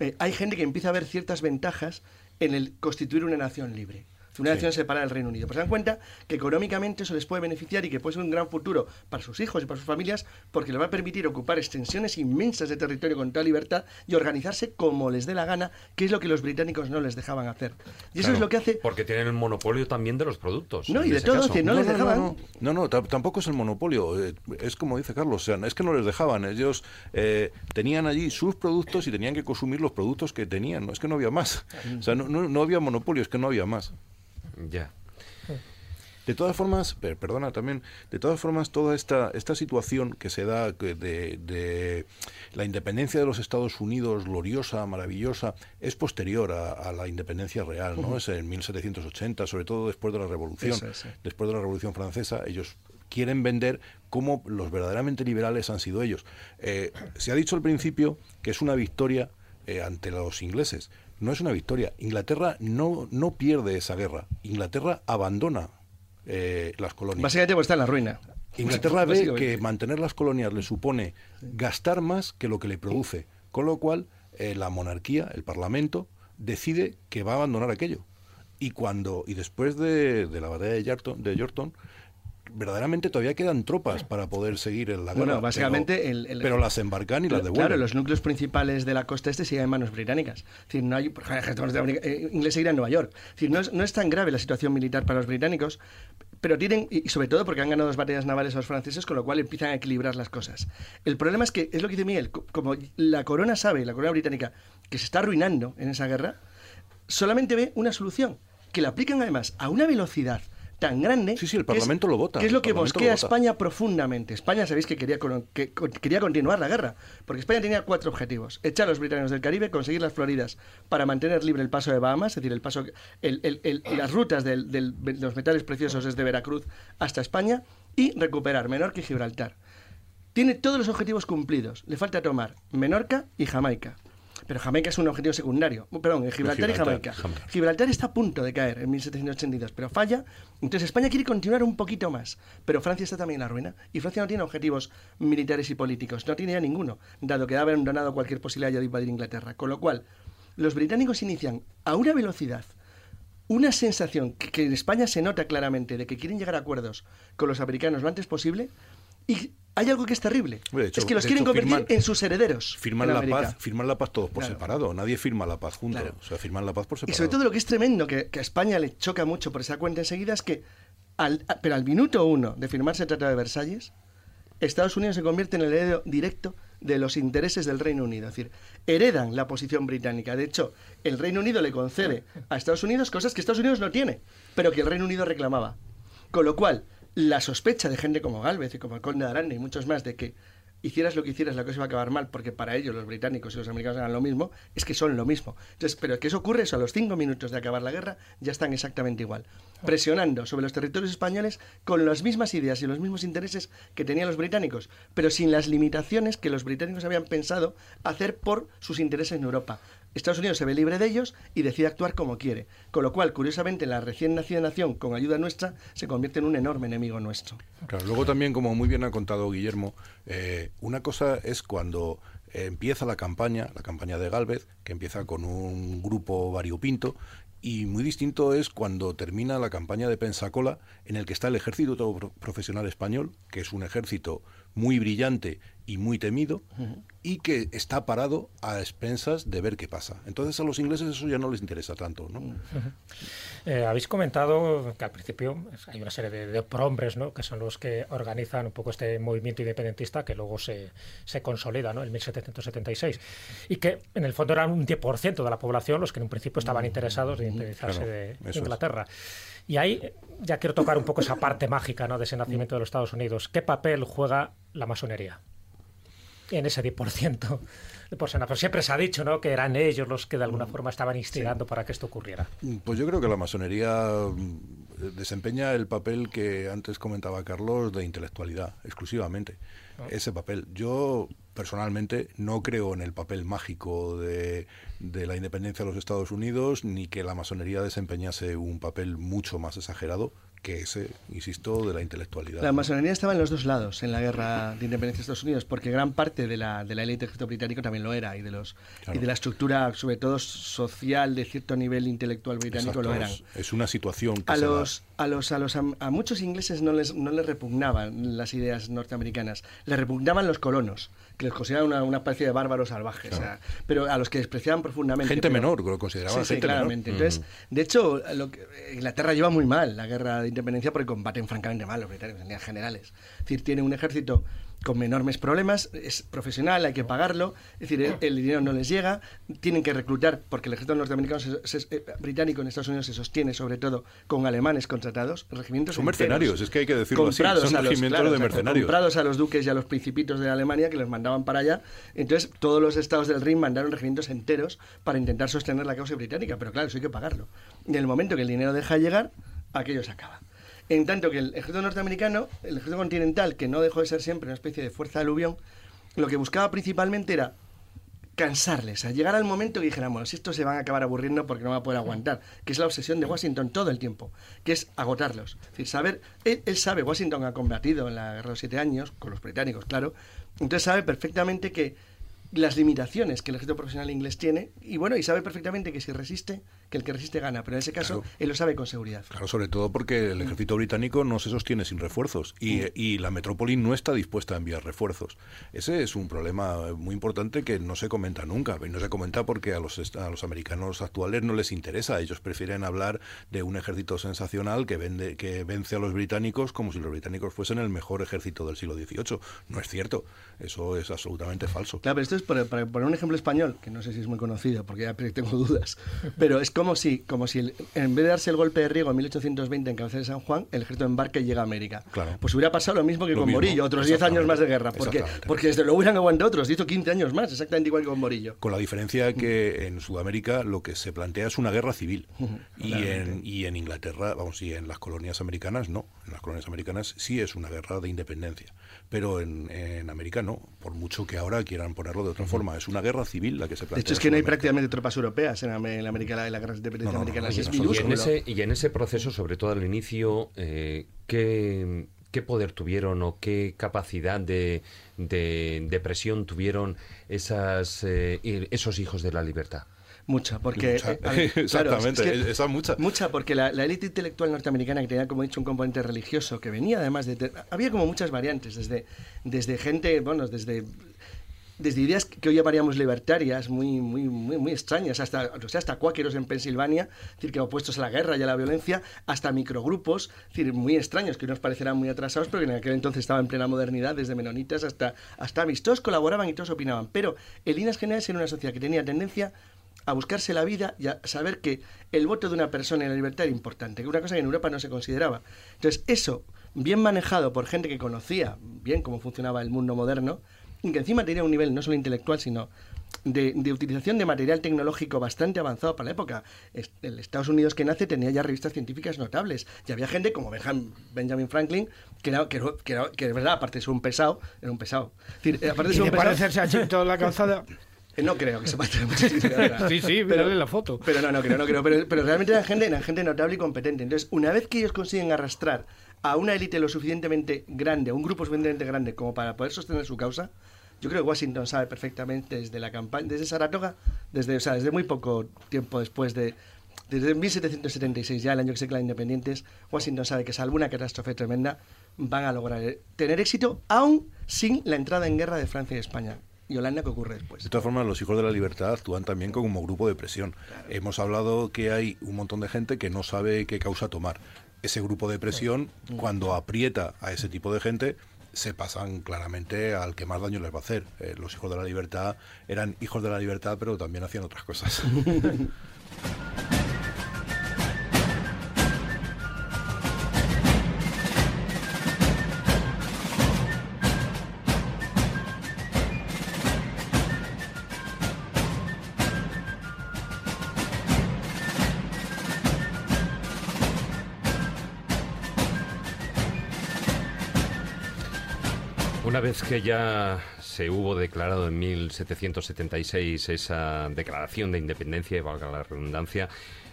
eh, hay gente que empieza a ver ciertas ventajas en el constituir una nación libre. Una decisión separada del Reino Unido. Pues se dan cuenta que económicamente eso les puede beneficiar y que puede ser un gran futuro para sus hijos y para sus familias porque les va a permitir ocupar extensiones inmensas de territorio con toda libertad y organizarse como les dé la gana, que es lo que los británicos no les dejaban hacer. Y eso es lo que hace... Porque tienen el monopolio también de los productos. No, y de todo, no, no, les dejaban... No, no, tampoco es el monopolio. Eh, es como dice Carlos, o sea, es que no les dejaban. Ellos eh, tenían allí sus productos y tenían que consumir los productos que tenían. No es que no había más. O sea, no, no había monopolio, es que no había más. Ya. De todas formas, perdona también, de todas formas, toda esta, esta situación que se da de, de la independencia de los Estados Unidos, gloriosa, maravillosa, es posterior a, la independencia real, ¿no? Es en 1780, sobre todo después de la Revolución. Después de la Revolución Francesa, ellos quieren vender cómo los verdaderamente liberales han sido ellos. Eh, se ha dicho al principio que es una victoria eh, ante los ingleses. No es una victoria. Inglaterra no, no pierde esa guerra. Inglaterra abandona eh, las colonias. Básicamente está en la ruina. Inglaterra ve que mantener las colonias le supone gastar más que lo que le produce, con lo cual eh, la monarquía, el Parlamento, decide que va a abandonar aquello. Y cuando y después de, la batalla de Yorkton, de Yorkton verdaderamente todavía quedan tropas para poder seguir en la guerra. Bueno, básicamente... Pero, las embarcan y las devuelven. Claro, los núcleos principales de la costa este siguen en manos británicas. Es decir, no hay... Por ejemplo, eh, inglés irá en Nueva York. Es decir, no es, no es tan grave la situación militar para los británicos, pero tienen, y sobre todo porque han ganado dos batallas navales a los franceses, con lo cual empiezan a equilibrar las cosas. El problema es que, es lo que dice Miguel, como la corona sabe, la corona británica, que se está arruinando en esa guerra, solamente ve una solución, que la aplican además a una velocidad tan grande. Sí, sí, el Parlamento lo vota. Que es lo que mosquea a España profundamente. España, sabéis que quería, que quería continuar la guerra, porque España tenía cuatro objetivos. Echar a los británicos del Caribe, conseguir las Floridas para mantener libre el paso de Bahamas, es decir, el paso, las rutas de los metales preciosos desde Veracruz hasta España, y recuperar Menorca y Gibraltar. Tiene todos los objetivos cumplidos. Le falta tomar Menorca y Jamaica. Pero Jamaica es un objetivo secundario. Perdón, en Gibraltar, y Jamaica. Gibraltar está a punto de caer en 1782, pero falla. Entonces España quiere continuar un poquito más. Pero Francia está también en la ruina. Y Francia no tiene objetivos militares y políticos. No tiene ya ninguno, dado que ha abandonado cualquier posibilidad de invadir Inglaterra. Con lo cual, los británicos inician a una velocidad una sensación que, en España se nota claramente de que quieren llegar a acuerdos con los americanos lo antes posible y hay algo que es terrible. es que los quieren convertir en sus herederos. Firman la paz, firman la paz todos por separado. Nadie firma la paz juntos. O sea, firman la paz por separado. Y sobre todo lo que es tremendo, que, a España le choca mucho por esa cuenta enseguida, es que, al, pero al minuto uno de firmarse el Tratado de Versalles, Estados Unidos se convierte en el heredero directo de los intereses del Reino Unido. Es decir, heredan la posición británica. De hecho, el Reino Unido le concede a Estados Unidos cosas que Estados Unidos no tiene, pero que el Reino Unido reclamaba. Con lo cual, la sospecha de gente como Galvez y como el conde de Aranda y muchos más de que hicieras lo que hicieras, la cosa iba a acabar mal, porque para ellos los británicos y los americanos eran lo mismo, es que son lo mismo. Entonces, pero que eso ocurre, eso a los cinco minutos de acabar la guerra ya están exactamente igual, presionando sobre los territorios españoles con las mismas ideas y los mismos intereses que tenían los británicos, pero sin las limitaciones que los británicos habían pensado hacer por sus intereses en Europa. Estados Unidos se ve libre de ellos y decide actuar como quiere. Con lo cual, curiosamente, la recién nacida nación, con ayuda nuestra, se convierte en un enorme enemigo nuestro. Luego también, como muy bien ha contado Guillermo, eh, una cosa es cuando empieza la campaña, la campaña de Galvez, que empieza con un grupo variopinto, y muy distinto es cuando termina la campaña de Pensacola, en el que está el ejército profesional español, que es un ejército muy brillante y muy temido, y que está parado a expensas de ver qué pasa. Entonces a los ingleses eso ya no les interesa tanto. ¿no? Eh, habéis comentado que al principio hay una serie de, prohombres ¿no? que son los que organizan un poco este movimiento independentista que luego se, se consolida ¿no? en 1776 y que en el fondo eran un 10% de la población los que en un principio estaban interesados en independizarse de Inglaterra. Y ahí ya quiero tocar un poco esa parte [laughs] mágica ¿no? de ese nacimiento de los Estados Unidos. ¿Qué papel juega la masonería? En ese 10% de personas. Pero siempre se ha dicho ¿no? que eran ellos los que de alguna mm, forma estaban instigando para que esto ocurriera. Pues yo creo que la masonería mm, desempeña el papel que antes comentaba Carlos de intelectualidad, exclusivamente. Ah. Ese papel. Yo personalmente no creo en el papel mágico de, de, la independencia de los Estados Unidos, ni que la masonería desempeñase un papel mucho más exagerado que es, insisto, de la intelectualidad. La masonería estaba en los dos lados en la guerra de independencia de Estados Unidos, porque gran parte de la, de la élite ejército británico también lo era, y de, los, y de la estructura, sobre todo social, de cierto nivel intelectual británico, lo eran. Es una situación que a los, a los, a los a, muchos ingleses no les, no les repugnaban las ideas norteamericanas, les repugnaban los colonos, que les consideraban una, especie de bárbaros salvajes, pero a los que despreciaban profundamente. Gente menor, lo consideraban sí, claramente. Entonces, de hecho, lo que, Inglaterra lleva muy mal la guerra de independencia porque combaten francamente mal los británicos en generales. Es decir, tiene un ejército con enormes problemas, es profesional, hay que pagarlo, es decir, el, dinero no les llega, tienen que reclutar, porque el ejército norteamericano eh, británico en Estados Unidos se sostiene sobre todo con alemanes contratados, regimientos Son mercenarios, es que hay que decirlo así, son regimientos de mercenarios. Comprados a los duques y a los principitos de Alemania que los mandaban para allá, entonces todos los estados del Rin mandaron regimientos enteros para intentar sostener la causa británica, pero claro, eso hay que pagarlo. Y en el momento que el dinero deja de llegar, aquello se acaba. En tanto que el ejército norteamericano, el ejército continental, que no dejó de ser siempre una especie de fuerza de aluvión, lo que buscaba principalmente era cansarles, a llegar al momento que dijéramos, si estos se van a acabar aburriendo porque no va a poder aguantar, que es la obsesión de Washington todo el tiempo, que es agotarlos. Saber, él, él sabe, Washington ha combatido en la guerra de los siete años, con los británicos, claro, entonces sabe perfectamente que las limitaciones que el ejército profesional inglés tiene y bueno, y sabe perfectamente que si resiste, que el que resiste gana, pero en ese caso él lo sabe con seguridad. Claro, sobre todo porque el ejército británico no se sostiene sin refuerzos y, y, la metrópoli no está dispuesta a enviar refuerzos. Ese es un problema muy importante que no se comenta nunca, y no se comenta porque a los, a los americanos actuales no les interesa, ellos prefieren hablar de un ejército sensacional que, vende, que vence a los británicos como si los británicos fuesen el mejor ejército del siglo XVIII. No es cierto, eso es absolutamente falso. Claro, pero esto es para, poner un ejemplo español, que no sé si es muy conocido porque ya tengo dudas, pero es como si, como si en vez de darse el golpe de riego en 1820 en cabeza de San Juan, el ejército embarca y llega a América. Claro. Pues hubiera pasado lo mismo que con Morillo, otros 10 años más de guerra. Porque, porque desde luego hubieran aguantado otros, hizo 15 años más, exactamente igual que con Morillo. Con la diferencia que en Sudamérica lo que se plantea es una guerra civil. y, en, y en Inglaterra, vamos, y en las colonias americanas no. En las colonias americanas sí es una guerra de independencia pero en, América no, por mucho que ahora quieran ponerlo de otra forma. Es una guerra civil la que se plantea. De hecho, es que no hay prácticamente tropas europeas en, América, en la guerra de independencia americana. y, en ese, y en ese proceso, sobre todo al inicio, eh, ¿qué, poder tuvieron o qué capacidad de, de, presión tuvieron esas, eh, esos hijos de la libertad? Mucha, porque... Eh, [laughs] exactamente, esa mucha. Mucha, porque la, élite intelectual norteamericana que tenía, como he dicho, un componente religioso, que venía además de... Había como muchas variantes, desde, desde gente, bueno, desde desde ideas que hoy llamaríamos libertarias, muy, muy, muy, muy extrañas, hasta, o sea, hasta cuáqueros en Pensilvania, es decir, que opuestos a la guerra y a la violencia, hasta microgrupos, decir, muy extraños, que nos parecerán muy atrasados, pero que en aquel entonces estaban en plena modernidad, desde menonitas hasta, hasta todos colaboraban y todos opinaban. Pero en líneas generales era una sociedad que tenía tendencia a buscarse la vida y a saber que el voto de una persona en la libertad era importante, que una cosa que en Europa no se consideraba. Entonces, eso, bien manejado por gente que conocía bien cómo funcionaba el mundo moderno, y que encima tenía un nivel no solo intelectual, sino de, utilización de material tecnológico bastante avanzado para la época. El Estados Unidos que nace tenía ya revistas científicas notables. Y había gente como Benjamin Franklin, que era, que, que, de verdad, aparte de ser un pesado, era un pesado. aparte de ser un pesado, parecerse a toda la calzada? [laughs] No creo que se pase Sí, sí, pero, la foto. Pero no, no creo, no creo. Pero, pero realmente eran gente, eran gente notable y competente. Entonces, una vez que ellos consiguen arrastrar a una élite lo suficientemente grande, a un grupo suficientemente grande como para poder sostener su causa, yo creo que Washington sabe perfectamente desde la campaña, desde Saratoga, desde, o sea, desde muy poco tiempo después de, desde 1776, ya el año que se declara independientes, Washington sabe que salvo una catástrofe tremenda, van a lograr tener éxito aún sin la entrada en guerra de Francia y España y Holanda, ¿qué ocurre después? De todas formas, los hijos de la libertad actúan también como grupo de presión. Hemos hablado que hay un montón de gente que no sabe qué causa tomar. Ese grupo de presión, cuando aprieta a ese tipo de gente, se pasan claramente al que más daño les va a hacer. Eh, los hijos de la libertad eran hijos de la libertad, pero también hacían otras cosas. [laughs] Una vez que ya se hubo declarado en 1776 esa declaración de independencia, y valga la redundancia,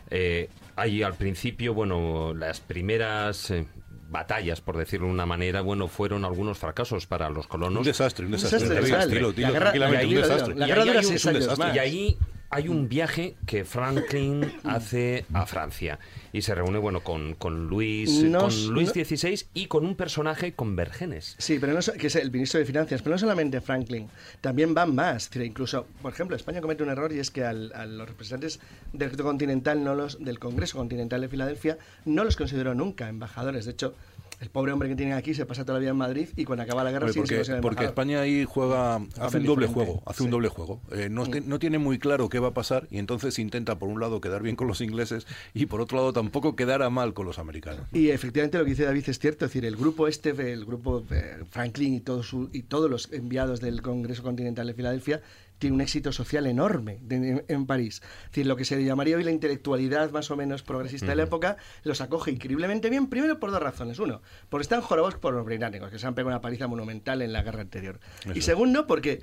Eh, hay al principio, bueno, las primeras eh, batallas, por decirlo de una manera, bueno, fueron algunos fracasos para los colonos. Un desastre, un desastre. desastre, Dilo, desastre. dilo, dilo La guerra- tranquilamente, un desastre. la guerra dura un- seis un años desastre. más. Y ahí hay un viaje que Franklin [coughs] hace a Francia y se reúne, bueno, con, con Luis, No con Luis no- XVI y con un personaje con Vergenes. Sí, pero no que es el ministro de Finanzas, pero no solamente Franklin, también van más. Incluso, por ejemplo, España comete un error y es que al- a los representantes del Continental, no los, del Congreso Continental de Filadelfia, no los consideró nunca embajadores. De hecho, el pobre hombre que tienen aquí se pasa toda la vida en Madrid y cuando acaba la guerra sigue porque, porque España ahí juega, hace un doble diferente. juego, hace un Sí. doble juego. Eh, no, te- no tiene muy claro qué va a pasar y entonces intenta por un lado quedar bien con los ingleses y por otro lado tampoco quedar a mal con los americanos. Y efectivamente lo que dice David es cierto, es decir, el grupo este, el grupo eh, Franklin y, todos su- y todos los enviados del Congreso Continental de Filadelfia tiene un éxito social enorme de- en, en París. Es decir, lo que se llamaría hoy la intelectualidad más o menos progresista de la época los acoge increíblemente bien, primero por dos razones. Uno, porque están jorobados por los británicos, que se han pegado una paliza monumental en la guerra anterior. Y segundo, porque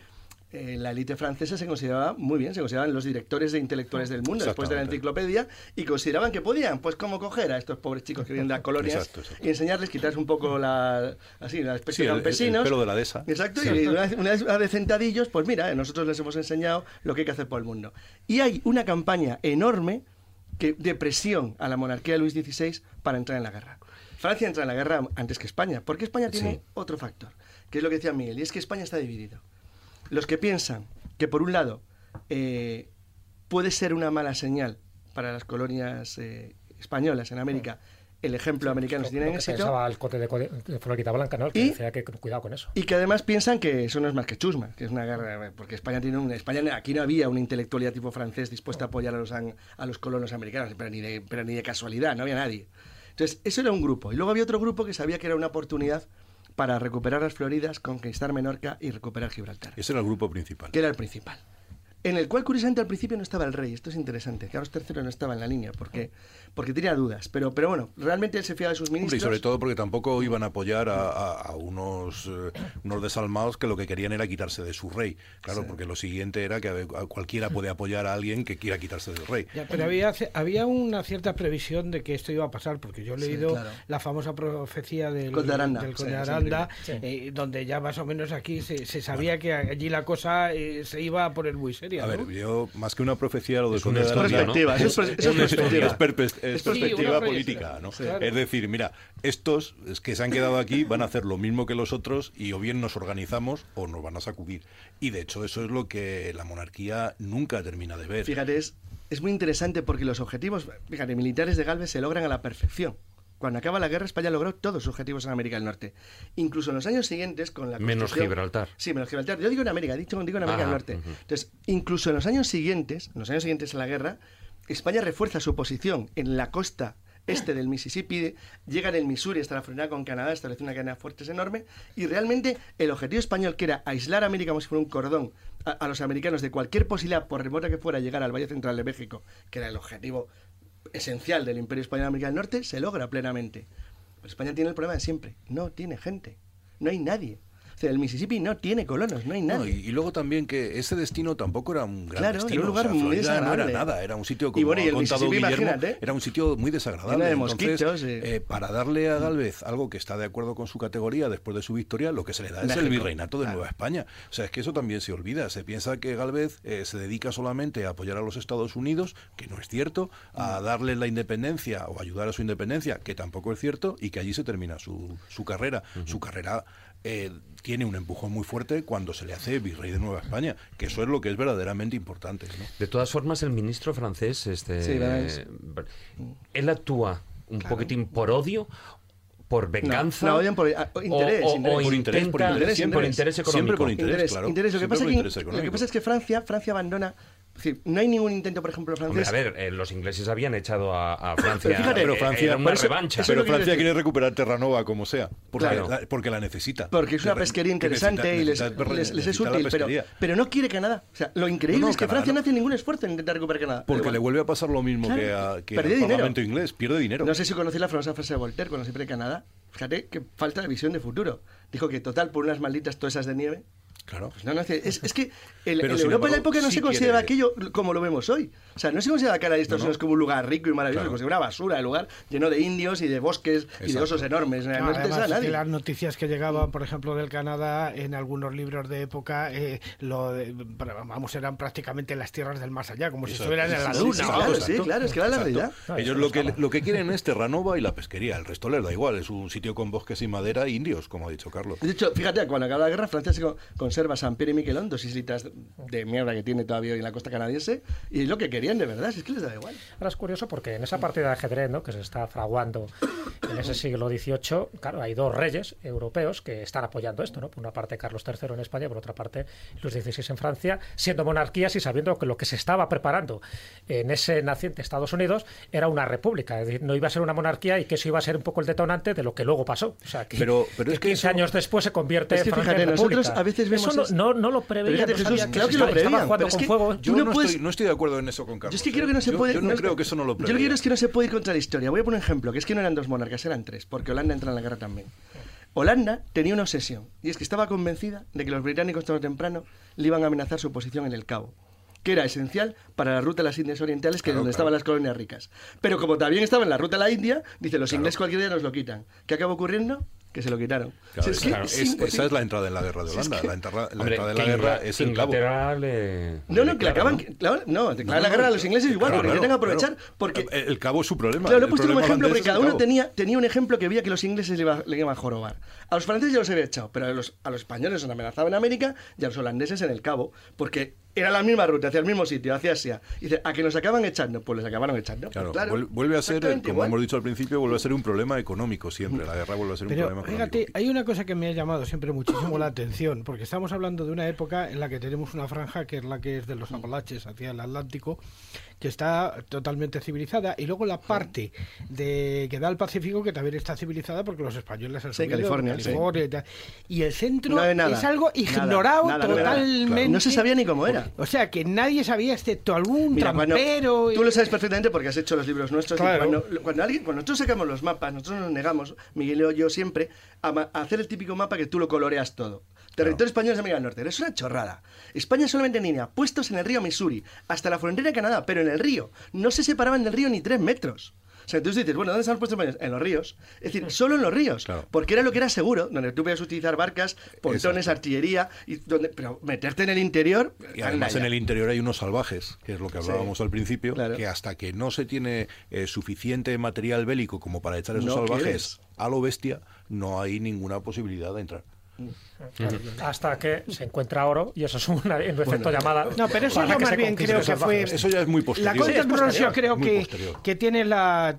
eh, la élite francesa se consideraba muy bien, se consideraban los directores de intelectuales del mundo después de la enciclopedia y consideraban que podían, pues, como coger a estos pobres chicos que vienen de las colonias Exacto, exacto. y enseñarles, quitarles un poco la, así, la especie Sí, de el- campesinos. el pelo de la dehesa. Exacto, y una, vez- una vez de sentadillos, pues mira, eh, nosotros les hemos enseñado lo que hay que hacer por el mundo. Y hay una campaña enorme que, de presión a la monarquía de Luis XVI para entrar en la guerra. Francia entra en la guerra antes que España, porque España tiene Sí. otro factor, que es lo que decía Miguel, y es que España está dividido. Los que piensan que por un lado eh, puede ser una mala señal para las colonias eh, españolas en América el ejemplo americano si tienen que éxito, pensaba el cote de, de Florida Blanca, ¿no? El que Y- decía que cuidado con eso. y que además piensan que eso no es más que chusma, que es una guerra, porque España tiene un, España aquí no había una intelectualidad tipo francés dispuesta a apoyar a los, a los colonos americanos, pero ni, de, pero ni de casualidad, no había nadie. Entonces, eso era un grupo. Y luego había otro grupo que sabía que era una oportunidad para recuperar las Floridas, conquistar Menorca y recuperar Gibraltar, Ese era el grupo principal. que era el principal. En el cual, curiosamente, al principio no estaba el rey. Esto es interesante. Carlos III no estaba en la línea porque, porque tenía dudas. Pero, pero bueno, realmente él se fiaba de sus Hombre, ministros. y sobre todo porque tampoco iban a apoyar a, a- a unos, eh, unos desalmados que lo que querían era quitarse de su rey. Claro, porque lo siguiente era que cualquiera puede apoyar a alguien que quiera quitarse del rey. Ya, pero había, había una cierta previsión de que esto iba a pasar, porque yo he Sí, leído claro. la famosa profecía del Conde de Aranda, del Conde de es Aranda, eh, donde ya más o menos aquí se, se sabía que allí la cosa eh, se iba a poner muy seria. A ¿no? ver, yo más que una profecía lo de Es un Conde Aranda, ¿no? Perspectiva, es es perspectiva. Es Sí, perspectiva política. ¿no? Sí, claro. Es decir, mira, estos es que se han quedado aquí van a hacer lo mismo que los otros y o bien nos organizamos o nos van a sacudir. Y de hecho eso es lo que la monarquía nunca termina de ver. Fíjate, es, es muy interesante porque los objetivos, fíjate, militares de Galvez se logran a la perfección. Cuando acaba la guerra, España logró todos sus objetivos en América del Norte. Incluso en los años siguientes, con la Menos Gibraltar. Sí, menos Gibraltar. Yo digo en América, dicho digo en América del Norte. Entonces, incluso en los años siguientes, en los años siguientes a la guerra, España refuerza su posición en la costa este del Mississippi, llega en el Missouri hasta la frontera con Canadá, establece una cadena de fuertes enorme, y realmente el objetivo español, que era aislar a América como si fuera un cordón a, los americanos de cualquier posibilidad, por remota que fuera, llegar al Valle Central de México, que era el objetivo esencial del Imperio Español de América del Norte, se logra plenamente. Pero España tiene el problema de siempre, no tiene gente, no hay nadie. Sea, el Mississippi no tiene colonos, no hay No, nadie. y, y luego también que ese destino tampoco era un gran Claro, era un destino. lugar o sea, muy no era desagradable. nada, era un sitio Y como bueno, y el contado Guillermo, era un sitio muy desagradable. De Entonces, eh, para darle a Galvez algo que está de acuerdo con su categoría después de su victoria, lo que se le da es el virreinato de claro. Nueva España. O sea, es que eso también se olvida. Se piensa que Galvez eh, se dedica solamente a apoyar a los Estados Unidos, que no es cierto, a Mm. darle la independencia o ayudar a su independencia, que tampoco es cierto, y que allí se termina su, su carrera. Su carrera eh, tiene un empujón muy fuerte cuando se le hace virrey de Nueva España, que eso es lo que es verdaderamente importante. ¿no? De todas formas, el ministro francés, este, Sí, él actúa un poquitín por odio, por venganza. no, odian por- ah, o- interés, o, o interés. Por interés, por intenta- interés, siempre por interés. interés Siempre económico. por interés. Interés, claro. interés. Lo, que pasa por es que, interés lo que económico. pasa es que Francia, Francia abandona. No hay ningún intento, por ejemplo, Hombre, francés. a ver, eh, los ingleses habían echado a, a [laughs] Francia. Pero fíjate, Pero eh, Francia, era una por eso- revancha. eso es pero Francia quiere recuperar Terranova como sea, porque, Claro. la, porque la necesita. Porque es una Que- pesquería que interesante necesita- y les, necesita- les- les es útil, pero, pero no quiere Canadá. O sea, lo increíble No, no, es que Canadá Francia no no. hace ningún esfuerzo en intentar recuperar Canadá. Porque le vuelve a pasar lo mismo Claro. que, a, que al dinero. Parlamento inglés, pierde dinero. No sé si conocéis la famosa frase de Voltaire cuando se pierde Canadá. Fíjate que falta de visión de futuro. Dijo que total, por unas malditas tosas de nieve, Claro. Pues no, no, es, es que el, sin Europa de la embargo, época no sí se considera quiere- aquello como lo vemos hoy. O sea, no se considera Canadá y Estados No, no. Unidos como un lugar rico y maravilloso, Claro. se una basura, el lugar lleno de indios y de bosques y de Exacto. osos enormes. No, además, nadie. que las noticias que llegaban, por ejemplo, del Canadá, en algunos libros de época, eh, lo de- vamos, eran prácticamente las tierras del más allá, como si estuvieran en la luna. sí, claro, exacto. sí, claro, es que era la Exacto. realidad. Ellos lo que, lo que quieren es Terranova y la pesquería. El resto les da igual. Es un sitio con bosques y madera e indios, como ha dicho Carlos. De hecho, fíjate, cuando acaba la guerra, Francia se conserva San Pierre y Miquelón, dos islitas de mierda que tiene todavía hoy en la costa canadiense, y es lo que querían de verdad, si es que les da igual. Ahora es curioso porque en esa partida de ajedrez ¿no? que se está fraguando en ese siglo XVIII, claro, hay dos reyes europeos que están apoyando esto, ¿no? Por una parte Carlos III en España, por otra parte Luis XVI en Francia, siendo monarquías y sabiendo que lo que se estaba preparando en ese naciente Estados Unidos era una república, es decir, no iba a ser una monarquía y que eso iba a ser un poco el detonante de lo que luego pasó. O sea, que, Pero- pero es que 15 eso- años después se convierte Es que Francia fíjate, en nosotros república. a veces vemos Eso no, no, no lo preveía, no Jesús, sabía claro que se lo estaba- preveían, estaba jugando pero es con que fuego. Yo no puedes- estoy, no estoy de acuerdo en eso con Yo Carlos. es que creo que no se Yo- puede. Yo no, creo que eso no lo Yo lo que quiero preveía. es que no se puede ir contra la historia. Voy a poner un ejemplo, que es que no eran dos monarcas, eran tres, porque Holanda entra en la guerra también. Holanda tenía una obsesión, y es que estaba convencida de que los británicos tarde o temprano le iban a amenazar su posición en el Cabo que era esencial para la ruta de las Indias Orientales, que es Claro, donde claro. estaban las colonias ricas. Pero como también estaba en la ruta de la India, dice, los ingleses cualquier día nos lo quitan. ¿Qué acabó ocurriendo? Que se lo quitaron. Claro, claro, es es- esa es la entrada en la guerra de Si es Holanda. que- La, enterra- la Hombre, entrada en la guerra es el cabo. Inglaterra le- No, no, que acaban. ¿no? Claro, no, declaran la No, guerra a los ingleses igual, claro, porque claro, intentan aprovechar. claro. Porque El, el cabo es su problema. Claro, lo he puesto como problema ejemplo porque cada uno tenía, tenía un ejemplo que veía que los ingleses le, iba- le iban a jorobar. A los franceses ya los había echado, pero a los, a los españoles los amenazaban en América y a los holandeses en el Cabo, porque era la misma ruta, hacia el mismo sitio, hacia Asia. Y dice, ¿a que nos acaban echando? Pues les acabaron echando. Claro, Pues vuel- vuelve a ser, como igual. hemos dicho al principio, vuelve a ser un problema económico siempre. La guerra vuelve a ser un problema económico. fíjate, hay una cosa que me ha llamado siempre muchísimo la atención, porque estamos hablando de una época en la que tenemos una franja que es la que es de los Apalaches hacia el Atlántico, que está totalmente civilizada, y luego la parte de que da al Pacífico que también está civilizada porque los españoles han Sí, subido, California, sí. y, tal. Y el centro No hay nada, es algo ignorado nada, nada. totalmente. No se sabía ni cómo era. O sea, que nadie sabía, excepto algún Mira, cuando- trampero. y- tú lo sabes perfectamente porque has hecho los libros nuestros. Claro. cuando, cuando alguien, cuando nosotros sacamos los mapas, nosotros nos negamos, Miguel y yo siempre, a, hacer el típico mapa que tú lo coloreas todo. Territorio español es América del Norte. Es una chorrada. España solamente en línea, puestos en el río Missouri, hasta la frontera de Canadá, pero en el río. No se separaban del río ni tres metros. O sea, entonces dices, bueno, ¿dónde están los puestos españoles? En los ríos. Es decir, solo en los ríos. Claro. Porque era lo que era seguro, donde tú podías utilizar barcas, pontones, Exacto. artillería, y donde, pero meterte en el interior. Y además en el interior hay unos salvajes, que es lo que hablábamos al principio, claro. que hasta que no se tiene eh, suficiente material bélico como para echar esos No salvajes quieres. a lo bestia, no hay ninguna posibilidad de entrar. Hasta que se encuentra oro y eso es una en efecto llamada No, pero eso yo más bien creo que fue... salvajes. Eso ya es muy La posterior. Golden Sí, Rose yo creo que, que tiene la...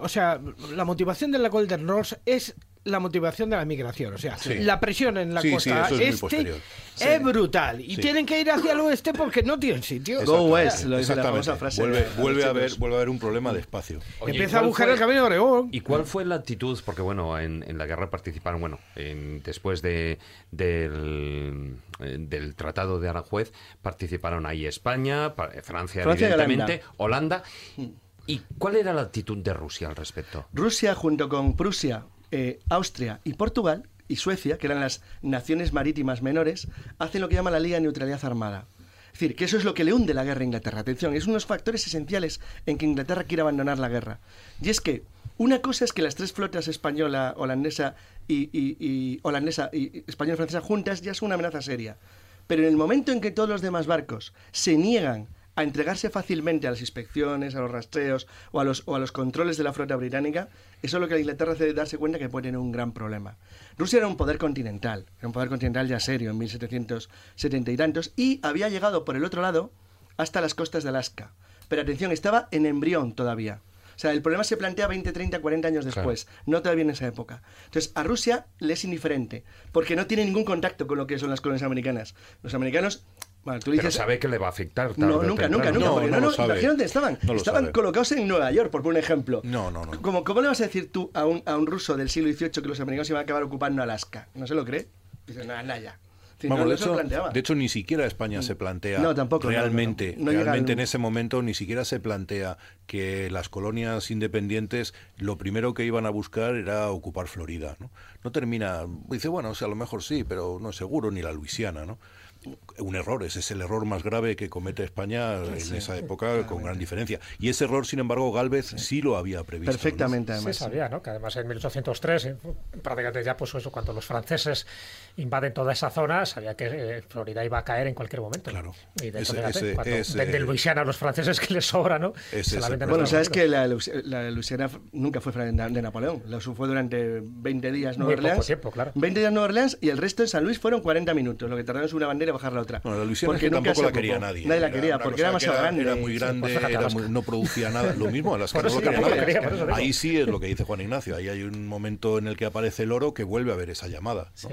O sea, la motivación de la Golden Rose es la motivación de la migración. O sea, Sí. la presión en la Sí, sí, costa eso es este es brutal. Y Sí. tienen que ir hacia el oeste porque no tienen sitio. Go west, lo dice la frase. Vuelve, de- vuelve, de a haber, vuelve a haber un problema de espacio. Oye, ¿y Empieza a buscar fue- el camino de Oregón. ¿Y cuál fue la actitud? Porque bueno, en, en la guerra participaron, bueno, en- después de, del, eh, del Tratado de Aranjuez, participaron ahí España, pa- Francia, Francia evidentemente, Holanda. ¿Y cuál era la actitud de Rusia al respecto? Rusia junto con Prusia, eh, Austria y Portugal y Suecia, que eran las naciones marítimas menores, hacen lo que llama la Liga de Neutralidad Armada. Es decir, que eso es lo que le hunde la guerra a Inglaterra. Atención, es uno de los factores esenciales en que Inglaterra quiere abandonar la guerra. Y es que una cosa es que las tres flotas española, holandesa y, y- y- holandesa y española francesa juntas ya son una amenaza seria. Pero en el momento en que todos los demás barcos se niegan a entregarse fácilmente a las inspecciones, a los rastreos o a los, o a los controles de la flota británica, eso es lo que a Inglaterra hace darse cuenta que puede tener un gran problema. Rusia era un poder continental, era un poder continental ya serio en 1770 y tantos, y había llegado por el otro lado hasta las costas de Alaska. Pero atención, estaba en embrión todavía. O sea, el problema se plantea 20, 30, 40 años después, no todavía en esa época. Entonces, a Rusia le es indiferente, porque no tiene ningún contacto con lo que son las colonias americanas. Los americanos, bueno, tú Pero dices... sabe que le va a afectar. tarde No, nunca, nunca, nunca. No, porque no no, no, imagínate, estaban. No estaban colocados en Nueva York, por poner un ejemplo. No, no, no. ¿Cómo, ¿Cómo le vas a decir tú a un, a un ruso del siglo XVIII que los americanos iban a acabar ocupando Alaska? ¿No se lo cree? Dice, no, anda ya. Sí, Vamos, no, de, no se lo hecho, planteaba. de hecho, ni siquiera España se plantea No, tampoco, no, no, no. realmente, No realmente al- en ese momento ni siquiera se plantea que las colonias independientes lo primero que iban a buscar era ocupar Florida. No, no termina, dice, bueno, o sea, a lo mejor sí, pero no es seguro, ni la Luisiana, ¿no? Un error, ese es el error más grave que comete España en esa época con gran diferencia. Y ese error, sin embargo, Galvez sí, lo había previsto. ¿no? Perfectamente, Se además. sabía, ¿no? Que además en 1803, eh, prácticamente ya pues eso, cuando los franceses invaden toda esa zona, sabía que eh, Florida iba a caer en cualquier momento. Claro. Y de hecho, Ese- ese- cuando ese- venden Luisiana a los franceses que les sobra, ¿no? Ese Se es la el venden a Bueno, sabes que la, Luis- la Luisiana nunca fue de Napoleón. La fue durante 20 días Nueva poco Orleans. tiempo, claro. 20 días Nueva Orleans y el resto en San Luis fueron 40 minutos. Lo que tardaron es una bandera y bajar la otra. Bueno, la Luisiana es Porque que nunca tampoco la quería nadie. Nadie la quería, porque era demasiado que grande. Era muy Sí, grande, pues era muy- no producía nada. Lo mismo, [laughs] Alaska Por no eso lo sí. Ahí sí es lo que dice Juan Ignacio. Ahí hay un momento en el que aparece el oro que vuelve a ver esa llamada, ¿no?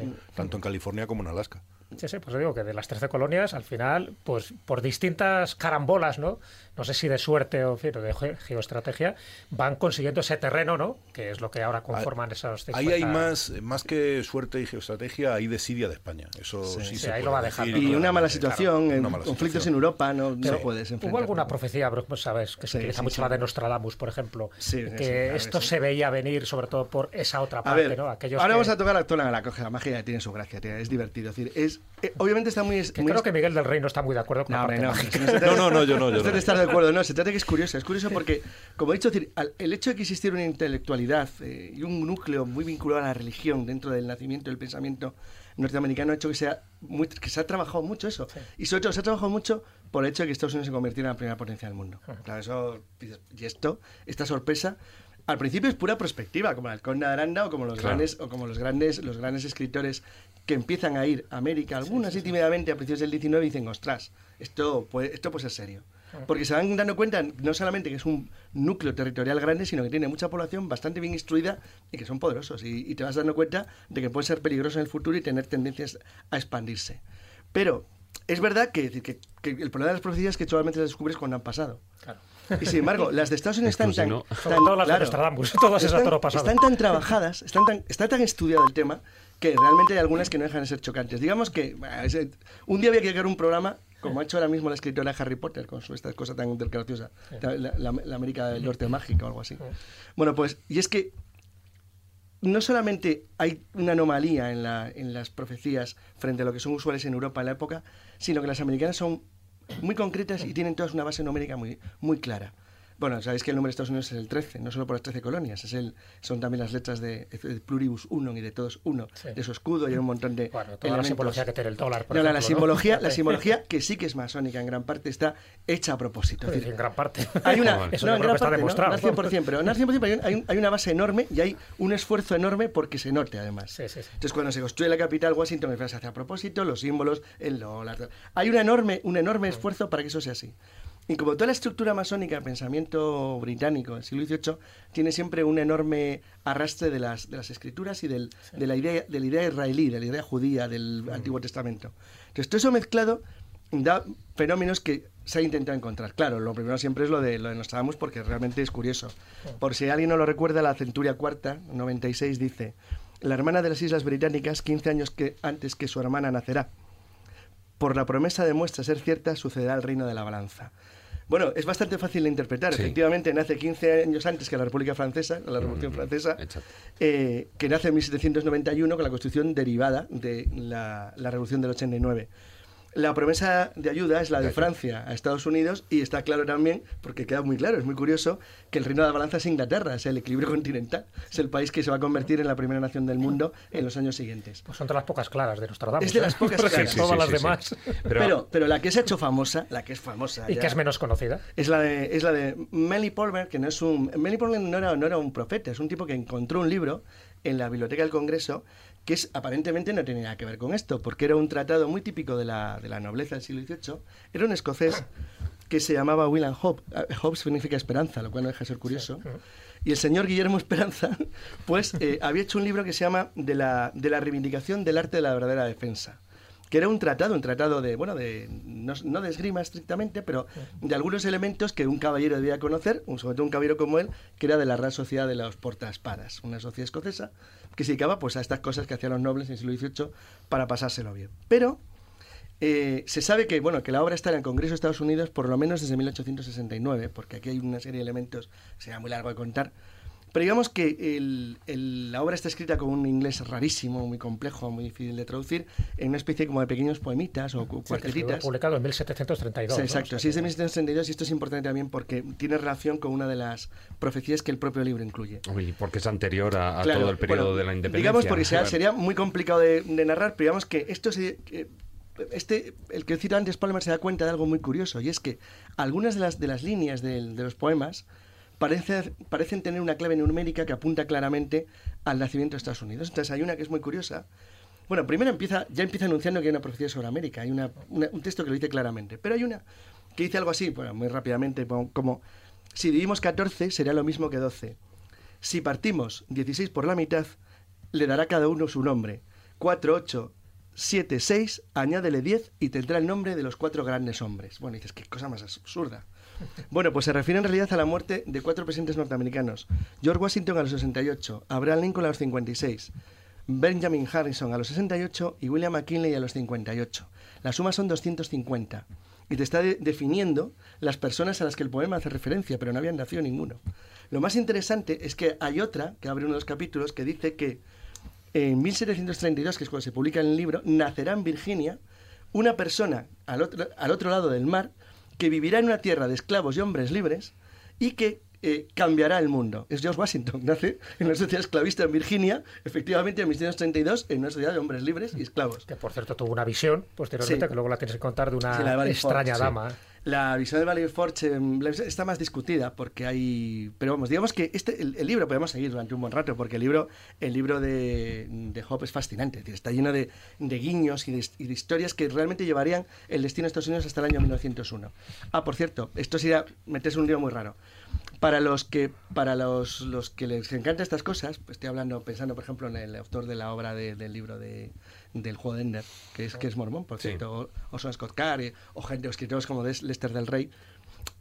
Tanto en California como en Alaska. Sí, sí, pues digo que de las 13 colonias, al final, pues por distintas carambolas, ¿no? No sé si de suerte o, de ge- geoestrategia, van consiguiendo ese terreno, ¿no? Que es lo que ahora conforman esos 50... Ahí hay más, más que suerte y geoestrategia, hay desidia de España. Eso sí, sí, se ahí puede lo va dejando. Y una mala claramente, situación, claro, eh, una mala conflictos situación. en Europa, no, no puedes enfrentar. Hubo alguna profecía, pero, pues, sabes, que se Sí, utiliza sí, mucho sí. la de Nostradamus, por ejemplo, que sí, claro que esto sí. se veía venir sobre todo por esa otra A parte, ver, ¿no? Aquellos ahora que, vamos a tocar la tola la coge la magia tiene su gracia, tiene- es divertido. Es decir, es, eh, obviamente está muy... que muy creo que Miguel del Rey no está muy de acuerdo con No, la parte no. mágica. [laughs] No No, de- no, no, yo no, yo [laughs] no. De acuerdo, no. Se trata de que es curioso. Es curioso porque, como he dicho, el hecho de que existiera una intelectualidad eh, y un núcleo muy vinculado a la religión dentro del nacimiento del pensamiento norteamericano ha hecho que, sea muy, que se ha trabajado mucho eso. Y sobre todo se ha trabajado mucho por el hecho de que Estados Unidos se convirtiera en la primera potencia del mundo. Claro, eso, y esto, esta sorpresa, al principio es pura perspectiva, como el Conde de Aranda o como los Claro. grandes o como los grandes los grandes escritores que empiezan a ir a América, algunas sí, tímidamente a principios del 19 dicen, ostras, esto puede, esto puede ser serio. Porque se van dando cuenta no solamente que es un núcleo territorial grande, sino que tiene mucha población bastante bien instruida y que son poderosos. Y, y te vas dando cuenta de que puede ser peligroso en el futuro y tener tendencias a expandirse. Pero es verdad que, que- que el problema de las profecías es que solamente las descubres cuando han pasado. Y sin embargo, las de Estados Unidos están tan, no- Sobre tan- todo las de Nostradamus, [laughs] todas esas están, todo pasado. están tan trabajadas, están tan, está tan estudiado el tema que realmente hay algunas que no dejan de ser chocantes. Digamos que un día había que llegar un programa, como ha hecho ahora mismo la escritora Harry Potter, con su, esta cosa tan graciosa, la, la- la América del Norte mágica o algo así. Bueno, pues, y es que no solamente hay una anomalía en, la- en las profecías frente a lo que son usuales en Europa en la época, sino que las americanas son muy concretas y tienen todas una base numérica muy, muy clara. Bueno, sabéis que el número de Estados Unidos es el 13, no solo por las 13 colonias, es el, son también las letras de, de pluribus unum y de todos uno, Sí. de su escudo y un montón de Bueno, toda la simbología que tiene el dólar, por No, ejemplo, la simbología, la simbología que sí que es masónica en gran parte está hecha a propósito. Es decir, en gran parte. hay una, [laughs] Eso no, en gran que está parte, no, demostrado. no al 100%, pero no al 100%, pero hay, un- un- una base enorme y hay un esfuerzo enorme porque se note además. Sí, sí, sí. Entonces cuando se construye la capital, Washington se hace a propósito, los símbolos, el dólar. Hay una enorme, un enorme esfuerzo para que eso sea así. Y como toda la estructura masónica, el pensamiento británico del siglo XVIII tiene siempre un enorme arrastre de las, de las escrituras y del, de, la idea, de la idea israelí, de la idea judía del Antiguo Testamento. Entonces todo eso mezclado da fenómenos que se ha intentado encontrar. Claro, lo primero siempre es lo de, lo de Nostradamus porque realmente es curioso. Por si alguien no lo recuerda, la Centuria Cuarta, 96, dice, la hermana de las Islas Británicas, 15 años que, antes que su hermana nacerá. Por la promesa demuestra ser cierta, sucederá el reino de la balanza. Bueno, es bastante fácil de interpretar. Sí. Efectivamente, nace 15 años antes que la República Francesa, la Revolución Francesa, exacto. eh, que nace en 1791 con la Constitución derivada de la, la Revolución del 89. La promesa de ayuda es la de Francia a Estados Unidos y está claro también, porque queda muy claro, es muy curioso, que el reino de la balanza es Inglaterra, es el equilibrio continental, es el país que se va a convertir en la primera nación del mundo en los años siguientes. Pues son de las pocas claras de Nostradamus. Es de ¿eh? las pocas [laughs] Porque claras. Todas Sí, las sí, sí, demás. sí. Pero, pero, la que se ha hecho famosa, la que es famosa Y ya, que es menos conocida. es la de, es la de Melly Palmer, que no es un... Melly Palmer no era, no era un profeta, es un tipo que encontró un libro en la biblioteca del Congreso que es, aparentemente no tenía nada que ver con esto, porque era un tratado muy típico de la, de la nobleza del siglo XVIII. Era un escocés que se llamaba William Hope. Eh, Hope significa esperanza, lo cual no deja de ser curioso. Y el señor Guillermo Esperanza, pues, eh, había hecho un libro que se llama de la, de la reivindicación del arte de la verdadera defensa que era un tratado, un tratado de, bueno, de no, no de esgrima estrictamente, pero de algunos elementos que un caballero debía conocer, sobre todo un caballero como él, que era de la Real Sociedad de los Portaespadas, una sociedad escocesa que se dedicaba pues, a estas cosas que hacían los nobles en el siglo XVIII para pasárselo bien. Pero eh, se sabe que, bueno, que la obra está en el Congreso de Estados Unidos por lo menos desde 1869, porque aquí hay una serie de elementos, será muy largo de contar, pero digamos que el- el- la obra está escrita con un inglés rarísimo, muy complejo, muy difícil de traducir, en una especie como de pequeños poemitas o Sí, que cuartetitas. publicado en 1732. Sí, ¿no? exacto, O sea sí, es de que- 1732 y esto es importante también porque tiene relación con una de las profecías que el propio libro incluye. Uy, porque es anterior a, a Claro, todo el periodo bueno, de la independencia. Digamos, porque sea- sería muy complicado de, de narrar, pero digamos que esto se, que este, el que cita antes Palmer se da cuenta de algo muy curioso, y es que algunas de las, de las líneas del- de, los poemas parece- parecen tener una clave numérica que apunta claramente al nacimiento de Estados Unidos. Entonces hay una que es muy curiosa. Bueno, primero empieza, ya empieza anunciando que hay una profecía sobre América, hay una- un texto que lo dice claramente, pero hay una que dice algo así, bueno, muy rápidamente, como, como, si dividimos 14 será lo mismo que 12. Si partimos 16 por la mitad, le dará cada uno su nombre. 4, 8, 7, 6, añádele 10 y tendrá el nombre de los cuatro grandes hombres. Bueno, dices, qué cosa más absurda. Bueno, pues se refiere en realidad a la muerte de cuatro presidentes norteamericanos. George Washington a los 68, Abraham Lincoln a los 56, Benjamin Harrison a los 68 y William McKinley a los 58. La suma son 250. Y te está de- definiendo las personas a las que el poema hace referencia, pero no habían nacido ninguno. Lo más interesante es que hay otra, que abre uno de los capítulos, que dice que en 1732, que es cuando se publica el libro, nacerá en Virginia una persona al otro lado del mar que vivirá en una tierra de esclavos y hombres libres y que eh, cambiará el mundo. Es George Washington, [laughs] nace en una sociedad esclavista en Virginia, efectivamente en 1732, en una sociedad de hombres libres y esclavos. Que por cierto tuvo una visión posteriormente, Sí. que luego la tienes que contar de una Sí, de extraña sí. dama. La visión de Valley Forge eh, visión está más discutida porque hay... Pero vamos, digamos que este, el, el libro podemos seguir durante un buen rato porque el libro, el libro de, de Hope es fascinante. es decir, Está lleno de, de guiños y de, y de historias que realmente llevarían el destino de Estados Unidos hasta el año 1901. Ah, por cierto, esto sería meterse en un lío muy raro. Para los que para los, los que les encantan estas cosas, pues estoy hablando, pensando por ejemplo en el autor de la obra de- del libro de, del juego de Ender, que es, que es mormón, por Sí. cierto, o Orson Scott Card, eh, o gente, o escritores como Lester del Rey,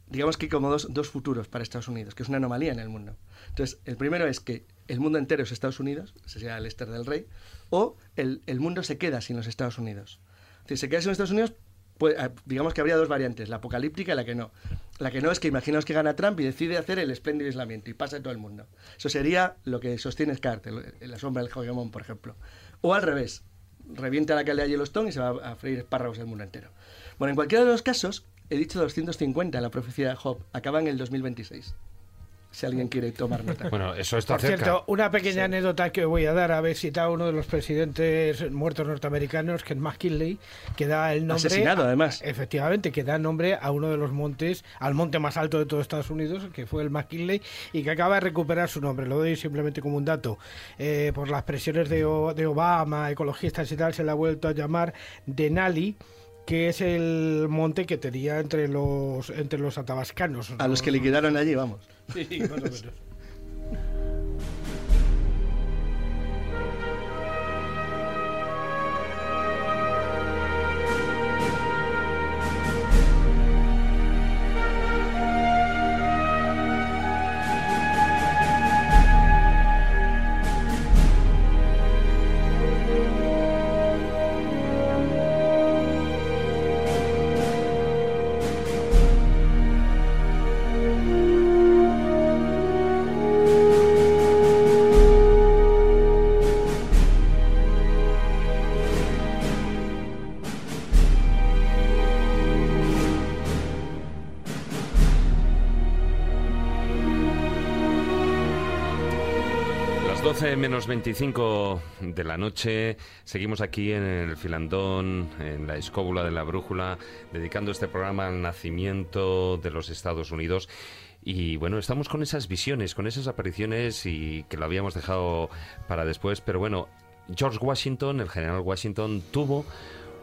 digamos que como dos, dos futuros para Estados Unidos, que es una anomalía en el mundo. Entonces, el primero es que el mundo entero es Estados Unidos, ese sería Lester del Rey, o el, el mundo se queda sin los Estados Unidos. Si se queda sin los Estados Unidos, pues, ah, digamos que habría dos variantes, la apocalíptica y la que no. La que no es que imaginaos que gana Trump y decide hacer el espléndido aislamiento y pasa a todo el mundo. Eso sería lo que sostiene el- la sombra del hegemón, por ejemplo. O al revés, revienta la calidad de Yellowstone y se va a freír espárragos el mundo entero. Bueno, en cualquiera de los casos, he dicho 250 en la profecía de Job, acaba en el 2026. Si alguien quiere tomar nota. Bueno, eso está Por cerca. cierto, una pequeña anécdota que voy a dar, haber citado a uno de los presidentes muertos norteamericanos, que es McKinley, que da el nombre... Asesinado, además. Efectivamente, que da nombre a uno de los montes, al monte más alto de todo Estados Unidos, que fue el McKinley, y que acaba de recuperar su nombre. Lo doy simplemente como un dato. Eh, por las presiones de, O- de Obama, ecologistas y tal, se le ha vuelto a llamar Denali, que es el monte que tenía entre los entre los atabascanos. A los que liquidaron allí, vamos. Sí, más o menos. [laughs] menos 25 de la noche, seguimos aquí en el filandón, en la escóbula de la brújula, dedicando este programa al nacimiento de los Estados Unidos. Y bueno, estamos con esas visiones, con esas apariciones y que lo habíamos dejado para después, pero bueno, George Washington, el general Washington, tuvo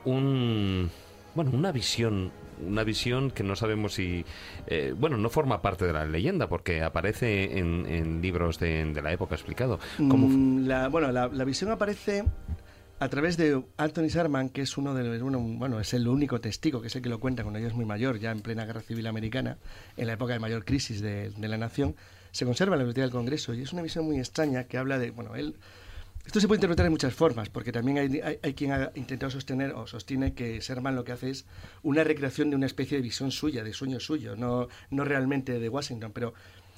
un bueno, una visión, una visión que no sabemos si, eh, bueno, no forma parte de la leyenda porque aparece en, en libros de, de la época explicado. ¿Cómo fu- Mm, la, bueno, la, la visión aparece a través de Anthony Sherman, que es uno de los, bueno, bueno, es el único testigo, que es el que lo cuenta cuando ella es muy mayor, ya en plena guerra civil americana, en la época de mayor crisis de, de la nación, se conserva en la Biblioteca del Congreso y es una visión muy extraña que habla de, bueno, él esto se puede interpretar de muchas formas, porque también hay, hay, quien ha intentado sostener o sostiene que Sherman lo que hace es una recreación de una especie de visión suya, de sueño suyo, no, no realmente de Washington, pero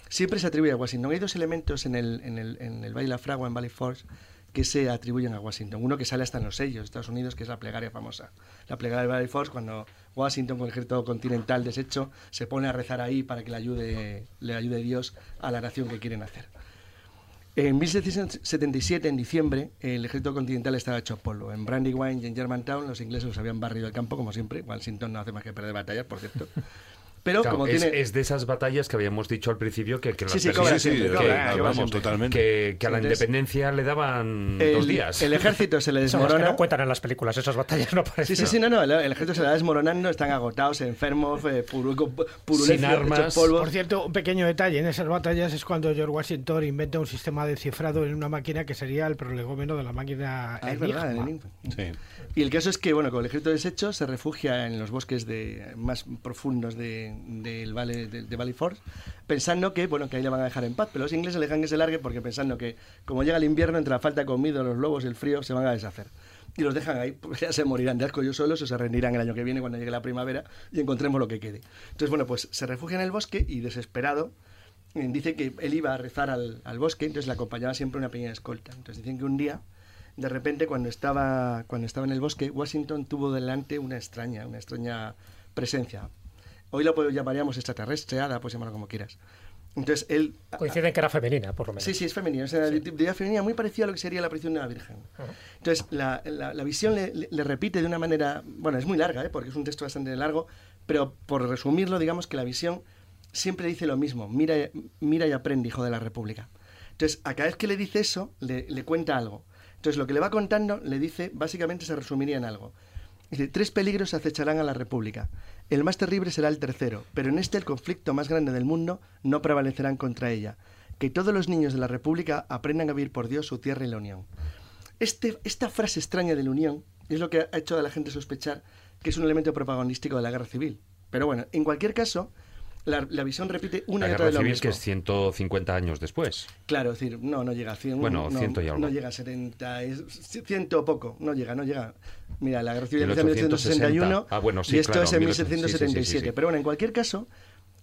siempre se atribuye a Washington. Hay dos elementos en el, en el, en el Valle La Fragua, en Valley Force, que se atribuyen a Washington. Uno que sale hasta en los sellos de Estados Unidos, que es la plegaria famosa. La plegaria de Valley Force, cuando Washington, con el ejército continental deshecho, se pone a rezar ahí para que le ayude, le ayude Dios a la nación que quieren hacer. En 1777, en diciembre, el ejército continental estaba hecho polvo. En Brandywine y en Germantown los ingleses los habían barrido el campo, como siempre. Washington no hace más que perder batallas, por cierto. [laughs] Pero como es, tiene... es, de esas batallas que habíamos dicho al principio que, que sí, sí, cobra, sí, que, cobra, que, vamos, totalmente. que, a la independencia le daban el, dos días. El ejército se le desmorona. Son que no cuentan en las películas esas batallas, no parece. Sí, sí, sí, no, no. El, el, ejército se le va desmoronando, están agotados, enfermos, eh, sin armas. Polvo. Por cierto, un pequeño detalle: en esas batallas es cuando George Washington inventa un sistema de cifrado en una máquina que sería el prolegómeno de la máquina. Ah, es verdad, sí. Y el caso es que, bueno, con el ejército deshecho se refugia en los bosques de, más profundos del de, valle de, Valley Force, pensando que, bueno, que ahí le van a dejar en paz. Pero los ingleses le dejan que se largue porque pensando que, como llega el invierno, entre la falta de comida, los lobos y el frío, se van a deshacer. Y los dejan ahí, pues ya se morirán de asco ellos solos o se rendirán el año que viene cuando llegue la primavera y encontremos lo que quede. Entonces, bueno, pues se refugia en el bosque y desesperado dice que él iba a rezar al, al bosque, entonces le acompañaba siempre una pequeña escolta. Entonces dicen que un día de repente cuando estaba, cuando estaba en el bosque, Washington tuvo delante una extraña, una extraña presencia. Hoy lo llamaríamos extraterrestre, hada, pues llamarlo como quieras. Entonces él... Coincide que era femenina, por lo menos. Sí, sí, es femenina. O sea, sí. femenina muy parecida a lo que sería la aparición de la Virgen. Uh -huh. Entonces, la, la, la visión le, le, le, repite de una manera... Bueno, es muy larga, ¿eh? porque es un texto bastante largo, pero por resumirlo, digamos que la visión siempre dice lo mismo. Mira, mira y aprende, hijo de la República. Entonces, a cada vez que le dice eso, le, le cuenta algo. Entonces, lo que le va contando, le dice, básicamente se resumiría en algo. Dice, tres peligros acecharán a la República. El más terrible será el tercero, pero en este el conflicto más grande del mundo no prevalecerán contra ella. Que todos los niños de la República aprendan a vivir por Dios su tierra y la unión. Este, esta frase extraña de la unión es lo que ha hecho a la gente sospechar que es un elemento propagandístico de la guerra civil. Pero bueno, en cualquier caso, la, la, visión repite una la y otra vez lo mismo. que es 150 años después. Claro, es decir, no, no llega a 100. Bueno, no, 100 y algo. No llega a 70, es ciento poco, no llega, no llega. Mira, la guerra civil en 1861 ah, bueno, sí, y esto claro, es en 1777. 1777. Sí, sí, Pero bueno, en cualquier caso,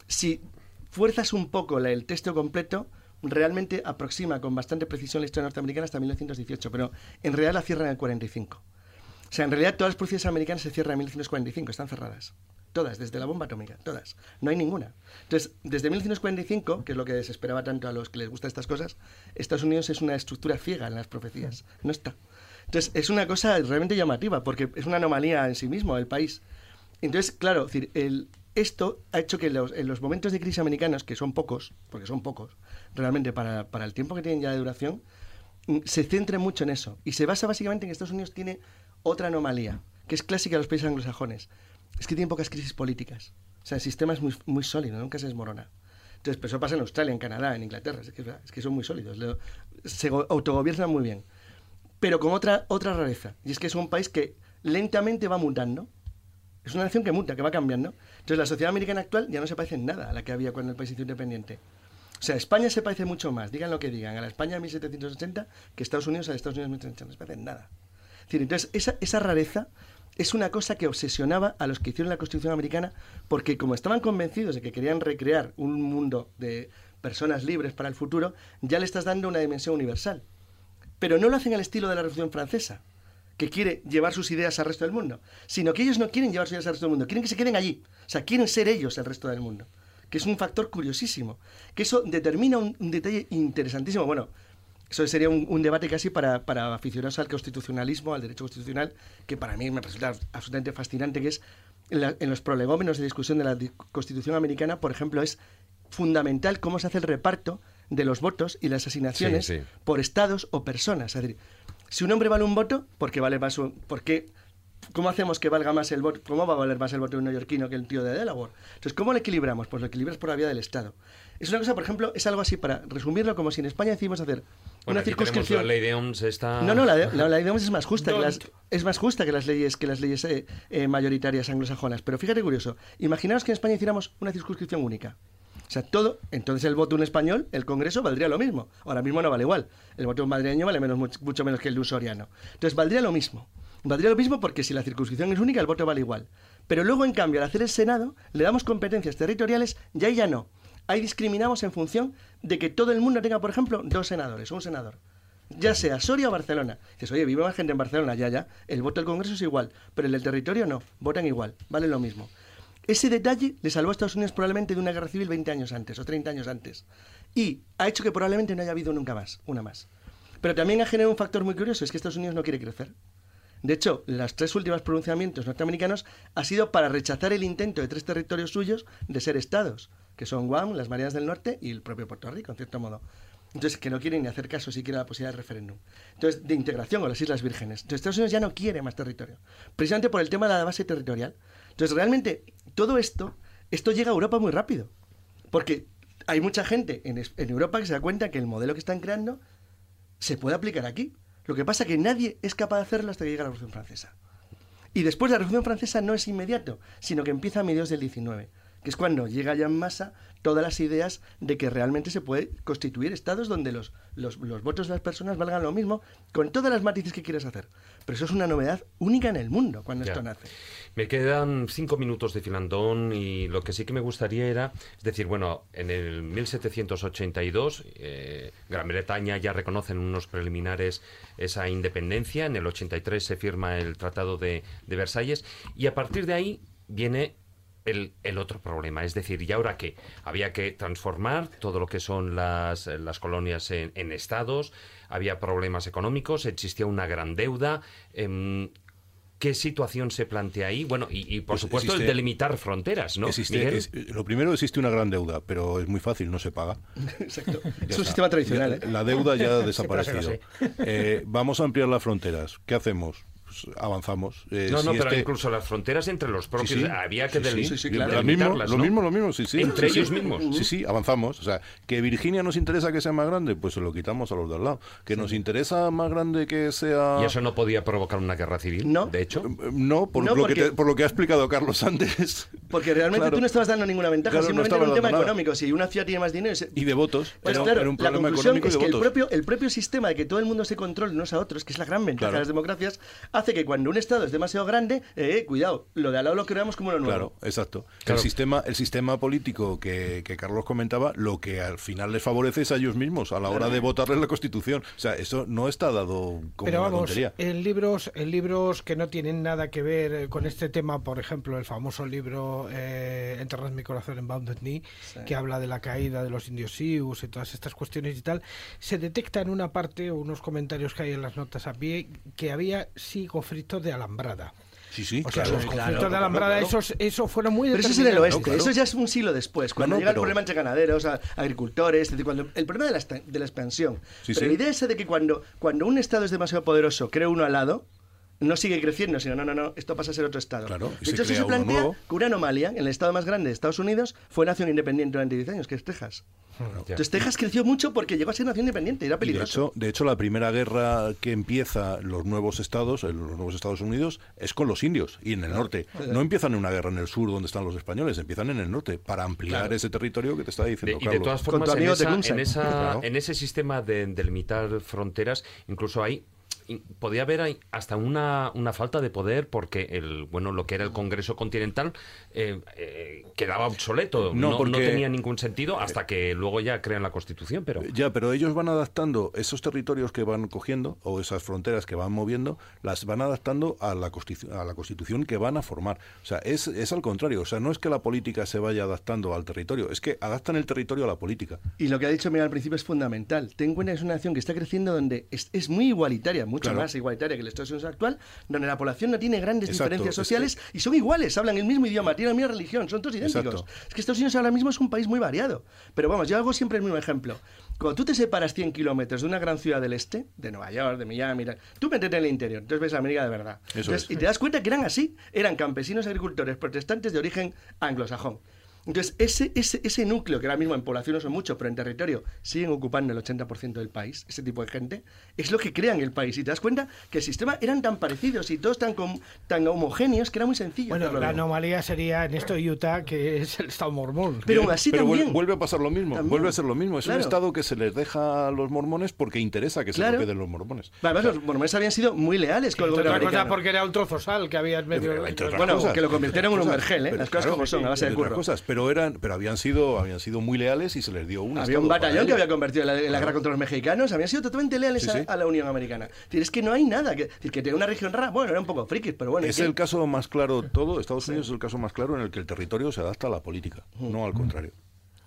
si fuerzas un poco la, el texto completo, realmente aproxima con bastante precisión la historia norteamericana hasta 1918, pero en realidad la cierra en el 45. O sea, en realidad todas las profecías americanas se cierran en 1945, están cerradas. Todas, desde la bomba atómica, todas. No hay ninguna. Entonces, desde 1945, que es lo que desesperaba tanto a los que les gustan estas cosas, Estados Unidos es una estructura ciega en las profecías. No está. Entonces, es una cosa realmente llamativa, porque es una anomalía en sí mismo el país. Entonces, claro, decir, el, esto ha hecho que los, en los momentos de crisis americanos, que son pocos, porque son pocos, realmente para, para el tiempo que tienen ya de duración, se centre mucho en eso. Y se basa básicamente en que Estados Unidos tiene otra anomalía, que es clásica de los países anglosajones. Es que tiene pocas crisis políticas. O sea, el sistema es muy, sólido, nunca se desmorona. Entonces, pues eso pasa en Australia, en Canadá, en Inglaterra. Es que, son muy sólidos. Se autogobiernan muy bien. Pero con otra, otra rareza. Y es que es un país que lentamente va mutando. Es una nación que muta, que va cambiando. Entonces, la sociedad americana actual ya no se parece en nada a la que había cuando el país hizo independiente. O sea, España se parece mucho más, digan lo que digan, a la España de 1780 que Estados Unidos a Estados Unidos de 1780. No se parece en nada. Es entonces, esa rareza es una cosa que obsesionaba a los que hicieron la Constitución americana porque como estaban convencidos de que querían recrear un mundo de personas libres para el futuro, ya le estás dando una dimensión universal. Pero no lo hacen al estilo de la Revolución Francesa, que quiere llevar sus ideas al resto del mundo, sino que ellos no quieren llevar sus ideas al resto del mundo, quieren que se queden allí. O sea, quieren ser ellos el resto del mundo, que es un factor curiosísimo, que eso determina un, un detalle interesantísimo. Bueno, eso sería un, un debate casi para, para, aficionados al constitucionalismo, al derecho constitucional, que para mí me resulta absolutamente fascinante, que es en, la, en los prolegómenos de discusión de la Constitución americana, por ejemplo, es fundamental cómo se hace el reparto de los votos y las asignaciones Sí, sí. por estados o personas. Es decir, si un hombre vale un voto, ¿por qué vale más un, por qué ¿Cómo hacemos que valga más el voto? ¿Cómo va a valer más el voto de un neoyorquino que el tío de Delaware? Entonces, ¿cómo lo equilibramos? Pues lo equilibras por la vía del Estado. Es una cosa, por ejemplo, es algo así, para resumirlo, como si en España decidimos hacer Bueno, una aquí circunscripción... la ley de OMS está... No, no, la, de- la ley de Ohms es más justa que las, Don't. es más justa que las leyes que las leyes eh, eh, mayoritarias anglosajonas. Pero fíjate curioso, imaginaos que en España hiciéramos una circunscripción única. O sea, todo, entonces el voto de un español, el Congreso valdría lo mismo. Ahora mismo no vale igual. El voto de un madrileño vale menos, much- mucho menos que el de un soriano. Entonces valdría lo mismo. Valdría lo mismo porque si la circunscripción es única, el voto vale igual. Pero luego, en cambio, al hacer el Senado, le damos competencias territoriales y ahí ya no. Ahí discriminamos en función de que todo el mundo tenga, por ejemplo, dos senadores o un senador ya sea Soria o Barcelona. Dices, oye, vive más gente en Barcelona, ya, ya. El voto del Congreso es igual, pero el del territorio no. Votan igual, vale lo mismo. Ese detalle le salvó a Estados Unidos probablemente de una guerra civil 20 años antes o 30 años antes. Y ha hecho que probablemente no haya habido nunca más, una más. Pero también ha generado un factor muy curioso, es que Estados Unidos no quiere crecer. De hecho, los tres últimos pronunciamientos norteamericanos ha sido para rechazar el intento de tres territorios suyos de ser estados, que son Guam, las Marianas del Norte y el propio Puerto Rico, en cierto modo. Entonces, que no quieren ni hacer caso siquiera a la posibilidad de referéndum. Entonces, de integración con las Islas Vírgenes. Entonces, Estados Unidos ya no quiere más territorio. Precisamente por el tema de la base territorial. Entonces, realmente, todo esto, esto llega a Europa muy rápido. Porque hay mucha gente en, en Europa que se da cuenta que el modelo que están creando se puede aplicar aquí. Lo que pasa es que nadie es capaz de hacerlo hasta que llega la Revolución Francesa. Y después la Revolución Francesa no es inmediato, sino que empieza a mediados del 19, que es cuando llega ya en masa todas las ideas de que realmente se puede constituir estados donde los, los, los votos de las personas valgan lo mismo, con todas las matices que quieras hacer. Pero eso es una novedad única en el mundo cuando Ya. esto nace. Me quedan cinco minutos de filandón y lo que sí que me gustaría era, es decir, bueno, en el 1782 eh, Gran Bretaña ya reconoce en unos preliminares esa independencia, en el 83 se firma el Tratado de, de Versalles y a partir de ahí viene el, el otro problema, es decir, ¿y ahora qué? Había que transformar todo lo que son las, las colonias en, en estados, había problemas económicos, existía una gran deuda. em, ¿Qué situación se plantea ahí? Bueno, y, y, por Pues supuesto el delimitar fronteras, ¿no? Existe- Miguel? es- lo primero existe una gran deuda, pero es muy fácil, no se paga. [laughs] Exacto. Ya es un está. sistema tradicional. Ya- ¿eh? La deuda ya ha [laughs] desaparecido. Eh, vamos a ampliar las fronteras. ¿Qué hacemos? Pues avanzamos. Eh, no, no, si pero este- incluso las fronteras entre los Sí, propios sí. había que Sí, sí, sí, sí, delimitarlas, Lo mismo, lo ¿no? mismo, lo mismo, sí, sí. Entre Sí, ellos sí. mismos. Sí, sí, avanzamos. O sea, que Virginia nos interesa que sea más grande, pues se lo quitamos a los de al lado. Que nos interesa más grande que sea... Y eso no podía provocar una guerra civil, No. de hecho. Eh, No, por, No, lo porque- que te- por lo que ha explicado Carlos [laughs] antes. Porque realmente Claro. tú no estabas dando ninguna ventaja, Claro, no simplemente estabas era un tema nada. económico. Si una ciudad tiene más dinero... se- Y de votos. Pues claro, era un la problema conclusión económico y es de que el propio, el propio sistema de que todo el mundo se controle unos a otros, que es la gran ventaja Claro. de las democracias, hace que cuando un Estado es demasiado grande, eh, cuidado, lo de al lado lo creamos como lo nuevo. Claro, exacto. Claro. El sistema, el sistema político que, que Carlos comentaba, lo que al final les favorece es a ellos mismos a la hora de votarles la Constitución. O sea, eso no está dado como Pero una vamos, tontería. en libros, en libros que no tienen nada que ver eh, con este tema, por ejemplo, el famoso libro eh, Enterras mi corazón en Bounded Knee, que habla de la caída de los indios Sioux y todas estas cuestiones y tal, se detecta en una parte, unos comentarios que hay en las notas a pie, que había sí conflictos de alambrada. Sí, sí, O sea, claro. los claro, conflictos de alambrada, claro. esos, eso fueron muy Pero eso es en el oeste, claro. eso ya es un siglo después, cuando no, llega pero- el problema entre ganaderos, agricultores, es decir, cuando el problema de la, esta- de la expansión. Sí, pero sí. la idea esa de que cuando, cuando un Estado es demasiado poderoso, crea uno al lado, no sigue creciendo, sino no, no, no, esto pasa a ser otro Estado. Claro, de se hecho, se uno plantea nuevo. que una anomalía en el Estado más grande de Estados Unidos fue nación independiente durante 10 años, que es Texas. Entonces Texas creció mucho porque llegó a ser nación independiente, era de peligroso. hecho, de hecho, la primera guerra que empieza los nuevos estados, en los nuevos Estados Unidos, es con los indios y en el norte. No empiezan en una guerra en el sur donde están los españoles, empiezan en el norte para ampliar ese territorio que te está De- diciendo y de Carlos. todas formas, en, amigo esa- Tecumseh. en, esa- Claro. en ese sistema de delimitar fronteras, incluso hay podía haber hasta una, una falta de poder porque el bueno lo que era el Congreso Continental eh, eh, quedaba obsoleto, No, no, tenía ningún sentido hasta que luego ya crean la Constitución, pero Ya, pero ellos van adaptando esos territorios que van cogiendo o esas fronteras que van moviendo, las van adaptando a la, constitu- a la constitución que van a formar. O sea, es, es al contrario. O sea, no es que la política se vaya adaptando al territorio, es que adaptan el territorio a la política. Y lo que ha dicho Miguel al principio es fundamental. Ten en cuenta que es una nación que está creciendo donde es, es muy igualitaria, muy mucho Claro. más igualitaria que el Estados Unidos actual, donde la población no tiene grandes Exacto, diferencias es que- sociales y son iguales, hablan el mismo idioma, tienen la misma religión, son todos idénticos. Exacto. Es que Estados Unidos ahora mismo es un país muy variado. Pero vamos, yo hago siempre el mismo ejemplo. Cuando tú te separas 100 kilómetros de una gran ciudad del este, de Nueva York, de Miami, tú métete en el interior, entonces ves América de verdad. Entonces. Y te das cuenta que eran así, eran campesinos agricultores protestantes de origen anglosajón. Entonces, ese, ese, ese núcleo, que ahora mismo en población no son muchos, pero en territorio siguen ocupando el 80% del país, ese tipo de gente, es lo que crean el país. Y te das cuenta que el sistema eran tan parecidos y todos tan, com- tan homogéneos que era muy sencillo. Bueno, la luego. anomalía sería en esto de Utah, que es el estado mormón. Pero aún así Pero también. vuelve a pasar lo mismo, También. vuelve a ser lo mismo. Es Claro. un estado que se les deja a los mormones porque interesa que se Claro. lo queden los mormones. Además, los mormones habían sido muy leales con el gobierno otra cosa americano. porque era un trozo sal que había en medio. Bueno, cosas, que lo convirtieron en un vergel, ¿eh? Las cosas como son, a base de curro. cosas, pero eran, pero habían sido, habían sido muy leales y se les dio un Había un batallón que había convertido en la, en la guerra contra los mexicanos, habían sido totalmente leales Sí, a- sí. A, la Unión Americana. Es que no hay nada. Que, es decir, que tenía una región rara, bueno, era un poco frikis, pero bueno. Es el caso más claro todo. Estados Unidos es el caso más claro en el que el territorio se adapta a la política, no al contrario.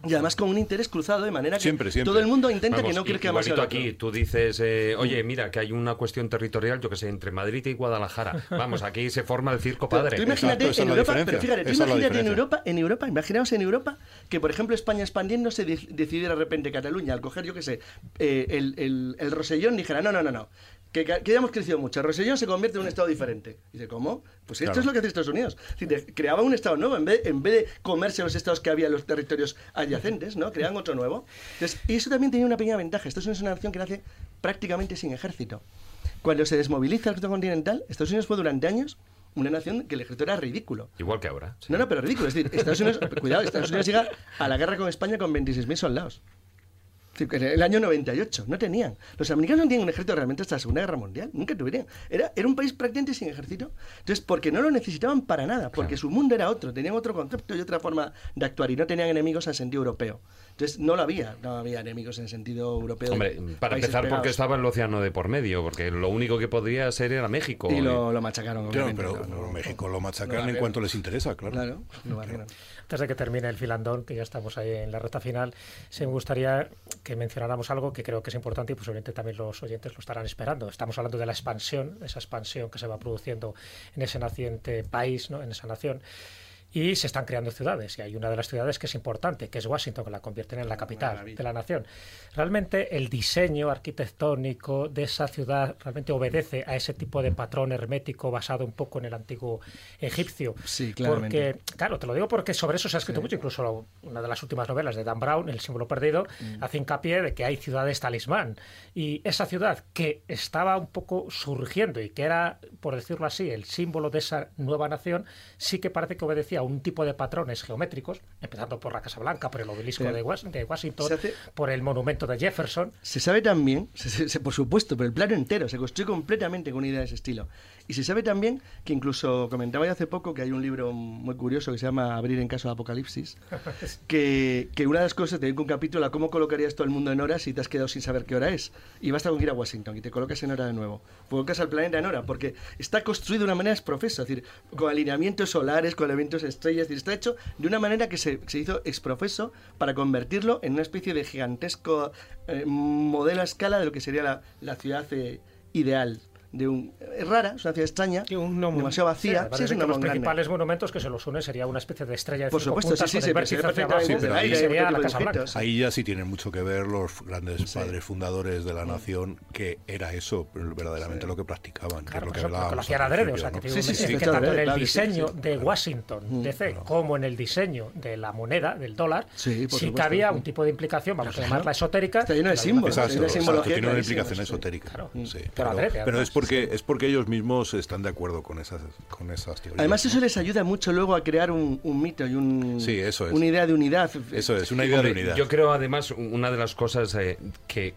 Y además con un interés cruzado, de manera que Siempre, siempre. todo el mundo intenta Vamos, que no que más aquí, tú dices, eh, oye, mira, que hay una cuestión territorial, yo que sé, entre Madrid y Guadalajara. [laughs] Vamos, aquí se forma el circo padre. Tú imagínate Exacto, esa en Europa, pero fíjate, tú imagínate en. Europa, en Europa, imaginaos en Europa que, por ejemplo, España expandiéndose de- decidiera de repente Cataluña al coger, yo qué sé, eh, el, el, el Rosellón dijera, no, no, no, no. Que, que ya hemos crecido mucho. El Rosellón se convierte en un estado diferente. Y dice, ¿cómo? Pues esto Claro. es lo que hace Estados Unidos. Decir, de- creaba un estado nuevo. En vez, en vez de comerse los estados que había en los territorios adyacentes, ¿no? Creaban otro nuevo. Entonces, y eso también tenía una pequeña ventaja. Estados Unidos es una nación que nace prácticamente sin ejército. Cuando se desmoviliza el ejército continental, Estados Unidos fue durante años una nación que el ejército era ridículo. Igual que ahora. sí. No, no, pero ridículo. Es decir, Estados Unidos, [laughs] cuidado, Estados Unidos llega a la guerra con España con 26.000 soldados. En el año 98, no tenían. Los americanos no tenían un ejército realmente hasta la Segunda Guerra Mundial, nunca tuvieron. Era, era un país prácticamente sin ejército. Entonces, porque no lo necesitaban para nada, porque su mundo era otro, tenían otro concepto y otra forma de actuar y no tenían enemigos en sentido europeo. Entonces, no lo había, no había enemigos en sentido europeo. Hombre, para empezar, porque estaba el océano de por medio, porque lo único que podría ser era México. Y lo, lo machacaron, Claro, pero no, no, México lo machacan en cuanto les interesa, claro. Claro, lo. Antes de que termine el filandón, que ya estamos ahí en la recta final, sí me gustaría que mencionáramos algo que creo que es importante y posiblemente también los oyentes lo estarán esperando. Estamos hablando de la expansión, esa expansión que se va produciendo en ese naciente país, ¿no? en esa nación. Y se están creando ciudades, y hay una de las ciudades que es importante, que es Washington, que la convierten en la capital de la nación. Realmente el diseño arquitectónico de esa ciudad realmente obedece a ese tipo de patrón hermético basado un poco en el antiguo egipcio. Sí, claramente. Porque Claro, te lo digo porque sobre eso se ha escrito mucho, incluso una de las últimas novelas de Dan Brown, El símbolo perdido, Mm. hace hincapié de que hay ciudades talismán. Y esa ciudad que estaba un poco surgiendo y que era, por decirlo así, el símbolo de esa nueva nación, sí que parece que obedecía a un tipo de patrones geométricos, empezando por la Casa Blanca, por el obelisco de, Was- de Washington, hace- por el monumento de Jefferson. Se sabe también, [laughs] se- se- por supuesto, pero el plano entero se construye completamente con una idea de ese estilo. Y se sabe también que incluso comentaba yo hace poco que hay un libro muy curioso que se llama Abrir en caso de apocalipsis, [laughs] que, que una de las cosas te dedica un capítulo a cómo colocarías todo el mundo en hora si te has quedado sin saber qué hora es. Y basta con ir a Washington y te colocas en hora de nuevo. Colocas al planeta en hora, porque está construido de una manera exprofesa, es decir, con alineamientos solares, con elementos estrellas, es decir, está hecho de una manera que se, se hizo exprofeso para convertirlo en una especie de gigantesco eh, modelo a escala de lo que sería la, la ciudad eh, ideal. De un, es rara, es una ciudad extraña, demasiado vacía. además Sí, es que los grande. principales monumentos que se los une sería una especie de estrella de Por cinco supuesto, puntas sí, sí, sí, pero ahí, sería la Casa Blanca. Ahí ya sí tienen mucho que ver los grandes padres fundadores de la nación, que era eso verdaderamente lo que practicaban. que es Claro, lo que eso, lo hacían adrede, o sea, que, Sí, sí, sí, claro, tanto en el claro, sí, sí, diseño sí. de Washington DC como en el diseño de la moneda, del dólar, Sí, sí sí. un tipo de implicación, vamos a Claro. llamarla esotérica. Está lleno de símbolos, tiene una implicación sí. esotérica. Claro. sí, Pero pero, es porque es porque ellos mismos están de acuerdo con esas con esas teorías. Además, ¿no? eso les ayuda mucho luego a crear un, un mito y un, Sí, eso es. una idea de unidad. Eso es una idea Hombre, de unidad. Yo creo además una de las cosas eh, que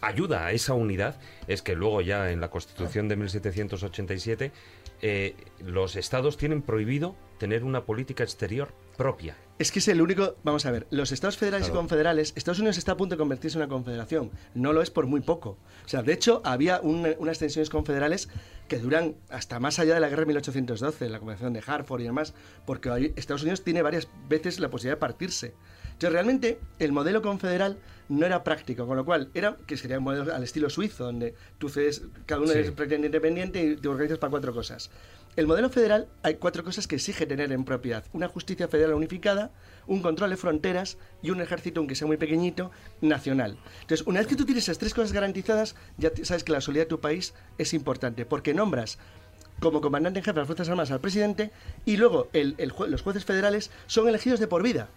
ayuda a esa unidad es que luego ya en la Constitución de 1787 eh, los estados tienen prohibido tener una política exterior propia. Es que es el único. Vamos a ver, los estados federales Claro. y confederales, Estados Unidos está a punto de convertirse en una confederación. No lo es por muy poco. O sea, de hecho, había un- unas tensiones confederales que duran hasta más allá de la guerra de 1812, la convención de Hartford y demás, porque Estados Unidos tiene varias veces la posibilidad de partirse. Entonces, realmente, el modelo confederal no era práctico, con lo cual era que sería un modelo al estilo suizo, donde tú cedes, cada uno Sí. es prácticamente independiente y te organizas para cuatro cosas. El modelo federal hay cuatro cosas que exige tener en propiedad. Una justicia federal unificada, un control de fronteras y un ejército, aunque sea muy pequeñito, nacional. Entonces, una vez que tú tienes esas tres cosas garantizadas, ya sabes que la solidaridad de tu país es importante, porque nombras como comandante en jefe de las Fuerzas Armadas al presidente y luego el- los jueces federales son elegidos de por vida.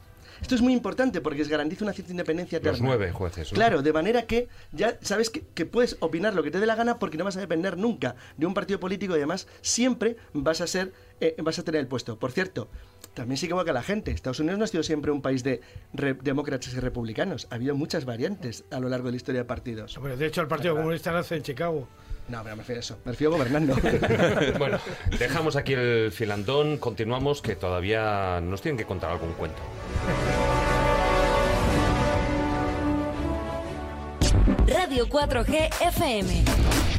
Esto es muy importante porque les garantiza una cierta independencia eterna. Los nueve jueces. ¿no? Claro, de manera que ya sabes que, que puedes opinar lo que te dé la gana porque no vas a depender nunca de un partido político y además siempre vas a ser eh, vas a tener el puesto. Por cierto, también se equivoca la gente. Estados Unidos no ha sido siempre un país de re- demócratas y republicanos. Ha habido muchas variantes a lo largo de la historia de partidos. Hombre, de hecho, el Partido Comunista nace en Chicago. No, pero me refiero a eso. Me refiero a gobernando. [laughs] bueno, dejamos aquí el filandón, continuamos, que todavía nos tienen que contar algún cuento. Radio 4G FM.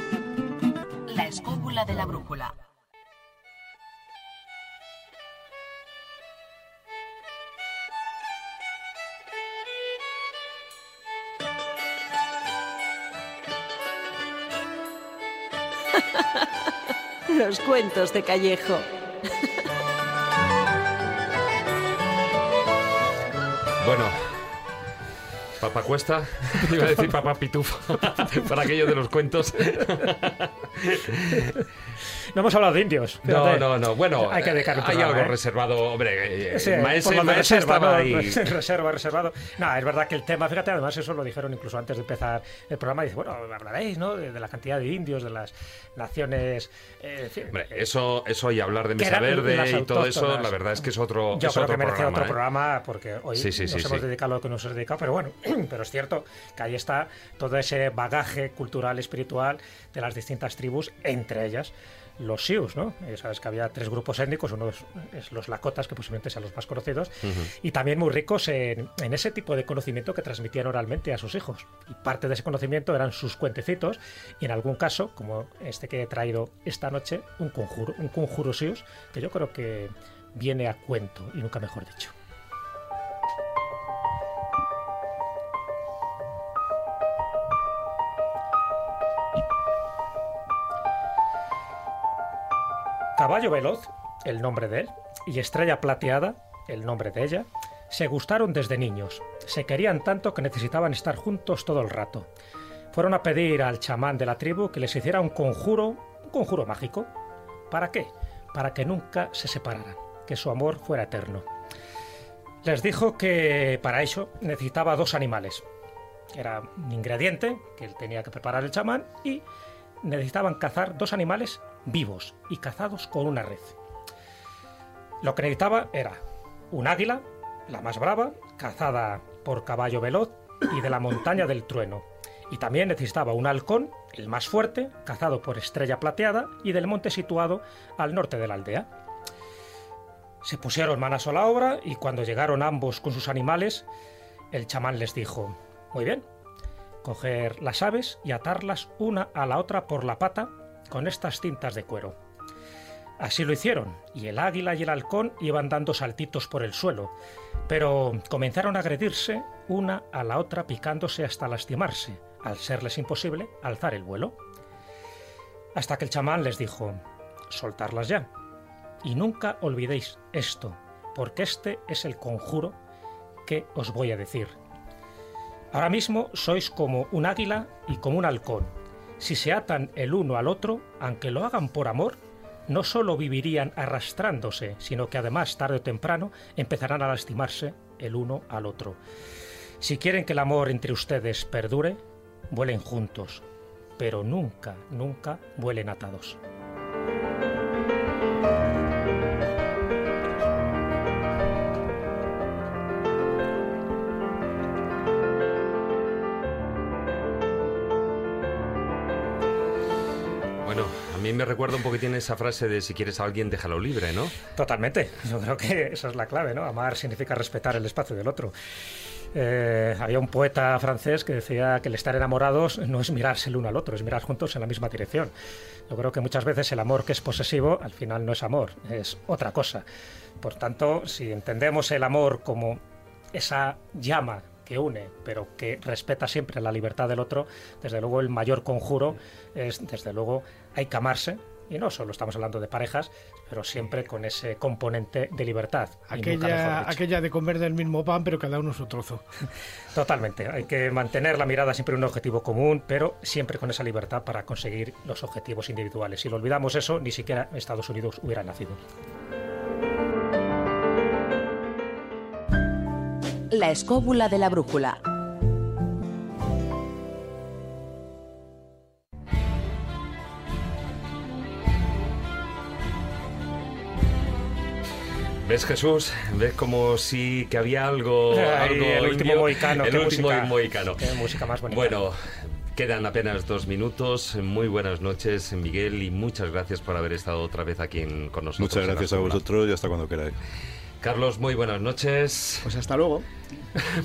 De la brújula. [laughs] Los cuentos de Callejo. Bueno, Papá Cuesta, [laughs] iba a decir Papá Pitufo, [laughs] para aquello de los cuentos. No hemos hablado de indios. No, fíjate. no, no. Bueno, hay que dedicar un hay algo ¿eh? reservado. Hombre, eh, Sí, Maese, por reserva, ahí. [laughs] Reserva, reservado. No, es verdad que el tema, fíjate, además eso lo dijeron incluso antes de empezar el programa. Dice, bueno, hablaréis, ¿no? De, de la cantidad de indios, de las naciones. eh, Hombre, eso, eso y hablar de Mesa Verde y todo eso, la verdad es que es otro, Yo es creo otro que merece programa. otro ¿eh? programa porque hoy Sí, sí, nos hemos dedicado a lo que nos hemos dedicado, pero bueno, [clears throat] pero es cierto que ahí está todo ese bagaje cultural, espiritual de las distintas tribus, entre ellas los Sioux, ¿no? Ya sabes que había tres grupos étnicos, uno es, es los Lakotas, que posiblemente sean los más conocidos, y también muy ricos en, en ese tipo de conocimiento que transmitían oralmente a sus hijos. Y parte de ese conocimiento eran sus cuentecitos, y en algún caso, como este que he traído esta noche, un conjuro, un conjuro Sioux, que yo creo que viene a cuento, y nunca mejor dicho. Caballo Veloz, el nombre de él, y Estrella Plateada, el nombre de ella, se gustaron desde niños. Se querían tanto que necesitaban estar juntos todo el rato. Fueron a pedir al chamán de la tribu que les hiciera un conjuro, un conjuro mágico. ¿Para qué? Para que nunca se separaran, que su amor fuera eterno. Les dijo que para eso necesitaba dos animales. Era un ingrediente que él tenía que preparar el chamán y necesitaban cazar dos animales vivos y cazados con una red. Lo que necesitaba era un águila, la más brava, cazada por caballo veloz y de la montaña del trueno. Y también necesitaba un halcón, el más fuerte, cazado por estrella plateada y del monte situado al norte de la aldea. Se pusieron manos a la obra y cuando llegaron ambos con sus animales, el chamán les dijo, muy bien, coger las aves y atarlas una a la otra por la pata con estas cintas de cuero. Así lo hicieron, y el águila y el halcón iban dando saltitos por el suelo, pero comenzaron a agredirse una a la otra picándose hasta lastimarse, al serles imposible alzar el vuelo. Hasta que el chamán les dijo, soltarlas ya, y nunca olvidéis esto, porque este es el conjuro que os voy a decir. Ahora mismo sois como un águila y como un halcón. Si se atan el uno al otro, aunque lo hagan por amor, no solo vivirían arrastrándose, sino que además tarde o temprano empezarán a lastimarse el uno al otro. Si quieren que el amor entre ustedes perdure, vuelen juntos, pero nunca, nunca vuelen atados. Mí me recuerda un poquitín esa frase de si quieres a alguien, déjalo libre, ¿no? Totalmente. Yo creo que esa es la clave, ¿no? Amar significa respetar el espacio del otro. Eh, había un poeta francés que decía que el estar enamorados no es mirarse el uno al otro, es mirar juntos en la misma dirección. Yo creo que muchas veces el amor que es posesivo al final no es amor, es otra cosa. Por tanto, si entendemos el amor como esa llama que une, pero que respeta siempre la libertad del otro, desde luego el mayor conjuro es, desde luego, hay que amarse, y no solo estamos hablando de parejas, pero siempre con ese componente de libertad. Aquella, aquella de comer del mismo pan, pero cada uno su trozo. [laughs] Totalmente. Hay que mantener la mirada siempre en un objetivo común, pero siempre con esa libertad para conseguir los objetivos individuales. Si lo olvidamos eso, ni siquiera Estados Unidos hubiera nacido. La escóbula de la brújula ¿Ves Jesús? ¿Ves como si que había algo... [laughs] algo el último mohicano. El último música, mohicano. Qué música más bonita. Bueno, quedan apenas dos minutos. Muy buenas noches, Miguel, y muchas gracias por haber estado otra vez aquí en, con nosotros. Muchas gracias a vosotros y hasta cuando queráis. Carlos, muy buenas noches. Pues hasta luego. [laughs]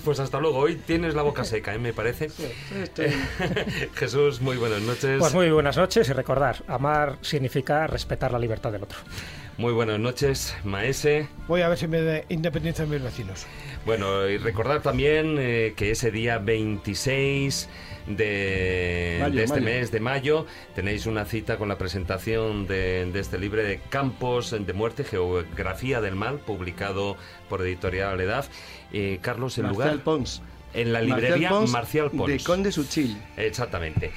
Pues hasta luego. Hoy tienes la boca seca, ¿eh? me parece. Sí, estoy... [laughs] Jesús, muy buenas noches. Pues muy buenas noches y recordar, amar significa respetar la libertad del otro. Muy buenas noches, Maese. Voy a ver si me da independencia de mis vecinos. Bueno, y recordar también eh, que ese día 26 de, Mayo, de este mayo. mes de mayo tenéis una cita con la presentación de, de este libro de Campos de Muerte, Geografía del Mal, publicado por Editorial Edad. Eh, Carlos, el Marcial lugar... Pons. En la librería Pons Marcial Pons. De Conde Suchil. Exactamente.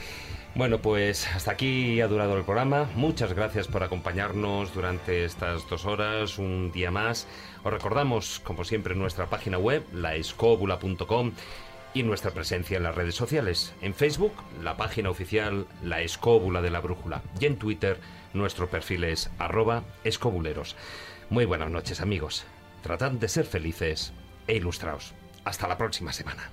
Bueno, pues hasta aquí ha durado el programa. Muchas gracias por acompañarnos durante estas dos horas, un día más. Os recordamos, como siempre, nuestra página web, laescóbula.com y nuestra presencia en las redes sociales. En Facebook, la página oficial La Escóbula de la Brújula. Y en Twitter, nuestro perfil es arroba escobuleros. Muy buenas noches, amigos. Tratad de ser felices e ilustraos. Hasta la próxima semana.